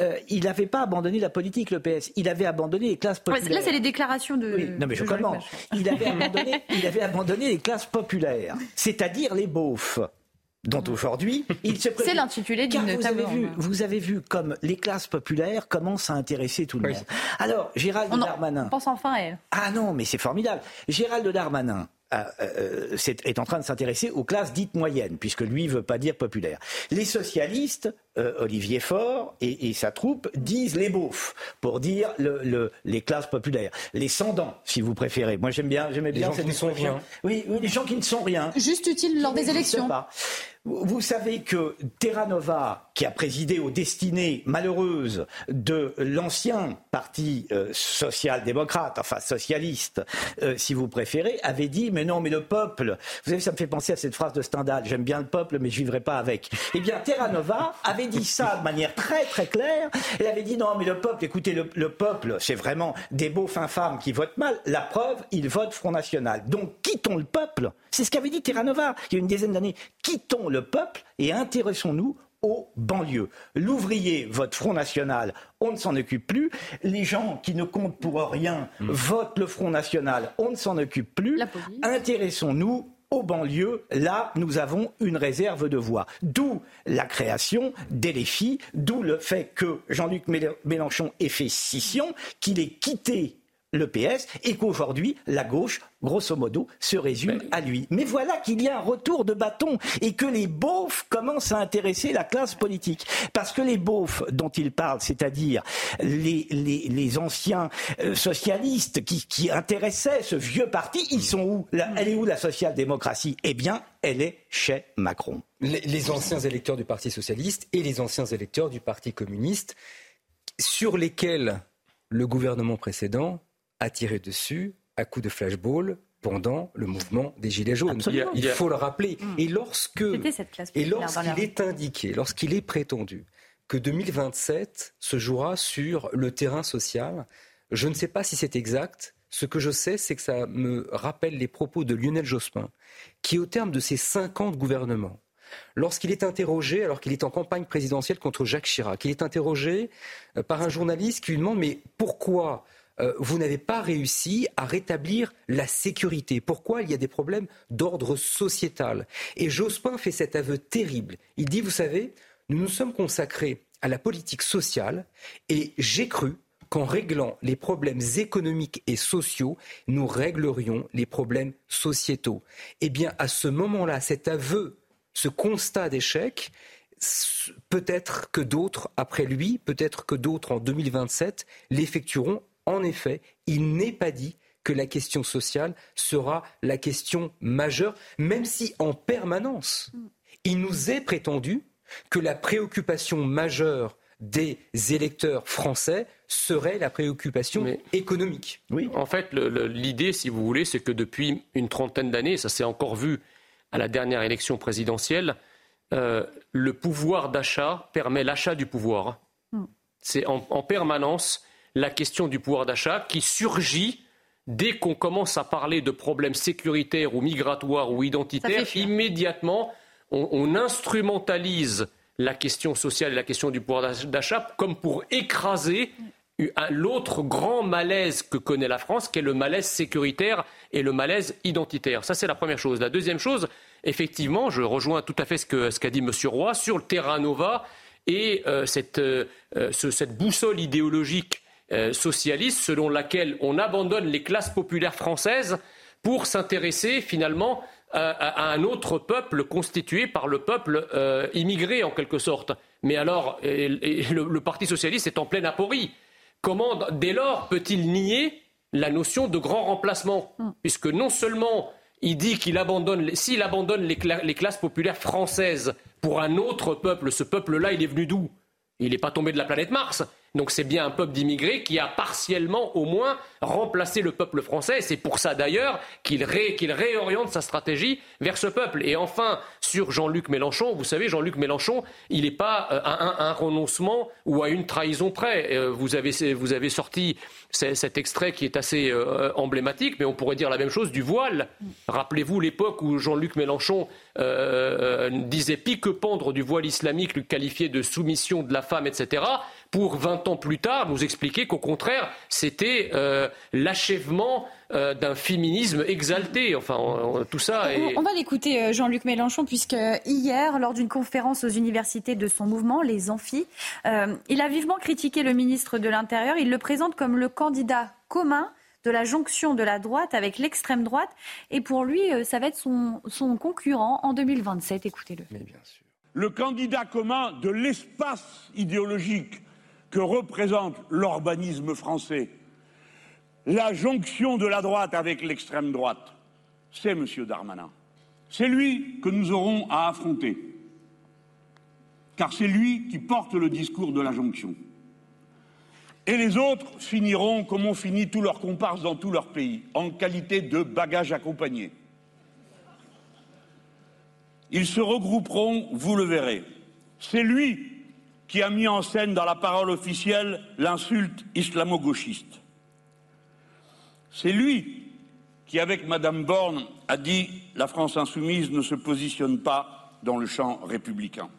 euh, il n'avait pas abandonné la politique, le PS. Il avait abandonné les classes populaires. là, c'est les déclarations de. Oui, non, mais je commence. Il avait, abandonné, il avait abandonné les classes populaires, c'est-à-dire les beaufs dont aujourd'hui il se C'est l'intitulé d'une vous avez vu, vous avez vu comme les classes populaires commencent à intéresser tout le monde. Alors, Gérald Darmanin. On pense enfin à elle. Ah non, mais c'est formidable. Gérald Darmanin, euh, euh, est, en train de s'intéresser aux classes dites moyennes, puisque lui ne veut pas dire populaire. Les socialistes, euh, Olivier Faure et, sa troupe, disent les beaufs, pour dire le, les classes populaires. Les sans-dents, si vous préférez. Moi j'aime bien, j'aimais bien gens qui ne sont rien. Oui, oui, les gens qui ne sont rien. Juste utile lors des élections. Pas. Vous savez que Terra Nova, qui a présidé aux destinées malheureuses de l'ancien parti euh, social-démocrate, enfin socialiste, euh, si vous préférez, avait dit mais non, mais le peuple. Vous savez, ça me fait penser à cette phrase de Stendhal j'aime bien le peuple, mais je vivrai pas avec. Eh bien, Terra Nova avait dit ça de manière très très claire. Elle avait dit non, mais le peuple, écoutez, le, le peuple, c'est vraiment des beaux fins femmes qui votent mal. La preuve, ils votent Front National. Donc, quittons le peuple. C'est ce qu'avait dit Terra Nova il y a une dizaine d'années. Quittons le peuple et intéressons-nous aux banlieues. L'ouvrier vote Front National, on ne s'en occupe plus. Les gens qui ne comptent pour rien mmh. votent le Front National, on ne s'en occupe plus. Intéressons-nous aux banlieues, là, nous avons une réserve de voix. D'où la création des défis, d'où le fait que Jean-Luc Mélenchon ait fait scission, qu'il ait quitté le PS et qu'aujourd'hui, la gauche, grosso modo, se résume à lui. Mais voilà qu'il y a un retour de bâton et que les beaufs commencent à intéresser la classe politique. Parce que les beaufs dont il parle, c'est-à-dire les, les, anciens euh, socialistes qui, qui intéressaient ce vieux parti, ils sont où? Elle est où la social-démocratie? Eh bien, elle est chez Macron. les anciens électeurs du Parti socialiste et les anciens électeurs du Parti communiste sur lesquels le gouvernement précédent a tiré dessus à coup de flashball pendant le mouvement des Gilets jaunes. Il, faut le rappeler. Mm. Et lorsque, et lorsqu'il est indiqué, lorsqu'il est prétendu que 2027 se jouera sur le terrain social, je ne sais pas si c'est exact. Ce que je sais, c'est que ça me rappelle les propos de Lionel Jospin, qui, au terme de ses cinq ans de gouvernement, lorsqu'il est interrogé, alors qu'il est en campagne présidentielle contre Jacques Chirac, il est interrogé euh, par un journaliste qui lui demande mais pourquoi euh, vous n'avez pas réussi à rétablir la sécurité. Pourquoi Il y a des problèmes d'ordre sociétal? Et Jospin fait cet aveu terrible. Il dit, vous savez, nous nous sommes consacrés à la politique sociale et j'ai cru qu'en réglant les problèmes économiques et sociaux, nous réglerions les problèmes sociétaux. Eh bien, à ce moment-là, cet aveu, ce constat d'échec, peut-être que d'autres, après lui, peut-être que d'autres en 2027, l'effectueront. En effet, il n'est pas dit que la question sociale sera la question majeure, même si en permanence, il nous est prétendu que la préoccupation majeure des électeurs français serait la préoccupation économique. Oui. En fait, l'idée, si vous voulez, c'est que depuis une trentaine d'années, ça s'est encore vu à la dernière élection présidentielle, euh, le pouvoir d'achat permet l'achat du pouvoir. Hmm. C'est en, permanence la question du pouvoir d'achat qui surgit dès qu'on commence à parler de problèmes sécuritaires ou migratoires ou identitaires. Immédiatement, on instrumentalise la question sociale et la question du pouvoir d'achat comme pour écraser l'autre grand malaise que connaît la France, qui est le malaise sécuritaire et le malaise identitaire. Ça, c'est la première chose. La deuxième chose, effectivement, je rejoins tout à fait ce qu'a ce dit M. Roy sur le terrain Nova et euh, cette, euh, cette, boussole idéologique euh, socialiste selon laquelle on abandonne les classes populaires françaises pour s'intéresser finalement à, un autre peuple constitué par le peuple immigré en quelque sorte. Mais alors, le, Parti socialiste est en pleine aporie. Comment, dès lors, peut-il nier la notion de grand remplacement hmm. Puisque non seulement il dit qu'il abandonne, s'il abandonne les, classes populaires françaises pour un autre peuple, ce peuple-là, il est venu d'où? Il n'est pas tombé de la planète Mars. Donc c'est bien un peuple d'immigrés qui a partiellement au moins remplacé le peuple français. C'est pour ça d'ailleurs qu'il réoriente sa stratégie vers ce peuple. Et enfin, sur Jean-Luc Mélenchon, vous savez, Jean-Luc Mélenchon, il n'est pas euh, à un, renoncement ou à une trahison près. Euh, vous avez, sorti cet extrait qui est assez euh, emblématique, mais on pourrait dire la même chose du voile. Rappelez-vous l'époque où Jean-Luc Mélenchon disait pique-pendre du voile islamique, le qualifiait de soumission de la femme, etc pour 20 ans plus tard nous expliquer qu'au contraire, c'était euh, l'achèvement euh, d'un féminisme exalté. Enfin, tout ça. On, va l'écouter, euh, Jean-Luc Mélenchon, puisque hier, lors d'une conférence aux universités de son mouvement, les Amphis, il a vivement critiqué le ministre de l'Intérieur. Il le présente comme le candidat commun de la jonction de la droite avec l'extrême droite. Et pour lui, ça va être son, son concurrent en 2027. Écoutez-le. Le candidat commun de l'espace idéologique que représente l'urbanisme français, la jonction de la droite avec l'extrême droite, c'est M. Darmanin. C'est lui que nous aurons à affronter, car c'est lui qui porte le discours de la jonction. Et les autres finiront comme ont fini tous leurs comparses dans tous leurs pays, en qualité de bagages accompagnés. Ils se regrouperont, vous le verrez. C'est lui qui a mis en scène dans la parole officielle l'insulte islamo-gauchiste. C'est lui qui, avec Madame Borne, a dit la France insoumise ne se positionne pas dans le champ républicain.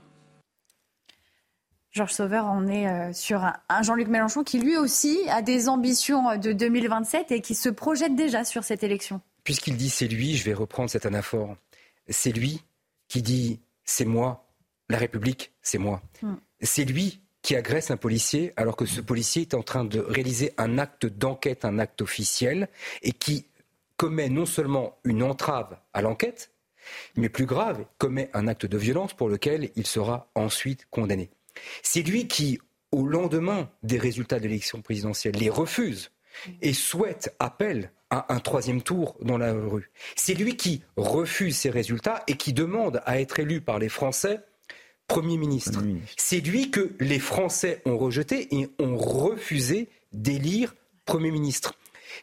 Georges Sauveur, on est euh, sur un Jean-Luc Mélenchon qui lui aussi a des ambitions de 2027 et qui se projette déjà sur cette élection. Puisqu'il dit c'est lui, je vais reprendre cette anaphore. C'est lui qui dit c'est moi, la République, c'est moi. Hmm c'est lui qui agresse un policier alors que ce policier est en train de réaliser un acte d'enquête, un acte officiel, et qui commet non seulement une entrave à l'enquête, mais plus grave, commet un acte de violence pour lequel il sera ensuite condamné. C'est lui qui, au lendemain des résultats de l'élection présidentielle, les refuse et souhaite, appelle à un troisième tour dans la rue. C'est lui qui refuse ces résultats et qui demande à être élu par les Français Premier ministre. C'est lui que les Français ont rejeté et ont refusé d'élire Premier ministre.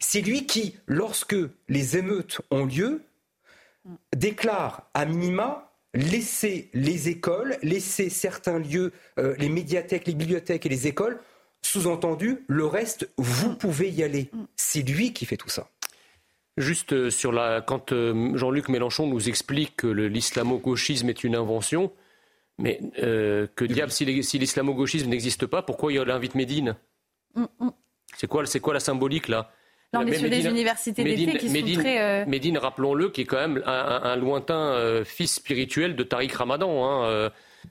C'est lui qui, lorsque les émeutes ont lieu, déclare à minima laisser les écoles, laisser certains lieux, euh, les médiathèques, les bibliothèques et les écoles, sous-entendu, le reste, vous pouvez y aller. C'est lui qui fait tout ça. Juste euh, sur la, quand euh, Jean-Luc Mélenchon nous explique que l'islamo-gauchisme est une invention, mais euh, que diable, si l'islamo-gauchisme n'existe pas, pourquoi il invite Médine? Mm, mm. C'est quoi, la symbolique là? Là, on est sur des universités d'été qui sont très... Euh, Médine, rappelons-le, qui est quand même un, lointain euh, fils spirituel de Tariq Ramadan. Hein,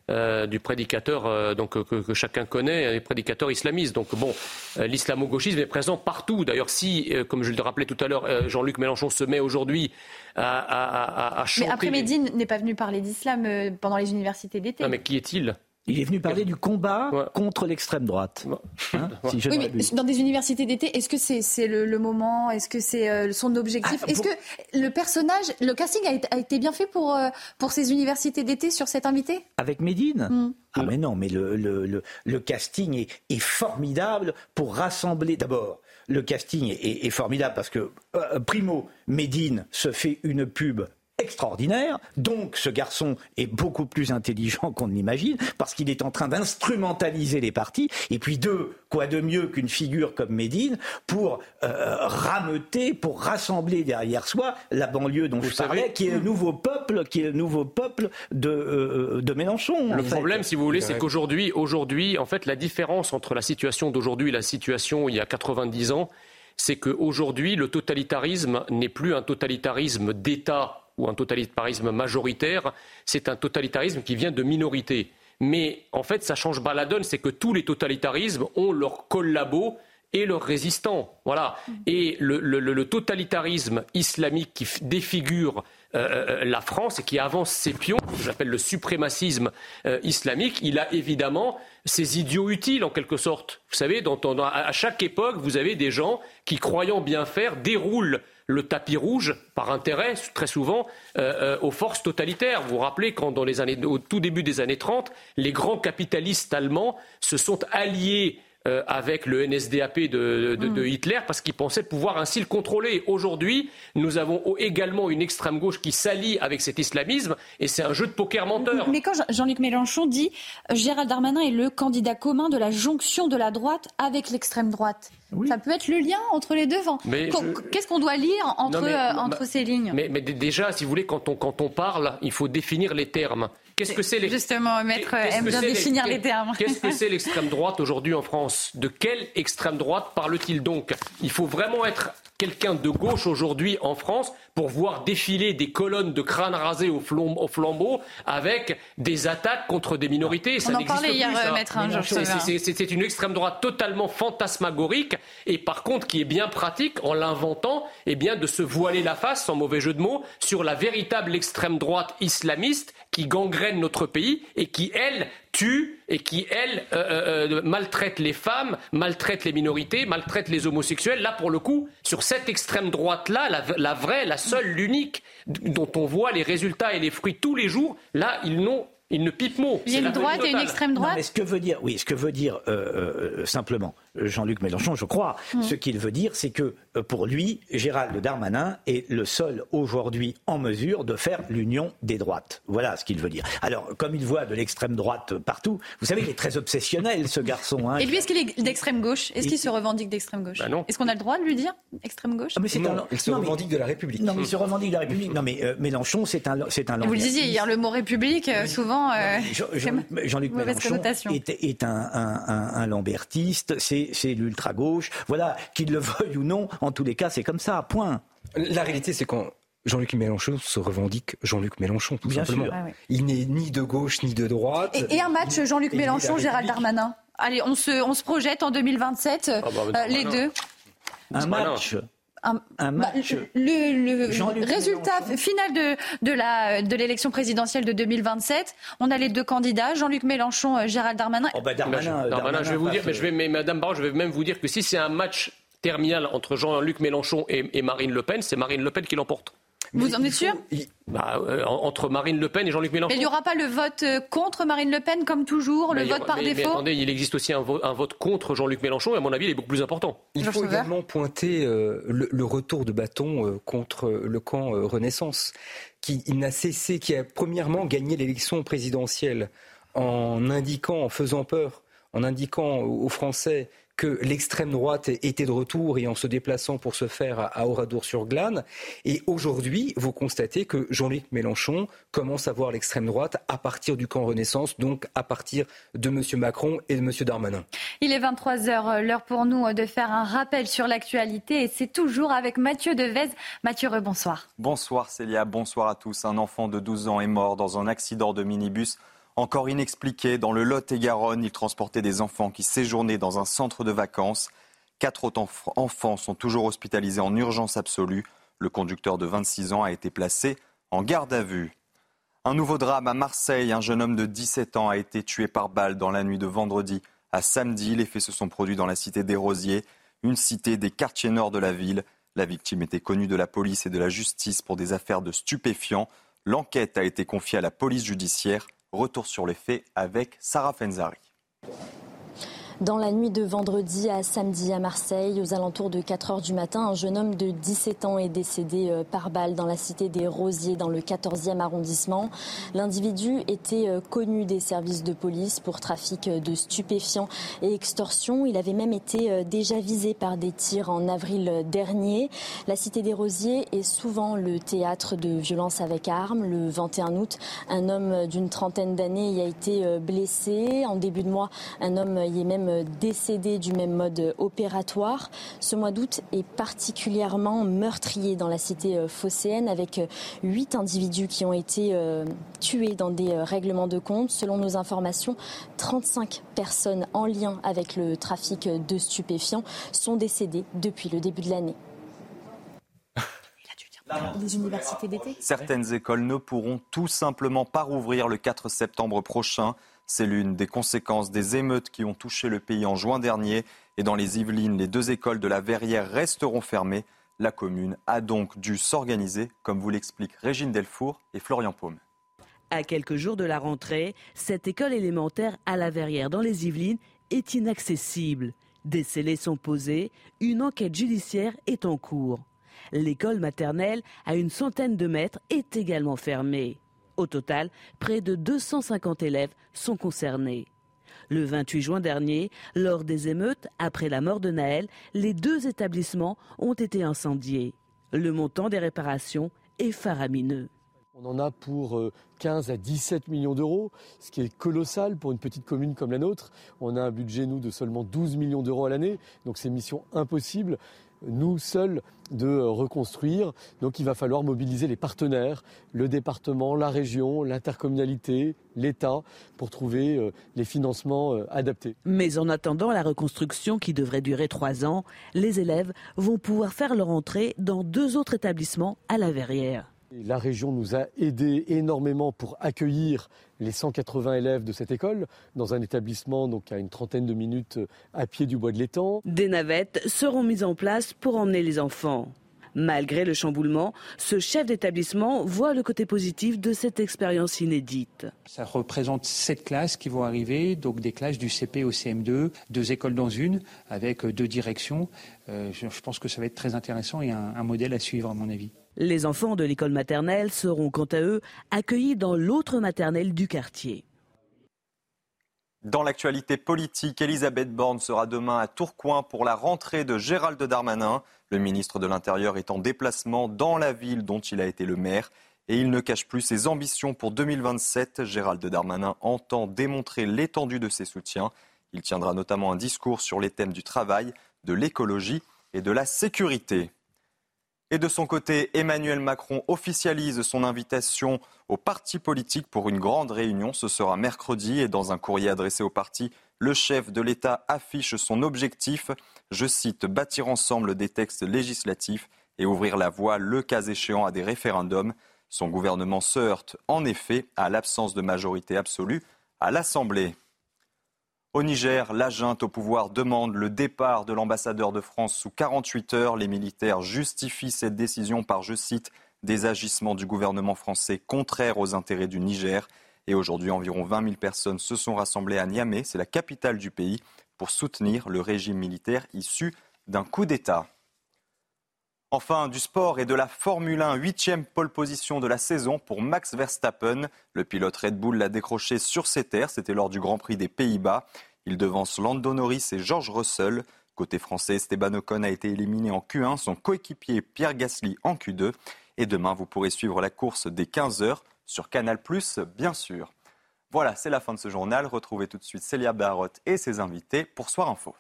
euh, du prédicateur donc que, chacun connaît, un prédicateur islamiste. Donc bon, l'islamo-gauchisme est présent partout. D'ailleurs, si, comme je le rappelais tout à l'heure, Jean-Luc Mélenchon se met aujourd'hui à, à, chanter... Mais après, Médine n'est pas venu parler d'islam pendant les universités d'été. Non, mais qui est-il? Il est venu parler du combat contre l'extrême droite. Hein, oui, mais dans des universités d'été, est-ce que c'est le, moment Est-ce que c'est euh, son objectif ah, Est-ce que le personnage, le casting a été, bien fait pour, euh, pour ces universités d'été sur cet invité Avec Médine hmm. Ah mais non, mais le, le, le, casting est, est, formidable pour rassembler d'abord. Le casting est, est, formidable parce que, euh, primo, Médine se fait une pub extraordinaire. Donc ce garçon est beaucoup plus intelligent qu'on ne l'imagine parce qu'il est en train d'instrumentaliser les partis. Et puis deux, quoi de mieux qu'une figure comme Médine pour euh, rameuter, pour rassembler derrière soi la banlieue dont je parlais, qui est le nouveau peuple, qui est le nouveau peuple de, euh, de Mélenchon. Le problème, si vous voulez, c'est qu'aujourd'hui, aujourd'hui, en fait, la différence entre la situation d'aujourd'hui et la situation il y a 90 ans, c'est qu'aujourd'hui, le totalitarisme n'est plus un totalitarisme d'État ou un totalitarisme majoritaire, c'est un totalitarisme qui vient de minorités. Mais en fait, ça change pas la donne, c'est que tous les totalitarismes ont leurs collabos et leurs résistants. Voilà. Et le, totalitarisme islamique qui défigure euh, euh, la France et qui avance ses pions, que j'appelle le suprémacisme euh, islamique, il a évidemment ses idiots utiles en quelque sorte. Vous savez, à chaque époque, vous avez des gens qui, croyant bien faire, déroulent le tapis rouge par intérêt, très souvent, euh, euh, aux forces totalitaires. Vous vous rappelez quand, dans les années, au tout début des années 30, les grands capitalistes allemands se sont alliés euh, avec le NSDAP de. Hitler parce qu'ils pensaient pouvoir ainsi le contrôler. Aujourd'hui, nous avons également une extrême gauche qui s'allie avec cet islamisme et c'est un jeu de poker menteur. Mais quand Jean-Luc Mélenchon dit Gérald Darmanin est le candidat commun de la jonction de la droite avec l'extrême droite. Ça peut être le lien entre les deux. Qu'est-ce qu'on doit lire entre, euh, entre ces lignes? Mais, mais, déjà, si vous voulez, quand on, quand on parle, il faut définir les termes. Qu'est-ce que c'est Justement, Maître aime bien définir les termes. Qu'est-ce que c'est l'extrême droite aujourd'hui en France? De quelle extrême droite parle-t-il donc? Il faut vraiment être quelqu'un de gauche aujourd'hui en France pour voir défiler des colonnes de crânes rasés au, flambeau avec des attaques contre des minorités. On en parlait hier, Maître hein, C'est une extrême droite totalement fantasmagorique et par contre qui est bien pratique en l'inventant, eh bien de se voiler la face, sans mauvais jeu de mots, sur la véritable extrême droite islamiste qui gangrène notre pays et qui, elle, tue et qui, elle, euh, euh, euh, maltraite les femmes, maltraite les minorités, maltraite les homosexuels. Là, pour le coup, sur cette extrême droite-là, la, la, vraie, la seule, l'unique, dont on voit les résultats et les fruits tous les jours, là, ils n'ont il ne pipe mot. Il y a une droite et une extrême droite. mais ce que veut dire, oui, ce que veut dire euh, euh, simplement Jean-Luc Mélenchon, je crois, hmm. ce qu'il veut dire, c'est que euh, pour lui, Gérald Darmanin est le seul aujourd'hui en mesure de faire l'union des droites. Voilà ce qu'il veut dire. Alors, comme il voit de l'extrême droite partout, vous savez, il est très obsessionnel, ce garçon. Hein. Et lui, est-ce qu'il est d'extrême gauche? Est-ce qu'il se revendique d'extrême gauche? Bah Est-ce qu'on a le droit de lui dire extrême gauche? Ah, mais Il se revendique de la République. Non, mais il se revendique de la République. Non, mais Mélenchon, c'est un, c'est un. Vous le disiez hier, le mot République, souvent. Euh, Jean-Luc Mélenchon est, un, lambertiste, c'est l'ultra-gauche. Voilà, qu'il le veuille ou non, en tous les cas, c'est comme ça, point. La réalité, c'est quand Jean-Luc Mélenchon se revendique Jean-Luc Mélenchon, tout simplement. Ah Il n'est ni de gauche ni de droite. Et, un match Jean-Luc Mélenchon, Gérald Darmanin? Allez, on se, on se projette en 2027, ah bah, euh, les deux. Un match un, bah, match. le, résultat final de, de, la, de l'élection présidentielle de 2027, on a les deux candidats, Jean-Luc Mélenchon, euh, Gérald Darmanin. Oh bah Darmanin, Darmanin, je vais vous dire, mais je vais, mais Madame Barraud, je vais même vous dire que si c'est un match terminal entre Jean-Luc Mélenchon et Marine Le Pen, c'est Marine Le Pen qui l'emporte. Vous en êtes sûr bah, euh, Entre Marine Le Pen et Jean-Luc Mélenchon. Mais il n'y aura pas le vote euh, contre Marine Le Pen comme toujours, le vote par défaut mais attendez, il existe aussi un, vote contre Jean-Luc Mélenchon et à mon avis, il est beaucoup plus important. Il faut également pointer euh, le, retour de bâton contre le camp Renaissance, qui n'a cessé, qui a premièrement gagné l'élection présidentielle en indiquant, en faisant peur, en indiquant aux Français que l'extrême droite était de retour et en se déplaçant pour se faire à Oradour-sur-Glane. Et aujourd'hui, vous constatez que Jean-Luc Mélenchon commence à voir l'extrême droite à partir du camp Renaissance, donc à partir de M. Macron et de M. Darmanin. Il est 23h, l'heure pour nous de faire un rappel sur l'actualité et c'est toujours avec Mathieu Devez. Mathieu, bonsoir. Bonsoir Célia, bonsoir à tous. Un enfant de 12 ans est mort dans un accident de minibus encore inexpliqué, dans le Lot-et-Garonne, il transportait des enfants qui séjournaient dans un centre de vacances. Quatre autres enfants sont toujours hospitalisés en urgence absolue. Le conducteur de 26 ans a été placé en garde à vue. Un nouveau drame à Marseille. Un jeune homme de 17 ans a été tué par balle dans la nuit de vendredi à samedi. Les faits se sont produits dans la cité des Rosiers, une cité des quartiers nord de la ville. La victime était connue de la police et de la justice pour des affaires de stupéfiants. L'enquête a été confiée à la police judiciaire. Retour sur les faits avec Sarah Fenzari. Dans la nuit de vendredi à samedi à Marseille, aux alentours de 4 heures du matin, un jeune homme de 17 ans est décédé euh, par balle dans la cité des Rosiers, dans le 14e arrondissement. L'individu était euh, connu des services de police pour trafic de stupéfiants et extorsion. Il avait même été euh, déjà visé par des tirs en avril dernier. La cité des Rosiers est souvent le théâtre de violences avec armes. Le 21 août, un homme d'une trentaine d'années y a été blessé. En début de mois, un homme y est même décédés du même mode opératoire. Ce mois d'août est particulièrement meurtrier dans la cité euh, phocéenne avec euh, huit individus qui ont été euh, tués dans des règlements de compte. Selon nos informations, 35 personnes en lien avec le trafic de stupéfiants sont décédées depuis le début de l'année. Les universités d'été Certaines écoles ne pourront tout simplement pas rouvrir le 4 septembre prochain. C'est l'une des conséquences des émeutes qui ont touché le pays en juin dernier. Et dans les Yvelines, les deux écoles de la Verrière resteront fermées. La commune a donc dû s'organiser, comme vous l'expliquent Régine Delfour et Florian Paume. À quelques jours de la rentrée, cette école élémentaire à la Verrière dans les Yvelines est inaccessible. Des scellés sont posés, une enquête judiciaire est en cours. L'école maternelle, à une centaine de mètres, est également fermée. Au total, près de 250 élèves sont concernés. Le 28 juin dernier, lors des émeutes, après la mort de Naël, les deux établissements ont été incendiés. Le montant des réparations est faramineux. On en a pour 15 euh, à 17 millions d'euros, ce qui est colossal pour une petite commune comme la nôtre. On a un budget, nous, de seulement 12 millions d'euros à l'année, donc c'est mission impossible nous seuls de reconstruire. Donc il va falloir mobiliser les partenaires, le département, la région, l'intercommunalité, l'État, pour trouver euh, les financements euh, adaptés. Mais en attendant la reconstruction qui devrait durer trois ans, les élèves vont pouvoir faire leur entrée dans deux autres établissements à la Verrière. La région nous a aidés énormément pour accueillir les 180 élèves de cette école dans un établissement donc à une trentaine de minutes à pied du bois de l'étang. Des navettes seront mises en place pour emmener les enfants. Malgré le chamboulement, ce chef d'établissement voit le côté positif de cette expérience inédite. Ça représente sept classes qui vont arriver, donc des classes du CP au CM2, deux écoles dans une, avec deux directions. Euh, je pense que ça va être très intéressant et un modèle à suivre à mon avis. Les enfants de l'école maternelle seront quant à eux accueillis dans l'autre maternelle du quartier. Dans l'actualité politique, Elisabeth Borne sera demain à Tourcoing pour la rentrée de Gérald Darmanin. Le ministre de l'Intérieur est en déplacement dans la ville dont il a été le maire et il ne cache plus ses ambitions pour 2027. Gérald Darmanin entend démontrer l'étendue de ses soutiens. Il tiendra notamment un discours sur les thèmes du travail, de l'écologie et de la sécurité. Et de son côté, Emmanuel Macron officialise son invitation aux partis politiques pour une grande réunion. Ce sera mercredi et dans un courrier adressé aux partis, le chef de l'État affiche son objectif, je cite, bâtir ensemble des textes législatifs et ouvrir la voie, le cas échéant, à des référendums. Son gouvernement se heurte en effet à l'absence de majorité absolue à l'Assemblée. Au Niger, la junte au pouvoir demande le départ de l'ambassadeur de France sous 48 heures. Les militaires justifient cette décision par, je cite, des agissements du gouvernement français contraires aux intérêts du Niger. Et aujourd'hui, environ 20 000 personnes se sont rassemblées à Niamey, c'est la capitale du pays, pour soutenir le régime militaire issu d'un coup d'État. Enfin, du sport et de la Formule 1, huitième pole position de la saison pour Max Verstappen. Le pilote Red Bull l'a décroché sur ses terres, c'était lors du Grand Prix des Pays-Bas. Il devance Lando Norris et George Russell. Côté français, Esteban Ocon a été éliminé en Q1, son coéquipier Pierre Gasly en Q2. Et demain, vous pourrez suivre la course dès 15h sur Canal+, bien sûr. Voilà, c'est la fin de ce journal. Retrouvez tout de suite Célia Barotte et ses invités pour Soir Info.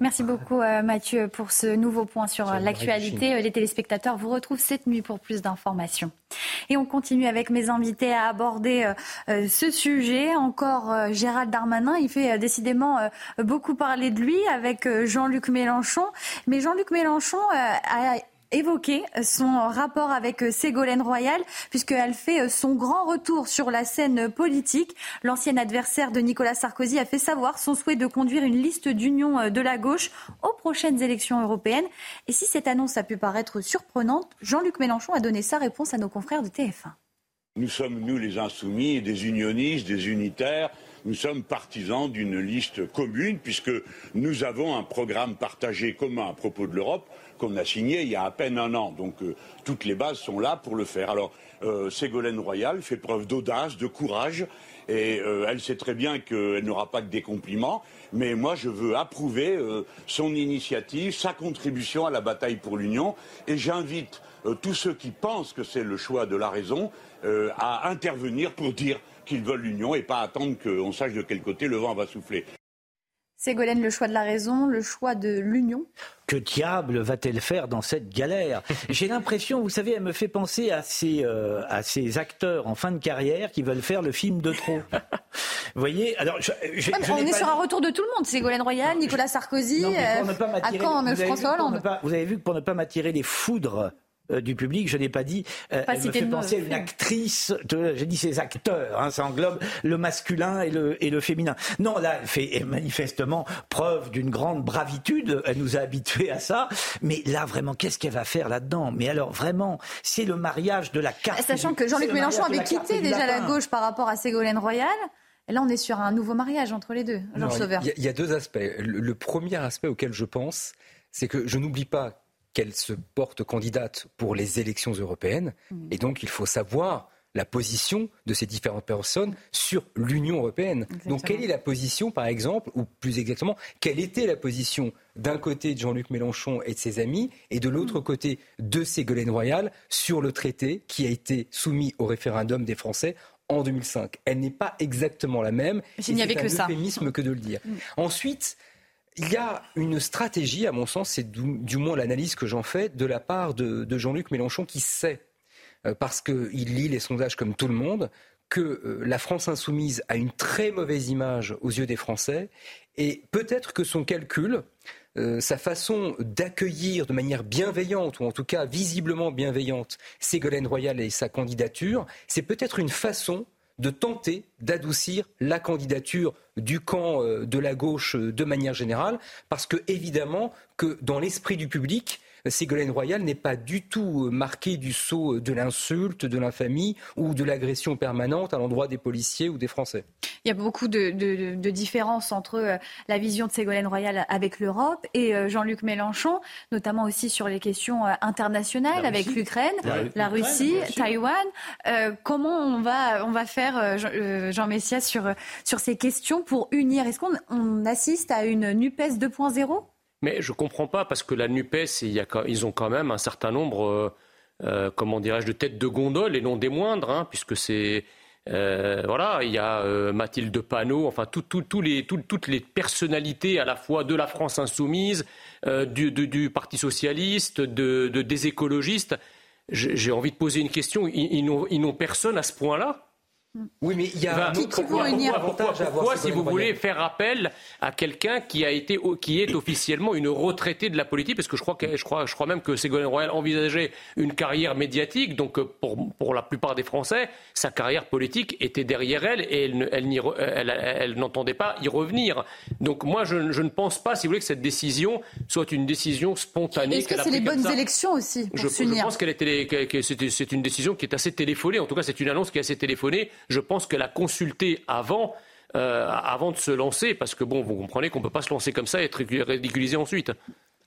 Merci beaucoup euh, Mathieu pour ce nouveau point sur euh, l'actualité. Les téléspectateurs vous retrouvent cette nuit pour plus d'informations. Et on continue avec mes invités à aborder euh, ce sujet. Encore Gérald Darmanin, il fait décidément beaucoup parler de lui avec Jean-Luc Mélenchon. Mais Jean-Luc Mélenchon a évoqué son rapport avec Ségolène Royal, puisqu'elle fait son grand retour sur la scène politique. L'ancien adversaire de Nicolas Sarkozy a fait savoir son souhait de conduire une liste d'union de la gauche aux prochaines élections européennes. Et si cette annonce a pu paraître surprenante, Jean-Luc Mélenchon a donné sa réponse à nos confrères de TF1. Nous sommes, nous, les insoumis, des unionistes, des unitaires. Nous sommes partisans d'une liste commune puisque nous avons un programme partagé commun à propos de l'Europe qu'on a signé il y a à peine un an. Donc euh, toutes les bases sont là pour le faire. Alors euh, Ségolène Royal fait preuve d'audace, de courage, et euh, elle sait très bien qu'elle n'aura pas que des compliments. Mais moi, je veux approuver son initiative, sa contribution à la bataille pour l'Union, et j'invite tous ceux qui pensent que c'est le choix de la raison à intervenir pour dire qu'ils veulent l'Union et pas attendre qu'on sache de quel côté le vent va souffler. Ségolène, le choix de la raison, le choix de l'union Que diable va-t-elle faire dans cette galère? J'ai l'impression, vous savez, elle me fait penser à ces, euh, à ces acteurs en fin de carrière qui veulent faire le film de trop. vous voyez? Alors, On est sur un retour de tout le monde. Ségolène Royal, Nicolas Sarkozy, euh, à quand François Hollande Vous avez vu que pour ne pas m'attirer les foudres euh, du public. Je n'ai pas dit. Euh, elle me fait penser à une actrice. J'ai dit ces acteurs. Hein, ça englobe le masculin et le, et le féminin. Non, là, elle fait manifestement preuve d'une grande bravitude. Elle nous a habitués à ça. Mais là, vraiment, qu'est-ce qu'elle va faire là-dedans? Mais alors, vraiment, c'est le mariage de la carte. Sachant que Jean-Luc Mélenchon avait quitté déjà la gauche par rapport à Ségolène Royal. Et là, on est sur un nouveau mariage entre les deux. Jean Sauveur. Il y, a deux aspects. le premier aspect auquel je pense, c'est que je n'oublie pas qu'elle se porte candidate pour les élections européennes. Mm. Et donc, il faut savoir la position de ces différentes personnes sur l'Union européenne. Donc, quelle est la position, par exemple, ou plus exactement, quelle était la position d'un côté de Jean-Luc Mélenchon et de ses amis, et de l'autre mm. côté de Ségolène Royal sur le traité qui a été soumis au référendum des Français en 2005. Elle n'est pas exactement la même. Il n'y avait que ça. C'est un euphémisme que de le dire. Mm. Ensuite, il y a une stratégie, à mon sens, c'est du, moins l'analyse que j'en fais, de la part de, Jean-Luc Mélenchon qui sait, euh, parce qu'il lit les sondages comme tout le monde, que euh, la France insoumise a une très mauvaise image aux yeux des Français, et peut-être que son calcul, euh, sa façon d'accueillir de manière bienveillante, ou en tout cas visiblement bienveillante, Ségolène Royal et sa candidature, c'est peut-être une façon de tenter d'adoucir la candidature du camp euh, de la gauche euh, de manière générale, parce que évidemment que dans l'esprit du public, Ségolène Royal n'est pas du tout euh, marquée du saut de l'insulte, de l'infamie ou de l'agression permanente à l'endroit des policiers ou des Français. Il y a beaucoup de, différences entre euh, la vision de Ségolène Royal avec l'Europe et euh, Jean-Luc Mélenchon, notamment aussi sur les questions internationales avec l'Ukraine, la, Russie, Taïwan. comment on va, on va faire, Jean, Messia, sur, sur ces questions pour unir? Est-ce qu'on assiste à une NUPES 2.0 mais je ne comprends pas parce que la NUPES, ils ont quand même un certain nombre, euh, euh, comment dirais-je, de têtes de gondole et non des moindres, hein, puisque c'est. Euh, voilà, il y a Mathilde Panot, enfin les, toutes les personnalités à la fois de la France insoumise, du, Parti socialiste, de, des écologistes. J'ai envie de poser une question. ils n'ont personne à ce point-là? Oui, mais il y a un autre pourquoi, pourquoi, pourquoi, si vous voulez faire appel à quelqu'un qui a été, qui est officiellement une retraitée de la politique, parce que je crois, que, je crois, je crois même que Ségolène Royal envisageait une carrière médiatique, donc euh, pour, pour la plupart des Français, sa carrière politique était derrière elle et elle, elle, elle, n'entendait pas y revenir. Donc moi, je, je, ne pense pas, si vous voulez, que cette décision soit une décision spontanée. Est-ce que c'est les bonnes élections aussi pour je, je pense qu'elle était, que c'est une décision qui est assez téléphonée. En tout cas, c'est une annonce qui est assez téléphonée je pense qu'elle a consulté avant. Euh, avant de se lancer, parce que bon, vous comprenez qu'on ne peut pas se lancer comme ça et être ridiculisé ensuite.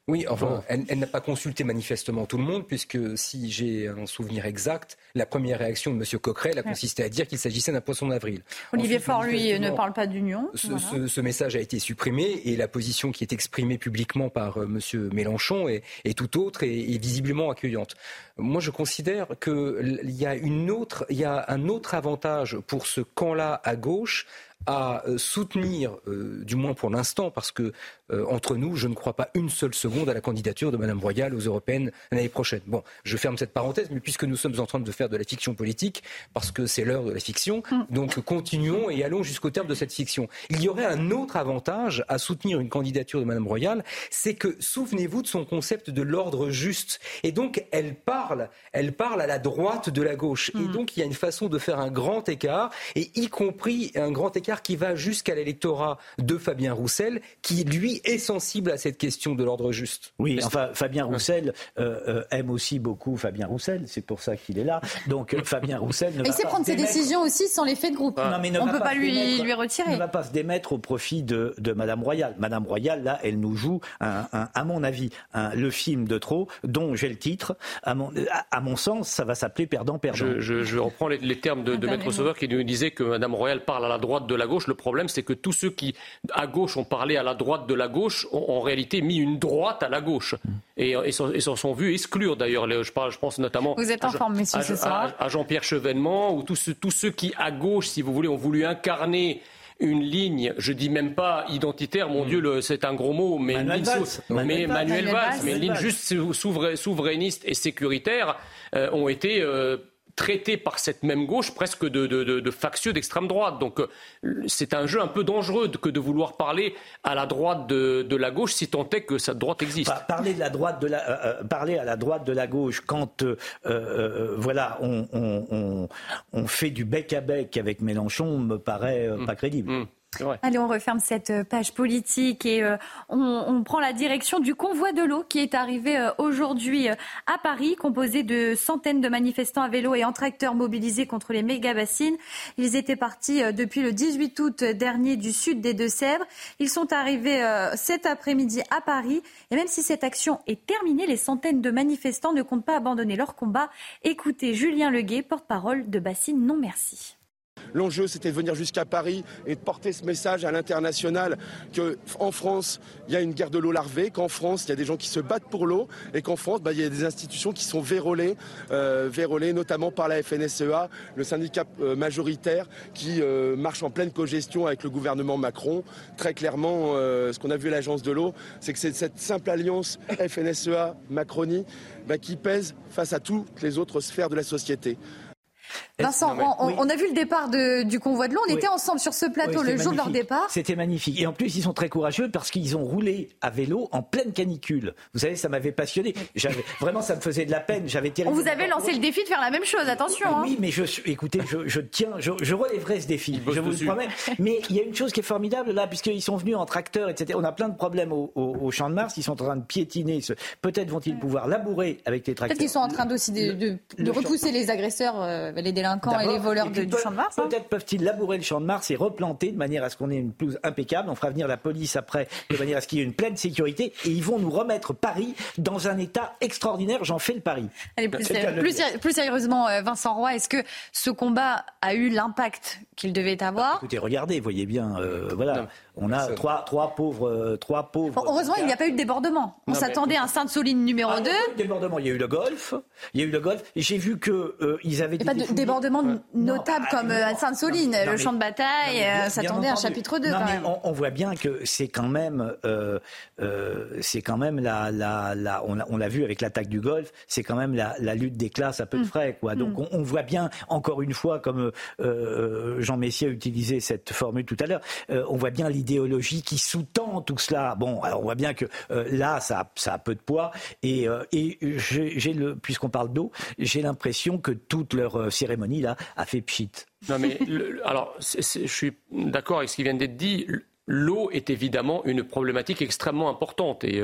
Oui, enfin, elle, n'a pas consulté manifestement tout le monde, puisque si j'ai un souvenir exact, la première réaction de M. Coquerel a consisté à dire qu'il s'agissait d'un poisson d'avril. Olivier Faure, lui, ne parle pas d'union. Ce, message a été supprimé et la position qui est exprimée publiquement par euh, M. Mélenchon est, tout autre et, et, visiblement accueillante. Moi, je considère qu'il y a une autre, il y a un autre avantage pour ce camp-là à gauche à euh, soutenir, euh, du moins pour l'instant, parce que euh, entre nous, je ne crois pas une seule seconde à la candidature de Mme Royal aux européennes l'année prochaine. Bon, je ferme cette parenthèse, mais puisque nous sommes en train de faire de la fiction politique, parce que c'est l'heure de la fiction, mm. donc continuons et allons jusqu'au terme de cette fiction. Il y aurait un autre avantage à soutenir une candidature de Mme Royal, c'est que souvenez-vous de son concept de l'ordre juste. Et donc, elle parle, elle parle à la droite de la gauche. Et mm. donc, il y a une façon de faire un grand écart, et y compris un grand écart qui va jusqu'à l'électorat de Fabien Roussel, qui lui est sensible à cette question de l'ordre juste. Oui, enfin Fabien Roussel euh, euh, aime aussi beaucoup Fabien Roussel, c'est pour ça qu'il est là. Donc euh, Fabien Roussel ne va il sait prendre ses décisions aussi sans l'effet de groupe. On ne peut pas, lui, lui retirer. Il ne va pas se démettre au profit de, de Madame Royal. Madame Royal, là, elle nous joue, un, à mon avis, le film de trop, dont j'ai le titre. À mon, à, mon sens, ça va s'appeler Perdant, Perdant. Je, je, reprends les, termes de, de Maître Sauveur qui nous disait que Madame Royal parle à la droite de la gauche. Le problème, c'est que tous ceux qui, à gauche, ont parlé à la droite de la gauche, ont en réalité mis une droite à la gauche. Et, s'en sont vus exclure, d'ailleurs. Je, je pense notamment. Vous êtes en forme, messieurs, ce soir. À, Jean-Pierre Chevènement, ou tous ceux, tous ceux qui, à gauche, si vous voulez, ont voulu incarner une ligne, je dis même pas identitaire, mon mm. Dieu, c'est un gros mot, mais Manuel Valls, mais Manuel Valls, mais une ligne juste souverainiste et sécuritaire euh, ont été euh, traité par cette même gauche presque de, de, factieux d'extrême droite. Donc euh, c'est un jeu un peu dangereux que de vouloir parler à la droite de, la gauche si tant est que cette droite existe. parler, de la droite de la, euh, euh, parler à la droite de la gauche quand voilà, on, on, fait du bec à bec avec Mélenchon me paraît pas mmh. crédible. Allez, on referme cette euh, page politique et euh, on, prend la direction du convoi de l'eau qui est arrivé euh, aujourd'hui à Paris, composé de centaines de manifestants à vélo et en tracteur mobilisés contre les méga-bassines. Ils étaient partis depuis le 18 août dernier du sud des Deux-Sèvres. Ils sont arrivés cet après-midi à Paris et même si cette action est terminée, les centaines de manifestants ne comptent pas abandonner leur combat. Écoutez Julien Leguet, porte-parole de Bassine Non Merci. L'enjeu, c'était de venir jusqu'à Paris et de porter ce message à l'international qu'en France, il y a une guerre de l'eau larvée, qu'en France, il y a des gens qui se battent pour l'eau et qu'en France, bah, il y a des institutions qui sont vérolées, euh, notamment par la FNSEA, le syndicat euh, majoritaire qui euh, marche en pleine cogestion avec le gouvernement Macron. Très clairement, ce qu'on a vu à l'agence de l'eau, c'est que c'est cette simple alliance FNSEA-Macronie bah, qui pèse face à toutes les autres sphères de la société. Vincent, on, a vu le départ du convoi de l'eau. On était ensemble sur ce plateau le jour de leur départ. C'était magnifique. Et en plus, ils sont très courageux parce qu'ils ont roulé à vélo en pleine canicule. Vous savez, ça m'avait passionné. Vraiment, ça me faisait de la peine. J'avais On vous avait lancé le défi de faire la même chose. Attention. Hein. Oui, mais je, écoutez, je, tiens, je, relèverai ce défi. Je vous le promets. Mais il y a une chose qui est formidable là, puisqu'ils sont venus en tracteur, etc. On a plein de problèmes au, champ de Mars. Ils sont en train de piétiner. Peut-être vont-ils pouvoir labourer avec les tracteurs. Peut-être qu'ils sont en train aussi de, repousser les agresseurs, euh, les délinquants et les voleurs du champ de Mars. Hein. Peut-être peuvent-ils labourer le champ de Mars et replanter de manière à ce qu'on ait une pelouse impeccable. On fera venir la police après de manière à ce qu'il y ait une pleine sécurité et ils vont nous remettre Paris dans un état extraordinaire. J'en fais le pari. Allez, plus, plus, sérieusement, euh, Vincent Roy, est-ce que ce combat a eu l'impact qu'il devait avoir Écoutez, regardez, voyez bien, euh, voilà. On a trois, trois pauvres. Euh, trois pauvres heureusement, il n'y a pas eu de débordement. On s'attendait à un Sainte-Soline numéro 2. Ah, il y a eu débordement. Il y a eu le golf. Il y a eu le golf. J'ai vu qu'ils euh, avaient. Il n'y a pas de débordement notable comme euh, à Sainte-Soline. Le champ de bataille s'attendait à un chapitre 2. quand même. On, voit bien que c'est quand même. c'est quand même la. la, la on l'a vu avec l'attaque du golf. C'est quand même la, la, lutte des classes à peu de mm. frais. Quoi. Donc mm. on, voit bien, encore une fois, comme Jean Messier a utilisé cette formule tout à l'heure, on voit bien l'idée idéologie qui sous-tend tout cela. Bon, alors on voit bien que euh, là, ça, ça, a peu de poids. Et, euh, j'ai le, puisqu'on parle d'eau, j'ai l'impression que toute leur euh, cérémonie là a fait pchit. Non mais alors, je suis d'accord avec ce qui vient d'être dit. L'eau est évidemment une problématique extrêmement importante et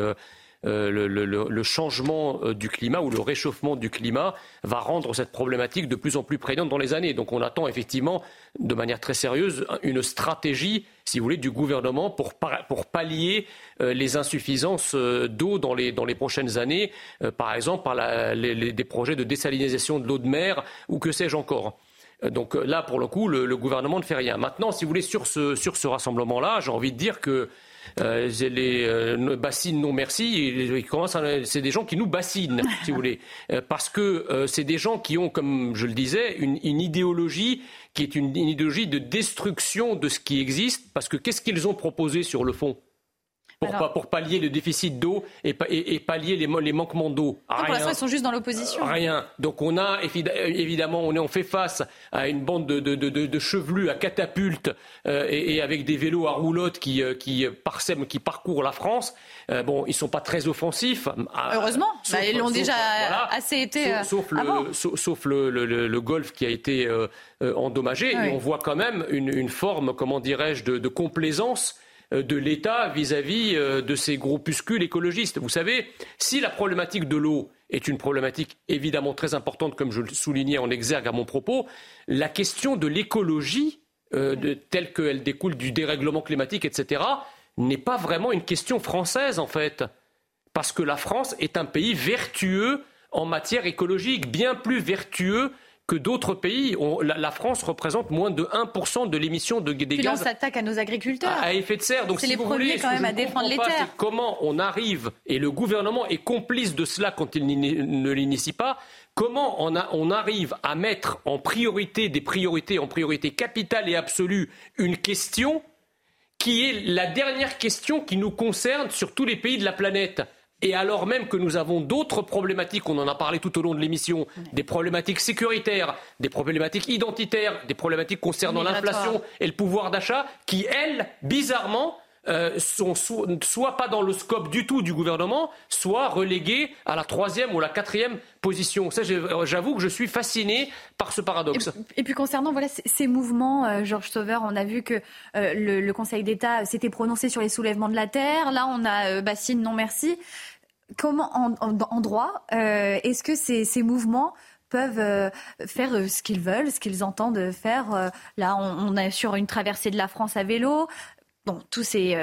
euh, le, changement euh, du climat ou le réchauffement du climat va rendre cette problématique de plus en plus prégnante dans les années. Donc on attend effectivement, de manière très sérieuse, une stratégie, si vous voulez, du gouvernement pour, pour pallier euh, les insuffisances d'eau dans les, dans les prochaines années, par exemple par des projets de désalinisation de l'eau de mer ou que sais-je encore. Donc là, pour le coup, le, gouvernement ne fait rien. Maintenant, si vous voulez, sur ce, sur ce rassemblement-là, j'ai envie de dire que euh, les euh, bassines non merci, c'est des gens qui nous bassinent, si vous voulez, euh, parce que c'est des gens qui ont, comme je le disais, une, une idéologie qui est une, une idéologie de destruction de ce qui existe, parce que qu'est-ce qu'ils ont proposé sur le fond? Pour, pallier le déficit d'eau et, pallier les, les manquements d'eau. Pour l'instant, ils sont juste dans l'opposition. Rien. Donc on a évidemment, on, est, on fait face à une bande de, de, de, chevelus à catapulte euh, et, avec des vélos à roulotte qui, euh, qui, qui parcourent la France. Euh, bon, ils sont pas très offensifs. Heureusement, bah, ils l'ont déjà assez été. Sauf, le, sauf, le, le, golf qui a été endommagé. Et on voit quand même une, une forme, comment dirais-je, de, complaisance euh, de l'État vis-à-vis euh, de ces groupuscules écologistes. Vous savez, si la problématique de l'eau est une problématique évidemment très importante, comme je le soulignais en exergue à mon propos, la question de l'écologie, euh, telle qu'elle découle du dérèglement climatique, etc., n'est pas vraiment une question française, en fait. Parce que la France est un pays vertueux en matière écologique, bien plus vertueux que d'autres pays. la, France représente moins de 1% de l'émission de, des Puis gaz. on s'attaque à nos agriculteurs. À, effet de serre. Donc, c'est les premiers quand même à défendre les terres. Comment on arrive, et le gouvernement est complice de cela quand il ne l'initie pas, comment on, on, arrive à mettre en priorité des priorités, en priorité capitale et absolue, une question qui est la dernière question qui nous concerne sur tous les pays de la planète et alors même que nous avons d'autres problématiques, on en a parlé tout au long de l'émission, des problématiques sécuritaires, des problématiques identitaires, des problématiques concernant l'inflation et le pouvoir d'achat, qui, elles, bizarrement, euh, sont soit pas dans le scope du tout du gouvernement, soit reléguées à la troisième ou la quatrième position. Ça, j'avoue que je suis fasciné par ce paradoxe. Et, puis concernant voilà ces mouvements, euh, Georges Sauveur, on a vu que euh, le, Conseil d'État s'était prononcé sur les soulèvements de la terre. Là, on a Bassine, non merci comment en, droit, euh, est-ce que ces, mouvements peuvent euh, faire euh, ce qu'ils veulent, ce qu'ils entendent faire Là, on, est sur une traversée de la France à vélo. Bon, tout s'est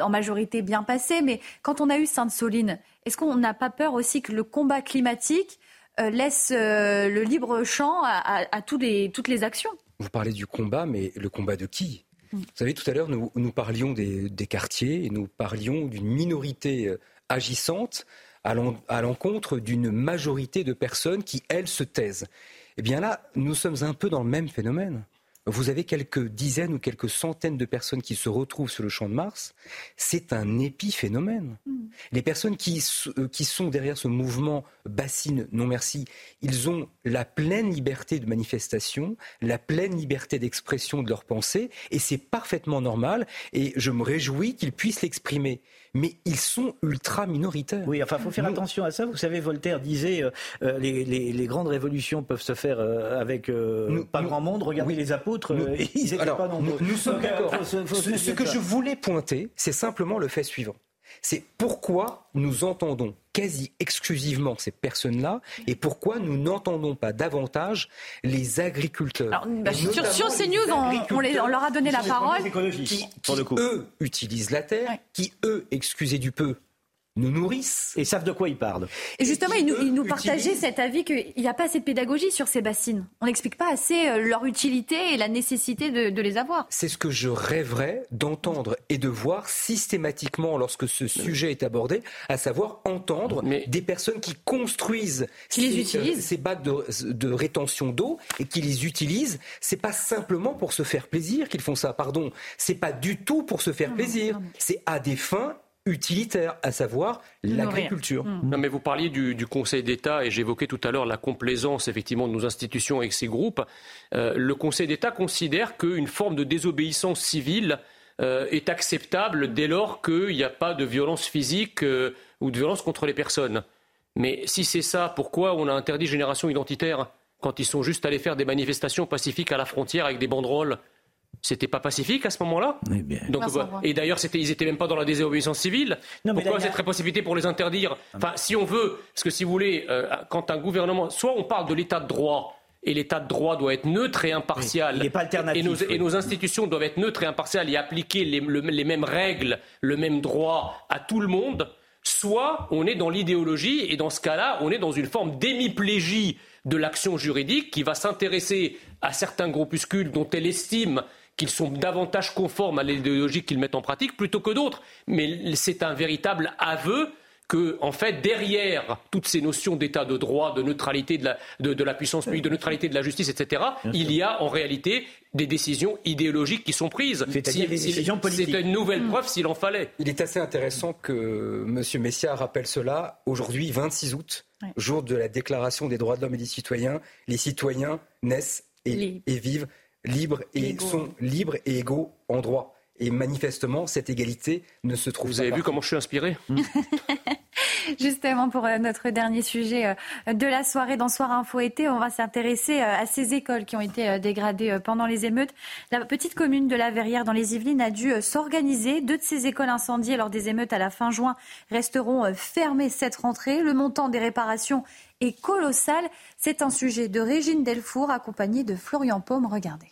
en majorité bien passé, mais quand on a eu Sainte-Soline, est-ce qu'on n'a pas peur aussi que le combat climatique laisse le libre champ à, toutes les actions? Vous parlez du combat, mais le combat de qui? Mm. vous savez, tout à l'heure, nous, parlions des, des, quartiers et nous parlions d'une minorité agissante à l'encontre d'une majorité de personnes qui, elles, se taisent. Eh bien là, nous sommes un peu dans le même phénomène vous avez quelques dizaines ou quelques centaines de personnes qui se retrouvent sur le champ de Mars, c'est un épiphénomène. Mm. Les personnes qui, euh, qui, sont derrière ce mouvement bassine non merci, ils ont la pleine liberté de manifestation, la pleine liberté d'expression de leurs pensées, et c'est parfaitement normal, et je me réjouis qu'ils puissent l'exprimer. Mais ils sont ultra minoritaires. Oui, enfin, il faut faire attention à ça. Vous savez, Voltaire disait euh, euh, les, les, grandes révolutions peuvent se faire avec pas grand monde. Regardez les apôtres nous, sommes d'accord. Ce, que je voulais pointer, c'est simplement le fait suivant. C'est pourquoi nous entendons quasi exclusivement ces personnes-là et pourquoi nous n'entendons pas davantage les agriculteurs. Bah, sur, CNews, on, leur a donné la parole. Qui, eux, utilisent la terre, qui, eux, excusez du peu, nous nourrissent. Et savent de quoi ils parlent. Et justement, ils nous, partageaient cet avis qu'il n'y a pas assez de pédagogie sur ces bassines. On n'explique pas assez euh, leur utilité et la nécessité de, les avoir. C'est ce que je rêverais d'entendre et de voir systématiquement lorsque ce sujet est abordé, à savoir entendre des personnes qui construisent ces, ces, bacs de, rétention d'eau et qui les utilisent. C'est pas simplement pour se faire plaisir qu'ils font ça, pardon. C'est pas du tout pour se faire plaisir. C'est à des fins utilitaire, à savoir l'agriculture. Mmh. Non, mais vous parliez du, Conseil d'État et j'évoquais tout à l'heure la complaisance effectivement de nos institutions avec ces groupes. Euh, le Conseil d'État considère qu'une forme de désobéissance civile euh, est acceptable dès lors qu'il n'y a pas de violence physique euh, ou de violence contre les personnes. Mais si c'est ça, pourquoi on a interdit génération identitaire quand ils sont juste allés faire des manifestations pacifiques à la frontière avec des banderoles C'était pas pacifique à ce moment-là? Donc, et d'ailleurs, c'était, ils étaient même pas dans la désobéissance civile. Non, Pourquoi cette possibilité pour les interdire? Enfin, si on veut, parce que si vous voulez, euh, quand un gouvernement, soit on parle de l'état de droit. Et l'état de droit doit être neutre et impartial. il n'est pas alternatif. Et nos, et nos, institutions doivent être neutres et impartiales et appliquer les, les mêmes règles, le même droit à tout le monde. Soit on est dans l'idéologie et dans ce cas-là, on est dans une forme d'hémiplégie de l'action juridique qui va s'intéresser à certains groupuscules dont elle estime qu'ils sont davantage conformes à l'idéologie qu'ils mettent en pratique plutôt que d'autres. Mais c'est un véritable aveu que, en fait, derrière toutes ces notions d'état de droit, de neutralité de la, de, la puissance publique, de neutralité de la justice, etc., il y a en réalité des décisions idéologiques qui sont prises. C'est-à-dire des décisions politiques. C'est une nouvelle mm. preuve s'il en fallait. Il est assez intéressant que M. Messia rappelle cela. Aujourd'hui, 26 août, jour de la Déclaration des droits de l'homme et des citoyens, les citoyens naissent et, et vivent libres et sont libres et égaux en droit. Et manifestement, cette égalité ne se trouve pas. Vous avez vu comment je suis inspiré Justement, pour euh, notre dernier sujet euh, de la soirée dans Soir Info Été, on va s'intéresser euh, à ces écoles qui ont été dégradées pendant les émeutes. La petite commune de la Verrière dans les Yvelines a dû s'organiser. Deux de ces écoles incendiées lors des émeutes à la fin juin resteront fermées cette rentrée. Le montant des réparations est colossal. C'est un sujet de Régine Delfour accompagnée de Florian Paume. Regardez.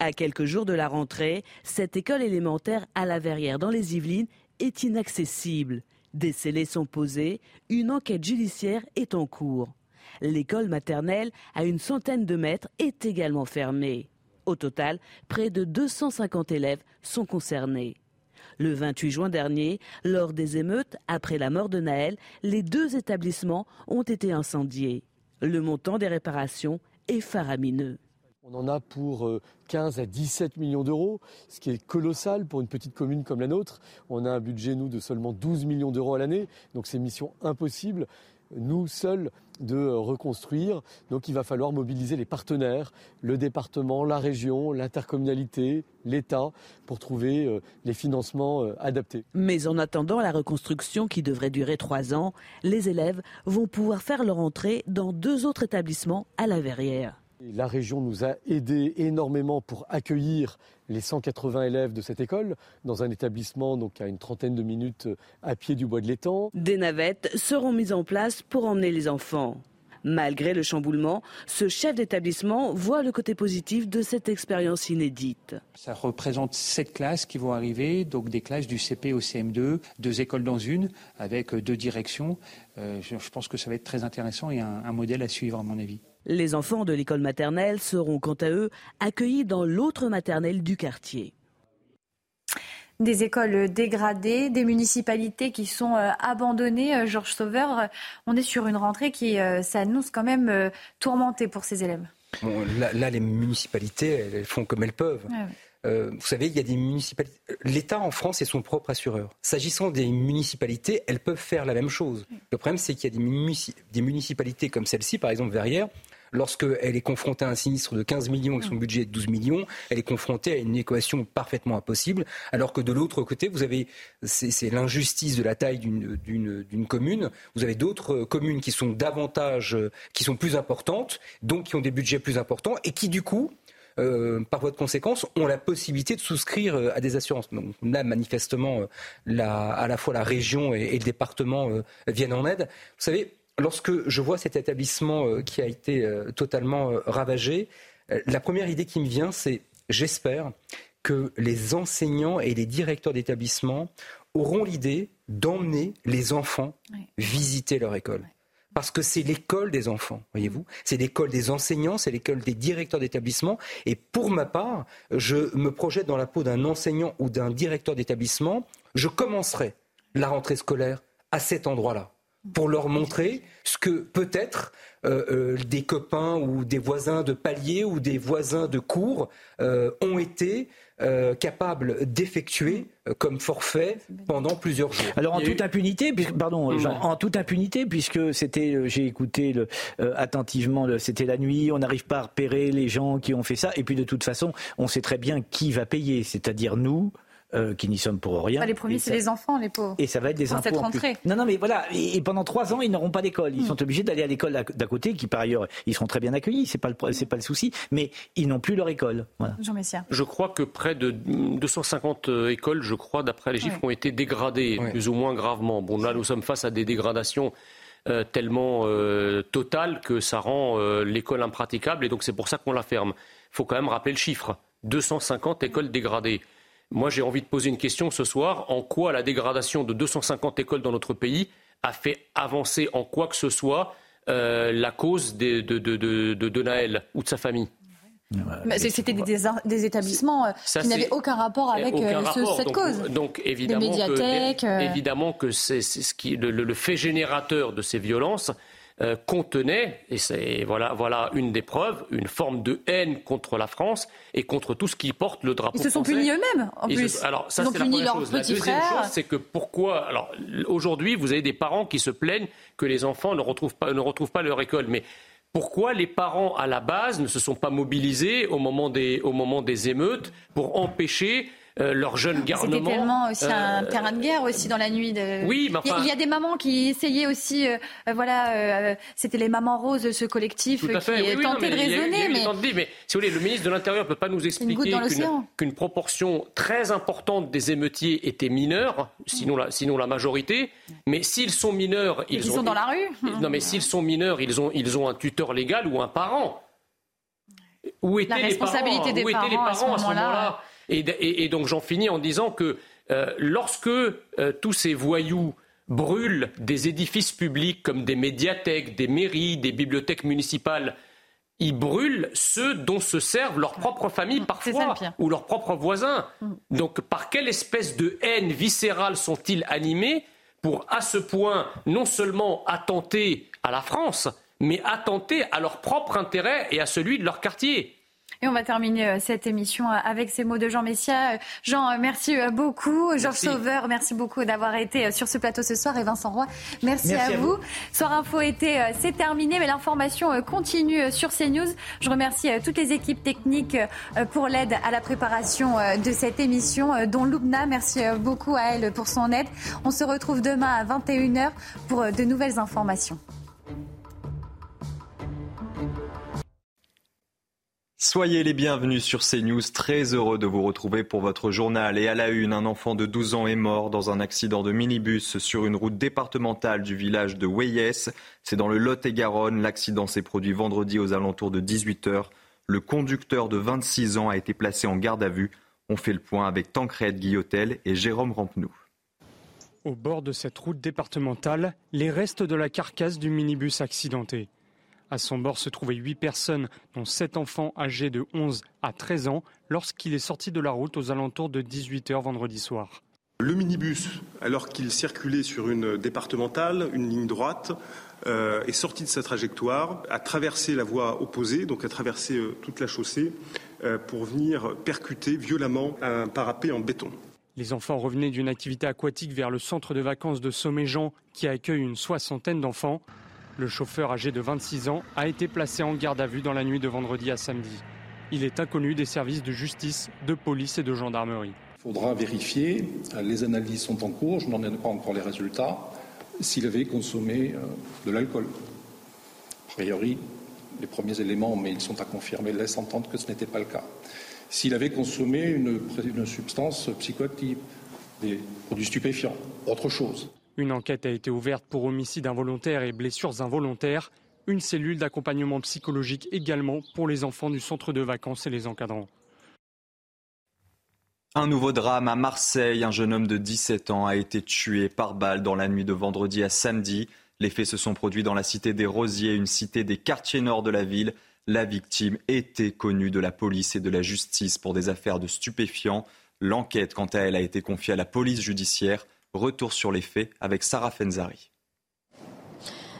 À quelques jours de la rentrée, cette école élémentaire à la Verrière dans les Yvelines est inaccessible. Des scellés sont posés, une enquête judiciaire est en cours. L'école maternelle, à une centaine de mètres, est également fermée. Au total, près de 250 élèves sont concernés. Le 28 juin dernier, lors des émeutes, après la mort de Naël, les deux établissements ont été incendiés. Le montant des réparations est faramineux. On en a pour 15 euh, à 17 millions d'euros, ce qui est colossal pour une petite commune comme la nôtre. On a un budget, nous, de seulement 12 millions d'euros à l'année, donc c'est mission impossible, nous seuls, de reconstruire. Donc il va falloir mobiliser les partenaires, le département, la région, l'intercommunalité, l'État, pour trouver euh, les financements euh, adaptés. Mais en attendant la reconstruction qui devrait durer trois ans, les élèves vont pouvoir faire leur entrée dans deux autres établissements à la Verrière. La région nous a aidés énormément pour accueillir les 180 élèves de cette école dans un établissement donc à une trentaine de minutes à pied du bois de l'étang. Des navettes seront mises en place pour emmener les enfants. Malgré le chamboulement, ce chef d'établissement voit le côté positif de cette expérience inédite. Ça représente sept classes qui vont arriver, donc des classes du CP au CM2, deux écoles dans une, avec deux directions. Euh, je pense que ça va être très intéressant et un modèle à suivre à mon avis. Les enfants de l'école maternelle seront quant à eux accueillis dans l'autre maternelle du quartier. Des écoles dégradées, des municipalités qui sont euh, abandonnées. Euh, Georges Sauveur, euh, on est sur une rentrée qui s'annonce quand même tourmentée pour ces élèves. là, les municipalités, elles font comme elles peuvent. vous savez, il y a des municipalités. L'État en France est son propre assureur. S'agissant des municipalités, elles peuvent faire la même chose. Le problème, c'est qu'il y a des, municipalités comme celle-ci, par exemple Verrières, lorsqu'elle est confrontée à un sinistre de 15 millions et son budget de 12 millions, elle est confrontée à une équation parfaitement impossible, alors que de l'autre côté, vous avez, c'est l'injustice de la taille d'une commune, vous avez d'autres communes qui sont davantage, qui sont plus importantes, donc qui ont des budgets plus importants et qui du coup, euh, par voie de conséquence, ont la possibilité de souscrire euh, à des assurances. Donc là, manifestement, euh, à la fois la région et, le département viennent en aide. Vous savez, lorsque je vois cet établissement euh, qui a été euh, totalement euh, ravagé, la première idée qui me vient, c'est j'espère que les enseignants et les directeurs d'établissement auront l'idée d'emmener les enfants visiter leur école. Parce que c'est l'école des enfants, voyez-vous. C'est l'école des enseignants, c'est l'école des directeurs d'établissement. Et pour ma part, je me projette dans la peau d'un enseignant ou d'un directeur d'établissement. Je commencerai la rentrée scolaire à cet endroit-là pour leur montrer ce que peut-être euh, euh, des copains ou des voisins de palier ou des voisins de cours euh, ont été capables d'effectuer comme forfait pendant plusieurs jours. Alors en toute impunité, pardon, en toute impunité, puisque c'était, j'ai écouté le, attentivement, c'était la nuit, on n'arrive pas à repérer les gens qui ont fait ça, et puis de toute façon, on sait très bien qui va payer, c'est-à-dire nous, euh, qui n'y sommes pour rien. les premiers, c'est les enfants, les pauvres. Et ça va être des impôts. En plus. Non, non, mais voilà. Et, pendant trois ans, ils n'auront pas d'école. Ils hmm. sont obligés d'aller à l'école d'à côté, qui par ailleurs, ils seront très bien accueillis. C'est pas le, c'est pas le souci. Mais ils n'ont plus leur école. Jean Messia. Je crois que près de 250 euh, écoles, je crois, d'après les chiffres, ont été dégradées plus ou moins gravement. Bon, là, nous sommes face à des dégradations. Euh, tellement euh, totales que ça rend l'école impraticable et donc c'est pour ça qu'on la ferme. Il faut quand même rappeler le chiffre 250 écoles dégradées. Moi, j'ai envie de poser une question ce soir. En quoi la dégradation de 250 écoles dans notre pays a fait avancer en quoi que ce soit euh, la cause de, de, de, Naël ou de sa famille? C'était des, établissements euh, qui n'avaient aucun rapport avec euh, cette cause. Donc évidemment que, évidemment que c'est ce qui, le, fait générateur de ces violences, euh, contenait, et c'est voilà, voilà une des preuves, une forme de haine contre la France et contre tout ce qui porte le drapeau Ils se sont punis eux-mêmes, en plus. alors, ça, c'est la première chose. La deuxième chose, c'est que pourquoi. Alors, aujourd'hui, vous avez des parents qui se plaignent que les enfants ne retrouvent pas, ne retrouvent pas leur école. Mais pourquoi les parents, à la base, ne se sont pas mobilisés au moment des, au moment des émeutes pour empêcher leur jeune garnement. C'était tellement aussi un euh, terrain de guerre aussi dans la nuit. De... Oui, mais enfin... il, y a, des mamans qui essayaient aussi, euh, voilà, c'était les mamans roses, ce collectif qui tentait de raisonner. mais... mais si vous voulez, le ministre de l'Intérieur ne peut pas nous expliquer qu'une proportion très importante des émeutiers étaient mineurs, sinon la, sinon la majorité. Mais s'ils sont mineurs, ils, sont dans la rue. Non, mais s'ils sont mineurs, ils ont, ils ont un tuteur légal ou un parent. Où étaient les parents, des où parents, étaient les parents à ce moment-là et, donc j'en finis en disant que euh, lorsque euh, tous ces voyous brûlent des édifices publics comme des médiathèques, des mairies, des bibliothèques municipales, ils brûlent ceux dont se servent leurs propres familles parfois ou leurs propres voisins. Mm. Donc par quelle espèce de haine viscérale sont-ils animés pour à ce point non seulement attenter à la France, mais attenter à leur propre intérêt et à celui de leur quartier? Et on va terminer euh, cette émission euh, avec ces mots de Jean Messia. Euh, Jean, merci beaucoup. Georges Sauveur, merci beaucoup d'avoir été sur ce plateau ce soir. Et Vincent Roy, merci, à, vous. Soir Info été, c'est terminé, mais l'information continue sur CNews. Je remercie toutes les équipes techniques pour l'aide à la préparation de cette émission, dont Loubna. Merci beaucoup à elle pour son aide. On se retrouve demain à 21h pour de nouvelles informations. Soyez les bienvenus sur CNews, très heureux de vous retrouver pour votre journal. Et à la une, un enfant de 12 ans est mort dans un accident de minibus sur une route départementale du village de Weyes. C'est dans le Lot-et-Garonne. L'accident s'est produit vendredi aux alentours de 18h. Le conducteur de 26 ans a été placé en garde à vue. On fait le point avec Tancred Guillotel et Jérôme Rampenou. Au bord de cette route départementale, les restes de la carcasse du minibus accidenté. À son bord se trouvaient huit personnes, dont sept enfants âgés de 11 à 13 ans, lorsqu'il est sorti de la route aux alentours de 18h vendredi soir. Le minibus, alors qu'il circulait sur une départementale, une ligne droite, euh, est sorti de sa trajectoire, a traversé la voie opposée, donc a traversé euh, toute la chaussée, euh, pour venir percuter violemment un parapet en béton. Les enfants revenaient d'une activité aquatique vers le centre de vacances de Somméjean, qui accueille une soixantaine d'enfants. Le chauffeur âgé de 26 ans a été placé en garde à vue dans la nuit de vendredi à samedi. Il est inconnu des services de justice, de police et de gendarmerie. Il faudra vérifier, les analyses sont en cours, je n'en ai pas encore les résultats, s'il avait consommé euh, de l'alcool. A priori, les premiers éléments, mais ils sont à confirmer, laissent entendre que ce n'était pas le cas. S'il avait consommé une, une substance psychoactive, des produits stupéfiants, autre chose. Une enquête a été ouverte pour homicide involontaire et blessures involontaires. Une cellule d'accompagnement psychologique également pour les enfants du centre de vacances et les encadrants. Un nouveau drame à Marseille. Un jeune homme de 17 ans a été tué par balle dans la nuit de vendredi à samedi. Les faits se sont produits dans la cité des Rosiers, une cité des quartiers nord de la ville. La victime était connue de la police et de la justice pour des affaires de stupéfiants. L'enquête, quant à elle, a été confiée à la police judiciaire. Retour sur les faits avec Sarah Fenzari.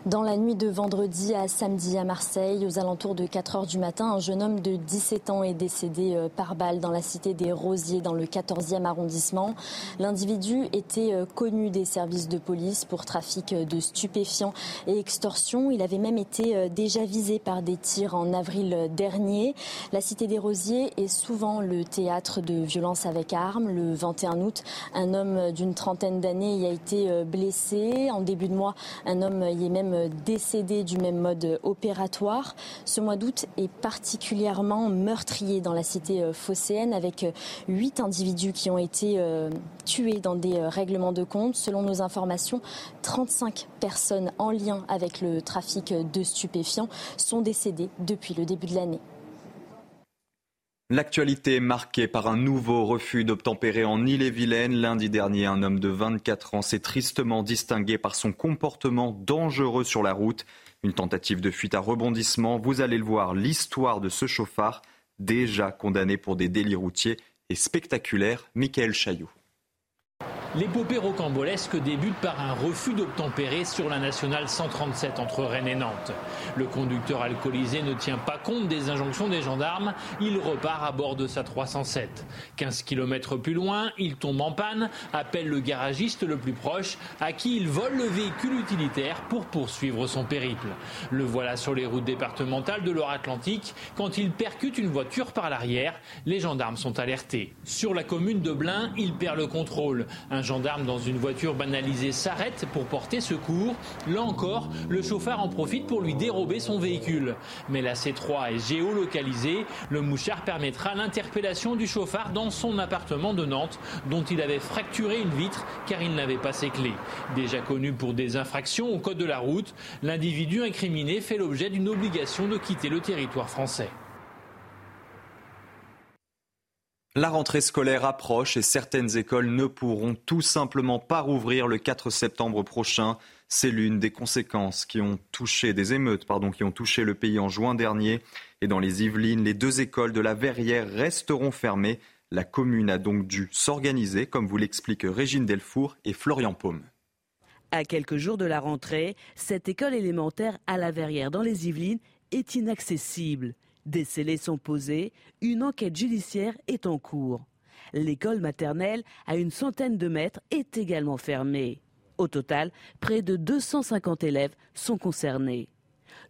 Dans la nuit de vendredi à samedi à Marseille, aux alentours de 4 heures du matin, un jeune homme de 17 ans est décédé euh, par balle dans la cité des Rosiers, dans le 14e arrondissement. L'individu était euh, connu des services de police pour trafic de stupéfiants et extorsion. Il avait même été euh, déjà visé par des tirs en avril dernier. La cité des Rosiers est souvent le théâtre de violences avec armes. Le 21 août, un homme d'une trentaine d'années y a été blessé. En début de mois, un homme y est même décédés du même mode opératoire. Ce mois d'août est particulièrement meurtrier dans la cité euh, phocéenne avec euh, huit individus qui ont été euh, tués dans des règlements de compte. Selon nos informations, 35 personnes en lien avec le trafic de stupéfiants sont décédées depuis le début de l'année. L'actualité est marquée par un nouveau refus d'obtempérer en Ille-et-Vilaine. Lundi dernier, un homme de 24 ans s'est tristement distingué par son comportement dangereux sur la route. Une tentative de fuite à rebondissement. Vous allez le voir, l'histoire de ce chauffard, déjà condamné pour des délits routiers, est spectaculaire. Michael Chaillot. L'épopée rocambolesque débute par un refus d'obtempérer sur la nationale 137 entre Rennes et Nantes. Le conducteur alcoolisé ne tient pas compte des injonctions des gendarmes, il repart à bord de sa 307. 15 km plus loin, il tombe en panne, appelle le garagiste le plus proche, à qui il vole le véhicule utilitaire pour poursuivre son périple. Le voilà sur les routes départementales de Loire-Atlantique quand il percute une voiture par l'arrière. Les gendarmes sont alertés. Sur la commune de Blain, il perd le contrôle gendarme dans une voiture banalisée s'arrête pour porter secours. Là encore, le chauffeur en profite pour lui dérober son véhicule. Mais la C3 est géolocalisée. Le mouchard permettra l'interpellation du chauffard dans son appartement de Nantes, dont il avait fracturé une vitre car il n'avait pas ses clés. Déjà connu pour des infractions au code de la route, l'individu incriminé fait l'objet d'une obligation de quitter le territoire français. La rentrée scolaire approche et certaines écoles ne pourront tout simplement pas rouvrir le 4 septembre prochain. C'est l'une des conséquences qui ont touché des émeutes pardon, qui ont touché le pays en juin dernier. Et dans les Yvelines, les deux écoles de la Verrière resteront fermées. La commune a donc dû s'organiser, comme vous l'expliquent Régine Delfour et Florian Paume. À quelques jours de la rentrée, cette école élémentaire à la Verrière dans les Yvelines est inaccessible. Des scellés sont posés, une enquête judiciaire est en cours. L'école maternelle, à une centaine de mètres, est également fermée. Au total, près de 250 élèves sont concernés.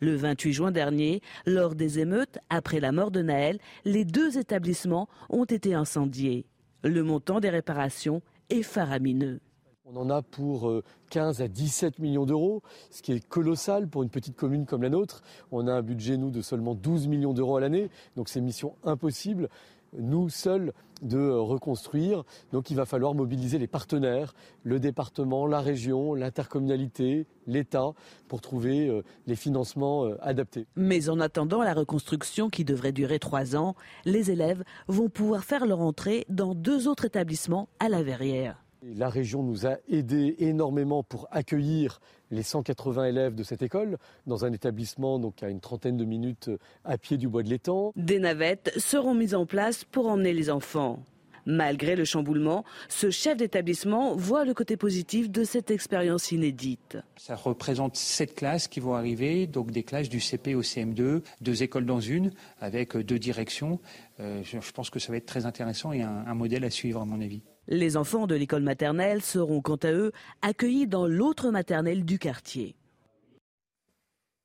Le 28 juin dernier, lors des émeutes, après la mort de Naël, les deux établissements ont été incendiés. Le montant des réparations est faramineux. On en a pour 15 euh, à 17 millions d'euros, ce qui est colossal pour une petite commune comme la nôtre. On a un budget, nous, de seulement 12 millions d'euros à l'année, donc c'est mission impossible, nous seuls, de reconstruire. Donc il va falloir mobiliser les partenaires, le département, la région, l'intercommunalité, l'État, pour trouver euh, les financements euh, adaptés. Mais en attendant la reconstruction qui devrait durer trois ans, les élèves vont pouvoir faire leur entrée dans deux autres établissements à la Verrière. La région nous a aidés énormément pour accueillir les 180 élèves de cette école dans un établissement donc à une trentaine de minutes à pied du bois de l'étang. Des navettes seront mises en place pour emmener les enfants. Malgré le chamboulement, ce chef d'établissement voit le côté positif de cette expérience inédite. Ça représente sept classes qui vont arriver, donc des classes du CP au CM2, deux écoles dans une, avec deux directions. Euh, je pense que ça va être très intéressant et un modèle à suivre à mon avis. Les enfants de l'école maternelle seront quant à eux accueillis dans l'autre maternelle du quartier.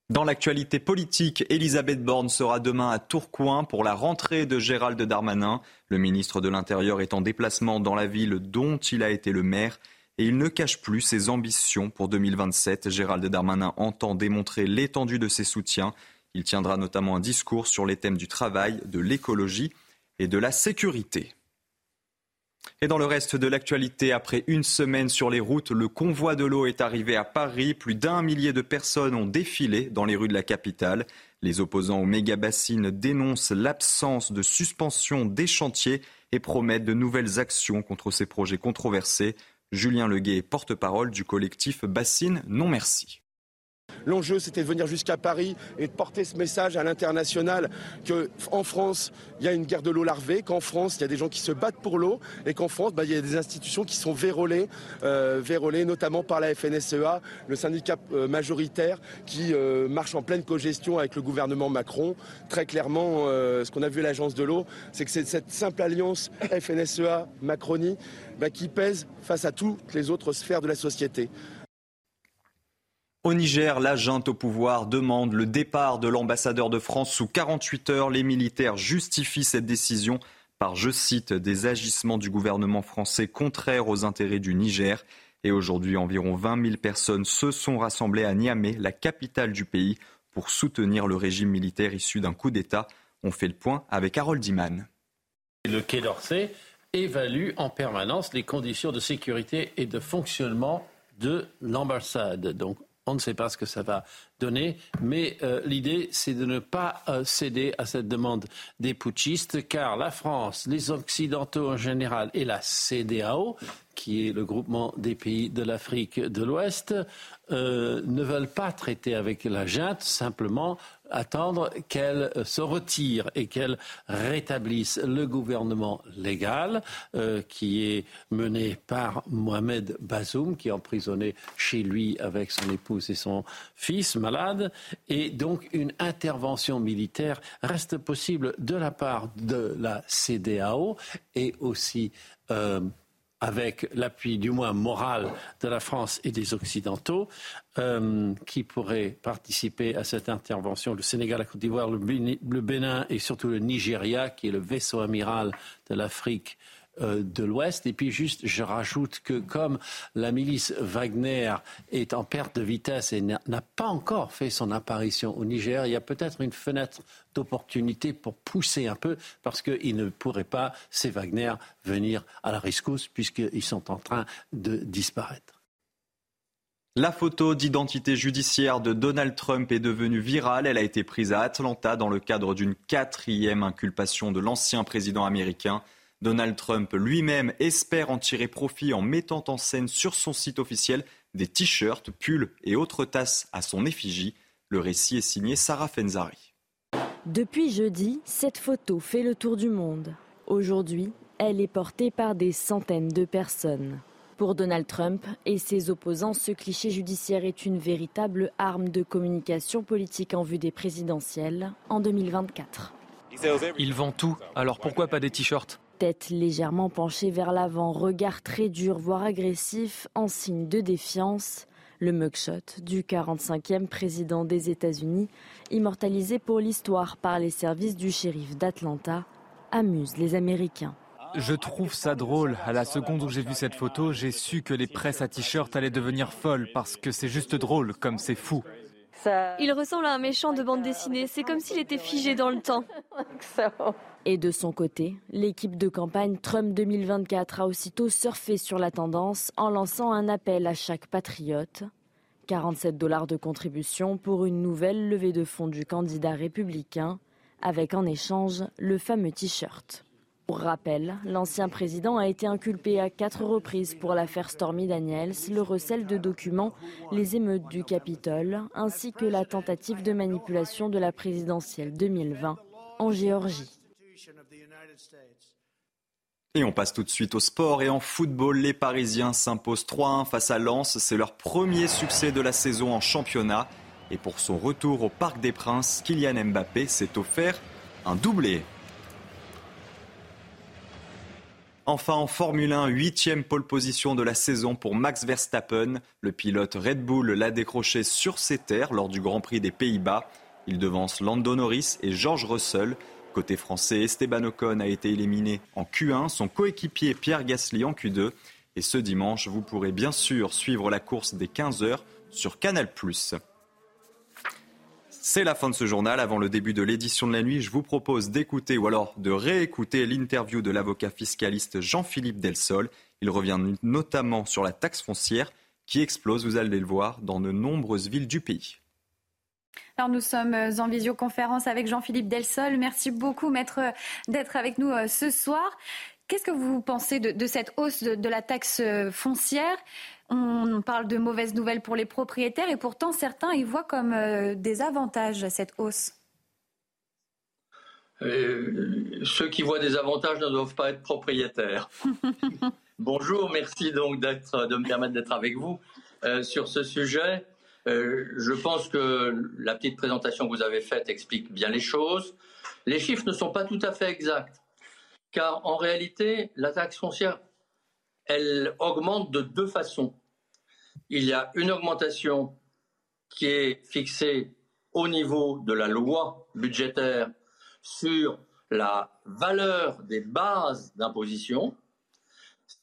Dans l'actualité politique, Elisabeth Borne sera demain à Tourcoing pour la rentrée de Gérald Darmanin. Le ministre de l'Intérieur est en déplacement dans la ville dont il a été le maire et il ne cache plus ses ambitions pour 2027. Gérald Darmanin entend démontrer l'étendue de ses soutiens. Il tiendra notamment un discours sur les thèmes du travail, de l'écologie et de la sécurité. Et dans le reste de l'actualité, après une semaine sur les routes, le convoi de l'eau est arrivé à Paris. Plus d'un millier de personnes ont défilé dans les rues de la capitale. Les opposants aux méga-bassines dénoncent l'absence de suspension des chantiers et promettent de nouvelles actions contre ces projets controversés. Julien Leguet, porte-parole du collectif Bassine Non Merci. L'enjeu, c'était de venir jusqu'à Paris et de porter ce message à l'international qu'en France, il y a une guerre de l'eau larvée, qu'en France, il y a des gens qui se battent pour l'eau et qu'en France, bah, il y a des institutions qui sont vérolées, euh, vérolées notamment par la FNSEA, le syndicat euh, majoritaire qui euh, marche en pleine cogestion avec le gouvernement Macron. Très clairement, ce qu'on a vu à l'agence de l'eau, c'est que c'est cette simple alliance FNSEA-Macronie bah, qui pèse face à toutes les autres sphères de la société. Au Niger, la junte au pouvoir demande le départ de l'ambassadeur de France sous 48 heures. Les militaires justifient cette décision par, je cite, des agissements du gouvernement français contraires aux intérêts du Niger. Et aujourd'hui, environ 20 000 personnes se sont rassemblées à Niamey, la capitale du pays, pour soutenir le régime militaire issu d'un coup d'État. On fait le point avec Harold Iman. Le Quai d'Orsay évalue en permanence les conditions de sécurité et de fonctionnement de l'ambassade. Donc on ne sait pas ce que ça va donner, mais euh, l'idée, c'est de ne pas euh, céder à cette demande des putschistes, car la France, les Occidentaux en général et la CDAO, qui est le groupement des pays de l'Afrique de l'Ouest, euh, ne veulent pas traiter avec la junte, simplement attendre qu'elle se retire et qu'elle rétablisse le gouvernement légal euh, qui est mené par Mohamed Bazoum, qui est emprisonné chez lui avec son épouse et son fils malade. Et donc une intervention militaire reste possible de la part de la CDAO et aussi euh, avec l'appui du moins moral de la France et des Occidentaux, euh, qui pourraient participer à cette intervention. Le Sénégal, la Côte d'Ivoire, le Bénin et surtout le Nigeria, qui est le vaisseau amiral de l'Afrique de l'Ouest. Et puis juste, je rajoute que comme la milice Wagner est en perte de vitesse et n'a pas encore fait son apparition au Niger, il y a peut-être une fenêtre d'opportunité pour pousser un peu, parce qu'ils ne pourraient pas, ces Wagner, venir à la rescousse, puisqu'ils sont en train de disparaître. La photo d'identité judiciaire de Donald Trump est devenue virale. Elle a été prise à Atlanta dans le cadre d'une quatrième inculpation de l'ancien président américain. Donald Trump lui-même espère en tirer profit en mettant en scène sur son site officiel des t-shirts, pulls et autres tasses à son effigie. Le récit est signé Sarah Fenzari. Depuis jeudi, cette photo fait le tour du monde. Aujourd'hui, elle est portée par des centaines de personnes. Pour Donald Trump et ses opposants, ce cliché judiciaire est une véritable arme de communication politique en vue des présidentielles en 2024. Il vend tout, alors pourquoi pas des t-shirts? Tête légèrement penchée vers l'avant, regard très dur, voire agressif, en signe de défiance. Le mugshot du 45e président des États-Unis, immortalisé pour l'histoire par les services du shérif d'Atlanta, amuse les Américains. Je trouve ça drôle. À la seconde où j'ai vu cette photo, j'ai su que les presses à t-shirt allaient devenir folles parce que c'est juste drôle, comme c'est fou. Il ressemble à un méchant de bande dessinée. C'est comme s'il était figé dans le temps. Et de son côté, l'équipe de campagne Trump 2024 a aussitôt surfé sur la tendance en lançant un appel à chaque patriote. 47 dollars de contribution pour une nouvelle levée de fonds du candidat républicain, avec en échange le fameux t-shirt. Pour rappel, l'ancien président a été inculpé à quatre reprises pour l'affaire Stormy Daniels, le recel de documents, les émeutes du Capitole, ainsi que la tentative de manipulation de la présidentielle 2020 en Géorgie. Et on passe tout de suite au sport et en football, les Parisiens s'imposent 3-1 face à Lens. C'est leur premier succès de la saison en championnat. Et pour son retour au Parc des Princes, Kylian Mbappé s'est offert un doublé. Enfin, en Formule 1, huitième pole position de la saison pour Max Verstappen. Le pilote Red Bull l'a décroché sur ses terres lors du Grand Prix des Pays-Bas. Il devance Lando Norris et George Russell. Côté français, Esteban Ocon a été éliminé en Q1, son coéquipier Pierre Gasly en Q2. Et ce dimanche, vous pourrez bien sûr suivre la course des 15 heures sur Canal+. C'est la fin de ce journal. Avant le début de l'édition de la nuit, je vous propose d'écouter ou alors de réécouter l'interview de l'avocat fiscaliste Jean-Philippe Delsol. Il revient notamment sur la taxe foncière qui explose, vous allez le voir, dans de nombreuses villes du pays. Alors nous sommes euh, en visioconférence avec Jean-Philippe Delsol. Merci beaucoup, maître, d'être avec nous euh, ce soir. Qu'est-ce que vous pensez de, cette hausse de, la taxe euh, foncière? On parle de mauvaises nouvelles pour les propriétaires et pourtant certains y voient comme euh, des avantages cette hausse. Euh, ceux qui voient des avantages ne doivent pas être propriétaires. Bonjour, merci donc de me permettre d'être avec vous euh, sur ce sujet. je pense que la petite présentation que vous avez faite explique bien les choses. Les chiffres ne sont pas tout à fait exacts, car en réalité, la taxe foncière, elle augmente de deux façons. Il y a une augmentation qui est fixée au niveau de la loi budgétaire sur la valeur des bases d'imposition.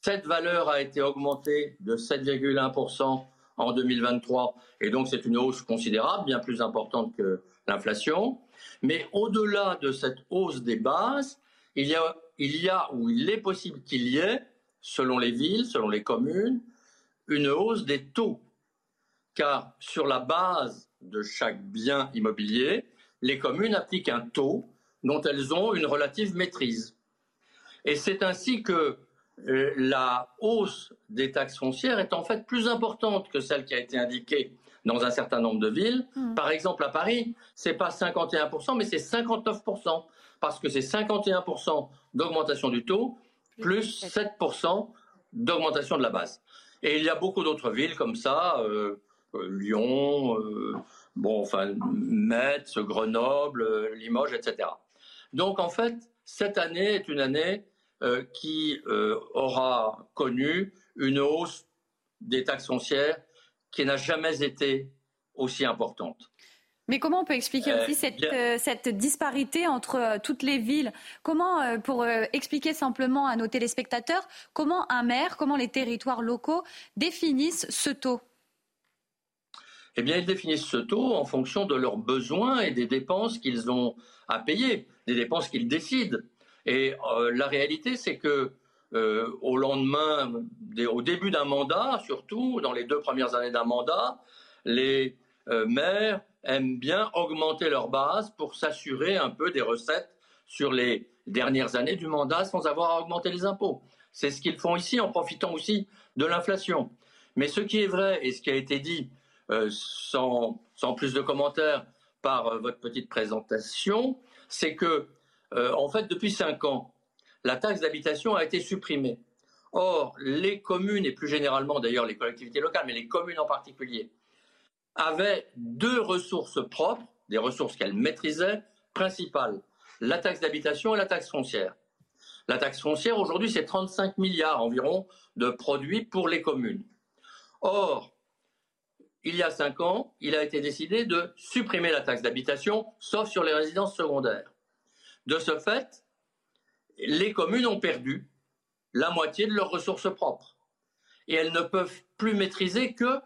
Cette valeur a été augmentée de 7,1% en 2023 et donc c'est une hausse considérable, bien plus importante que l'inflation. Mais au-delà de cette hausse des bases, il y a, il ou il est possible qu'il y ait, selon les villes, selon les communes, une hausse des taux. Car sur la base de chaque bien immobilier, les communes appliquent un taux dont elles ont une relative maîtrise. Et c'est ainsi que euh, la hausse des taxes foncières est en fait plus importante que celle qui a été indiquée dans un certain nombre de villes. Hmm. Par exemple, à Paris, c'est pas 51%, mais c'est 59%, parce que c'est 51% d'augmentation du taux plus 7% d'augmentation de la base. Et il y a beaucoup d'autres villes comme ça, euh, euh, Lyon, bon, enfin, Metz, Grenoble, Limoges, etc. Donc en fait, cette année est une année euh, qui euh, aura connu une hausse des taxes foncières qui n'a jamais été aussi importante. Mais comment on peut expliquer aussi euh, cette, disparité entre toutes les villes? Comment, pour expliquer simplement à nos téléspectateurs, comment un maire, comment les territoires locaux définissent ce taux? Eh bien, ils définissent ce taux en fonction de leurs besoins et des dépenses qu'ils ont à payer, des dépenses qu'ils décident. Et euh, la réalité, c'est que euh, au lendemain, au début d'un mandat, surtout dans les deux premières années d'un mandat, les euh, maires aiment bien augmenter leur base pour s'assurer un peu des recettes sur les dernières années du mandat sans avoir à augmenter les impôts. C'est ce qu'ils font ici en profitant aussi de l'inflation. Mais ce qui est vrai et ce qui a été dit sans, sans, plus de commentaires par votre petite présentation, c'est que euh, en fait, depuis cinq ans, la taxe d'habitation a été supprimée. Or, les communes, et plus généralement d'ailleurs les collectivités locales, mais les communes en particulier, avaient deux ressources propres, des ressources qu'elles maîtrisaient, principales, la taxe d'habitation et la taxe foncière. La taxe foncière, aujourd'hui, c'est 35 milliards environ de produits pour les communes. Or, il y a cinq ans, il a été décidé de supprimer la taxe d'habitation, sauf sur les résidences secondaires. De ce fait, les communes ont perdu la moitié de leurs ressources propres. Et elles ne peuvent plus maîtriser que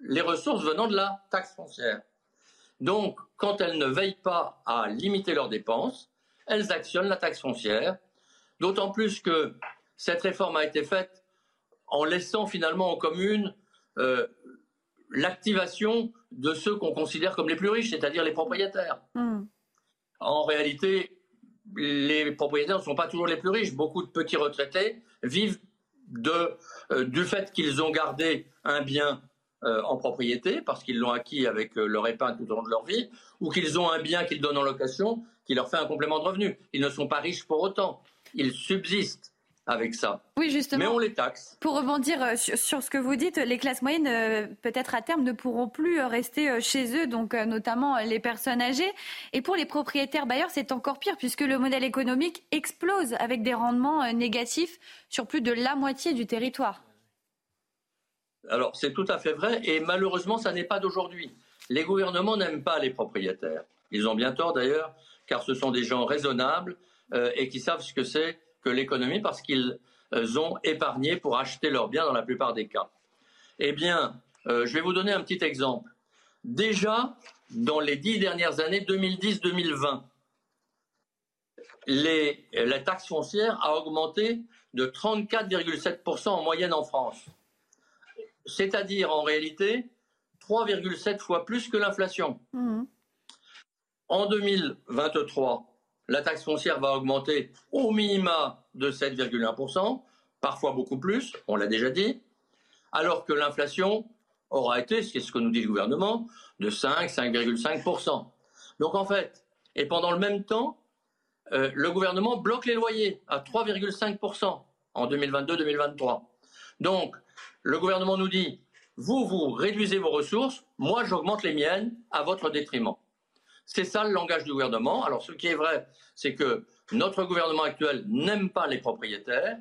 les ressources venant de la taxe foncière. Donc, quand elles ne veillent pas à limiter leurs dépenses, elles actionnent la taxe foncière, d'autant plus que cette réforme a été faite en laissant finalement aux communes euh, l'activation de ceux qu'on considère comme les plus riches, c'est-à-dire les propriétaires. Hmm. En réalité, les propriétaires ne sont pas toujours les plus riches. Beaucoup de petits retraités vivent euh, du fait qu'ils ont gardé un bien euh, en propriété parce qu'ils l'ont acquis avec euh, leur épargne tout au long de leur vie, ou qu'ils ont un bien qu'ils donnent en location qui leur fait un complément de revenu. Ils ne sont pas riches pour autant. Ils subsistent avec ça. Oui, justement. Mais on les taxe. Pour rebondir euh, sur, ce que vous dites, les classes moyennes, peut-être à terme, ne pourront plus rester chez eux, donc notamment les personnes âgées. Et pour les propriétaires bailleurs, c'est encore pire, puisque le modèle économique explose avec des rendements négatifs sur plus de la moitié du territoire. Alors, c'est tout à fait vrai, et malheureusement, ça n'est pas d'aujourd'hui. Les gouvernements n'aiment pas les propriétaires. Ils ont bien tort d'ailleurs, car ce sont des gens raisonnables et qui savent ce que c'est que l'économie parce qu'ils euh, ont épargné pour acheter leurs biens dans la plupart des cas. Eh bien, euh, je vais vous donner un petit exemple. Déjà, dans les dix dernières années, 2010-2020, la taxe foncière a augmenté de 34,7% en moyenne en France. C'est-à-dire, en réalité, 3,7 fois plus que l'inflation. Mmh. En 2023, la taxe foncière va augmenter au minima de 7,1%, parfois beaucoup plus, on l'a déjà dit. alors que l'inflation aura été, c'est ce que nous dit le gouvernement, de 5, 5,5%. Donc en fait, et pendant le même temps, euh, le gouvernement bloque les loyers à 3,5% en 2022-2023. Donc, le gouvernement nous dit, vous, vous réduisez vos ressources, moi, j'augmente les miennes à votre détriment. C'est ça le langage du gouvernement. Alors, ce qui est vrai, c'est que notre gouvernement actuel n'aime pas les propriétaires.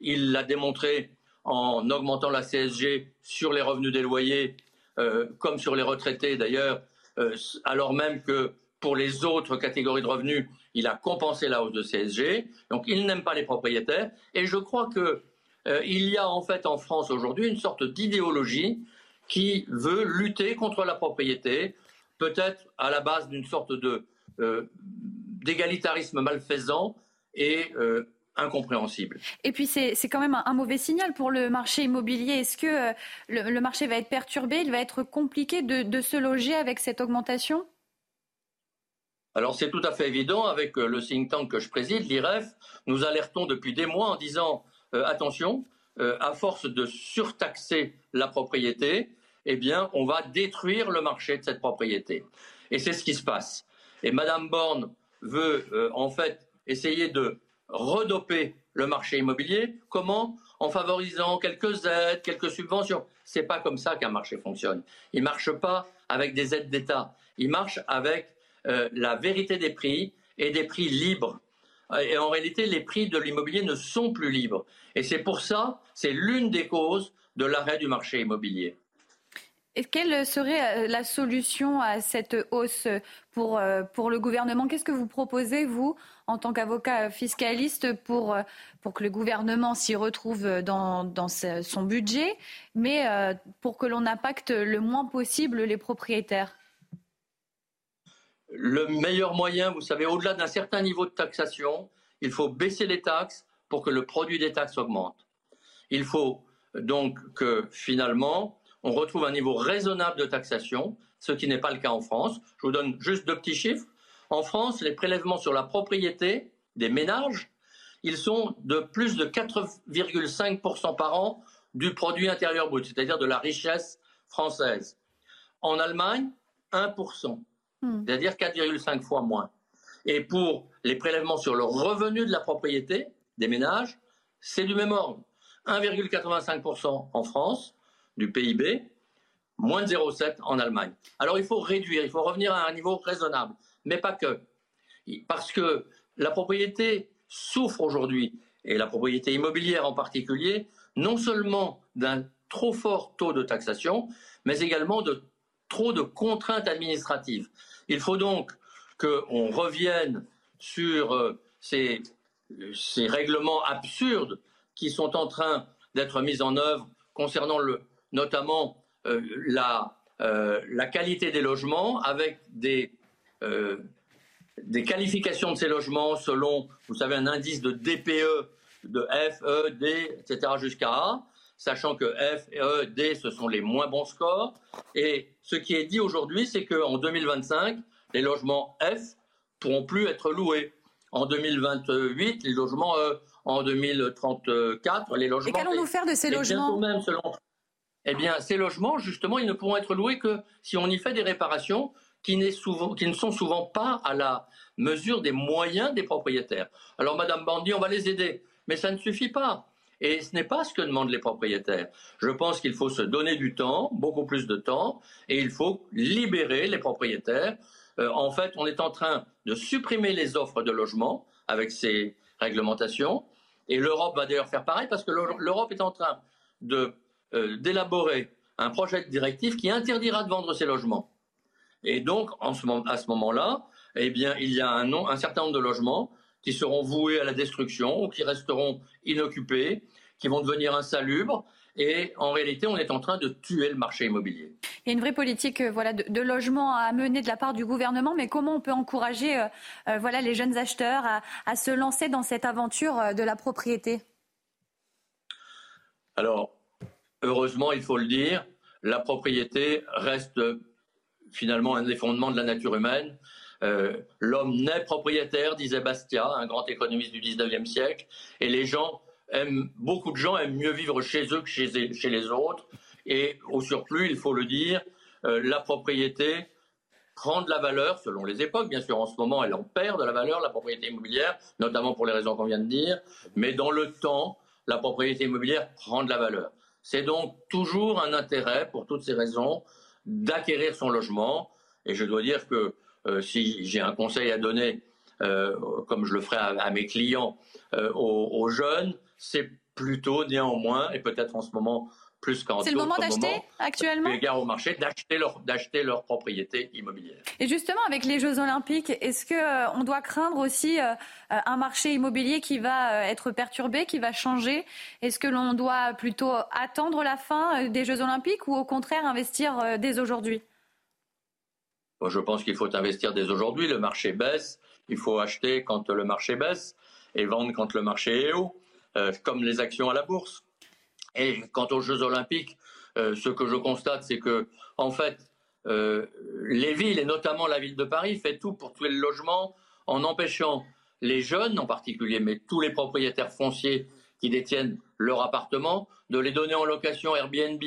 Il l'a démontré en augmentant la CSG sur les revenus des loyers, euh, comme sur les retraités d'ailleurs, euh, alors même que pour les autres catégories de revenus, il a compensé la hausse de CSG. Donc il n'aime pas les propriétaires. Et je crois qu'il euh, y a en fait en France aujourd'hui une sorte d'idéologie qui veut lutter contre la propriété, peut-être à la base d'une sorte de d'égalitarisme malfaisant et incompréhensible. Et puis c'est quand même un, mauvais signal pour le marché immobilier. Est-ce que euh, le, marché va être perturbé Il va être compliqué de, se loger avec cette augmentation? Alors c'est tout à fait évident, avec euh, le think tank que je préside, l'IREF, nous alertons depuis des mois en disant euh, attention, à force de surtaxer la propriété, eh bien on va détruire le marché de cette propriété. Et c'est ce qui se passe. Et Madame Borne veut en fait essayer de redoper le marché immobilier. Comment? En favorisant quelques aides, quelques subventions. C'est pas comme ça qu'un marché fonctionne. Il marche pas avec des aides d'État. Il marche avec euh, la vérité des prix et des prix libres. Et en réalité, les prix de l'immobilier ne sont plus libres. Et c'est pour ça, c'est l'une des causes de l'arrêt du marché immobilier. Quelle serait euh, la solution à cette hausse pour, euh, le gouvernement? Qu'est-ce que vous proposez, vous, en tant qu'avocat fiscaliste, pour, euh, pour que le gouvernement s'y retrouve dans, dans son budget, mais pour que l'on impacte le moins possible les propriétaires? Le meilleur moyen, vous savez, au-delà d'un certain niveau de taxation, il faut baisser les taxes pour que le produit des taxes augmente. Il faut donc que finalement, on retrouve un niveau raisonnable de taxation, ce qui n'est pas le cas en France. Je vous donne juste deux petits chiffres. En France, les prélèvements sur la propriété des ménages, ils sont de plus de 4,5% par an du produit intérieur brut, c'est-à-dire de la richesse française. En Allemagne, 1%, hmm. c'est-à-dire 4,5 fois moins. Et pour les prélèvements sur le revenu de la propriété des ménages, c'est du même ordre. 1,85% en France, du PIB, moins de 0,7 en Allemagne. Alors il faut réduire, il faut revenir à un niveau raisonnable, mais pas que. Parce que la propriété souffre aujourd'hui, et la propriété immobilière en particulier, non seulement d'un trop fort taux de taxation, mais également de trop de contraintes administratives. Il faut donc qu'on revienne sur euh, ces, règlements absurdes qui sont en train d'être mis en œuvre concernant notamment euh, euh, la, qualité des logements avec des, des qualifications de ces logements selon, vous savez, un indice de DPE de F, E, D, etc. jusqu'à A, sachant que F, E, D, ce sont les moins bons scores. Et ce qui est dit aujourd'hui, c'est qu'en 2025, les logements F pourront plus être loués. En 2028, les logements E. En 2034, les logements. Et qu'allons-nous faire de ces logements même, selon eh bien, ces logements, justement, ils ne pourront être loués que si on y fait des réparations qui, ne sont souvent pas à la mesure des moyens des propriétaires. Alors, Madame Bandy, on va les aider, mais ça ne suffit pas. Et ce n'est pas ce que demandent les propriétaires. Je pense qu'il faut se donner du temps, beaucoup plus de temps, et il faut libérer les propriétaires. Euh, en fait, on est en train de supprimer les offres de logement avec ces réglementations, et l'Europe va d'ailleurs faire pareil parce que l'Europe est en train euh, d'élaborer un projet de directive qui interdira de vendre ces logements. Et donc, à ce moment-là, eh bien, il y a un certain nombre de logements qui seront voués à la destruction ou qui resteront inoccupés, qui vont devenir insalubres. Et en réalité, on est en train de tuer le marché immobilier. Il y a une vraie politique euh, voilà, de, logement à mener de la part du gouvernement, mais comment on peut encourager euh, voilà, les jeunes acheteurs à, se lancer dans cette aventure de la propriété? Alors, heureusement, il faut le dire, la propriété reste finalement un des fondements de la nature humaine. Euh, l'homme naît propriétaire, disait Bastia, un grand économiste du 19e siècle, et les gens aiment, beaucoup de gens aiment mieux vivre chez eux que chez, les autres. Et au surplus, il faut le dire, euh, la propriété prend de la valeur selon les époques. Bien sûr, en ce moment, elle en perd de la valeur, la propriété immobilière, notamment pour les raisons qu'on vient de dire. Mais dans le temps, la propriété immobilière prend de la valeur. C'est donc toujours un intérêt, pour toutes ces raisons, d'acquérir son logement. Et je dois dire que si j'ai un conseil à donner, euh, comme je le ferai à, mes clients, euh, aux, jeunes, c'est plutôt néanmoins, et peut-être en ce moment plus qu'en C'est le moment d'acheter actuellement Égard au marché, d'acheter leur, d'acheter leur propriété immobilière. Et justement, avec les Jeux Olympiques, est-ce qu'on on doit craindre aussi un marché immobilier qui va être perturbé, qui va changer? Est-ce que l'on doit plutôt attendre la fin des Jeux Olympiques ou au contraire investir dès aujourd'hui? Je pense qu'il faut investir dès aujourd'hui. Le marché baisse. Il faut acheter quand le marché baisse et vendre quand le marché est haut, euh, comme les actions à la bourse. Et quant aux Jeux Olympiques, euh, ce que je constate, c'est que, en fait, euh, les villes, et notamment la ville de Paris, fait tout pour tuer le logement en empêchant les jeunes en particulier, mais tous les propriétaires fonciers qui détiennent leur appartement, de les donner en location Airbnb.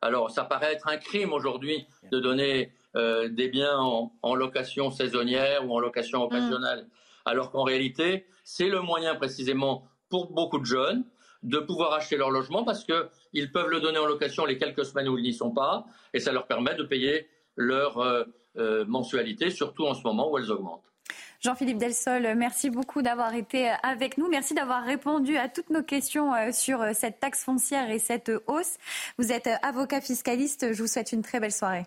Alors, ça paraît être un crime aujourd'hui de donner euh, des biens en, location saisonnière ou en location occasionnelle. Mm. Alors qu'en réalité, c'est le moyen précisément pour beaucoup de jeunes de pouvoir acheter leur logement parce qu'ils peuvent le donner en location les quelques semaines où ils n'y sont pas et ça leur permet de payer leur euh, euh, mensualité, surtout en ce moment où elles augmentent. Jean-Philippe Delsol, merci beaucoup d'avoir été avec nous. Merci d'avoir répondu à toutes nos questions sur cette taxe foncière et cette hausse. Vous êtes avocat fiscaliste. Je vous souhaite une très belle soirée.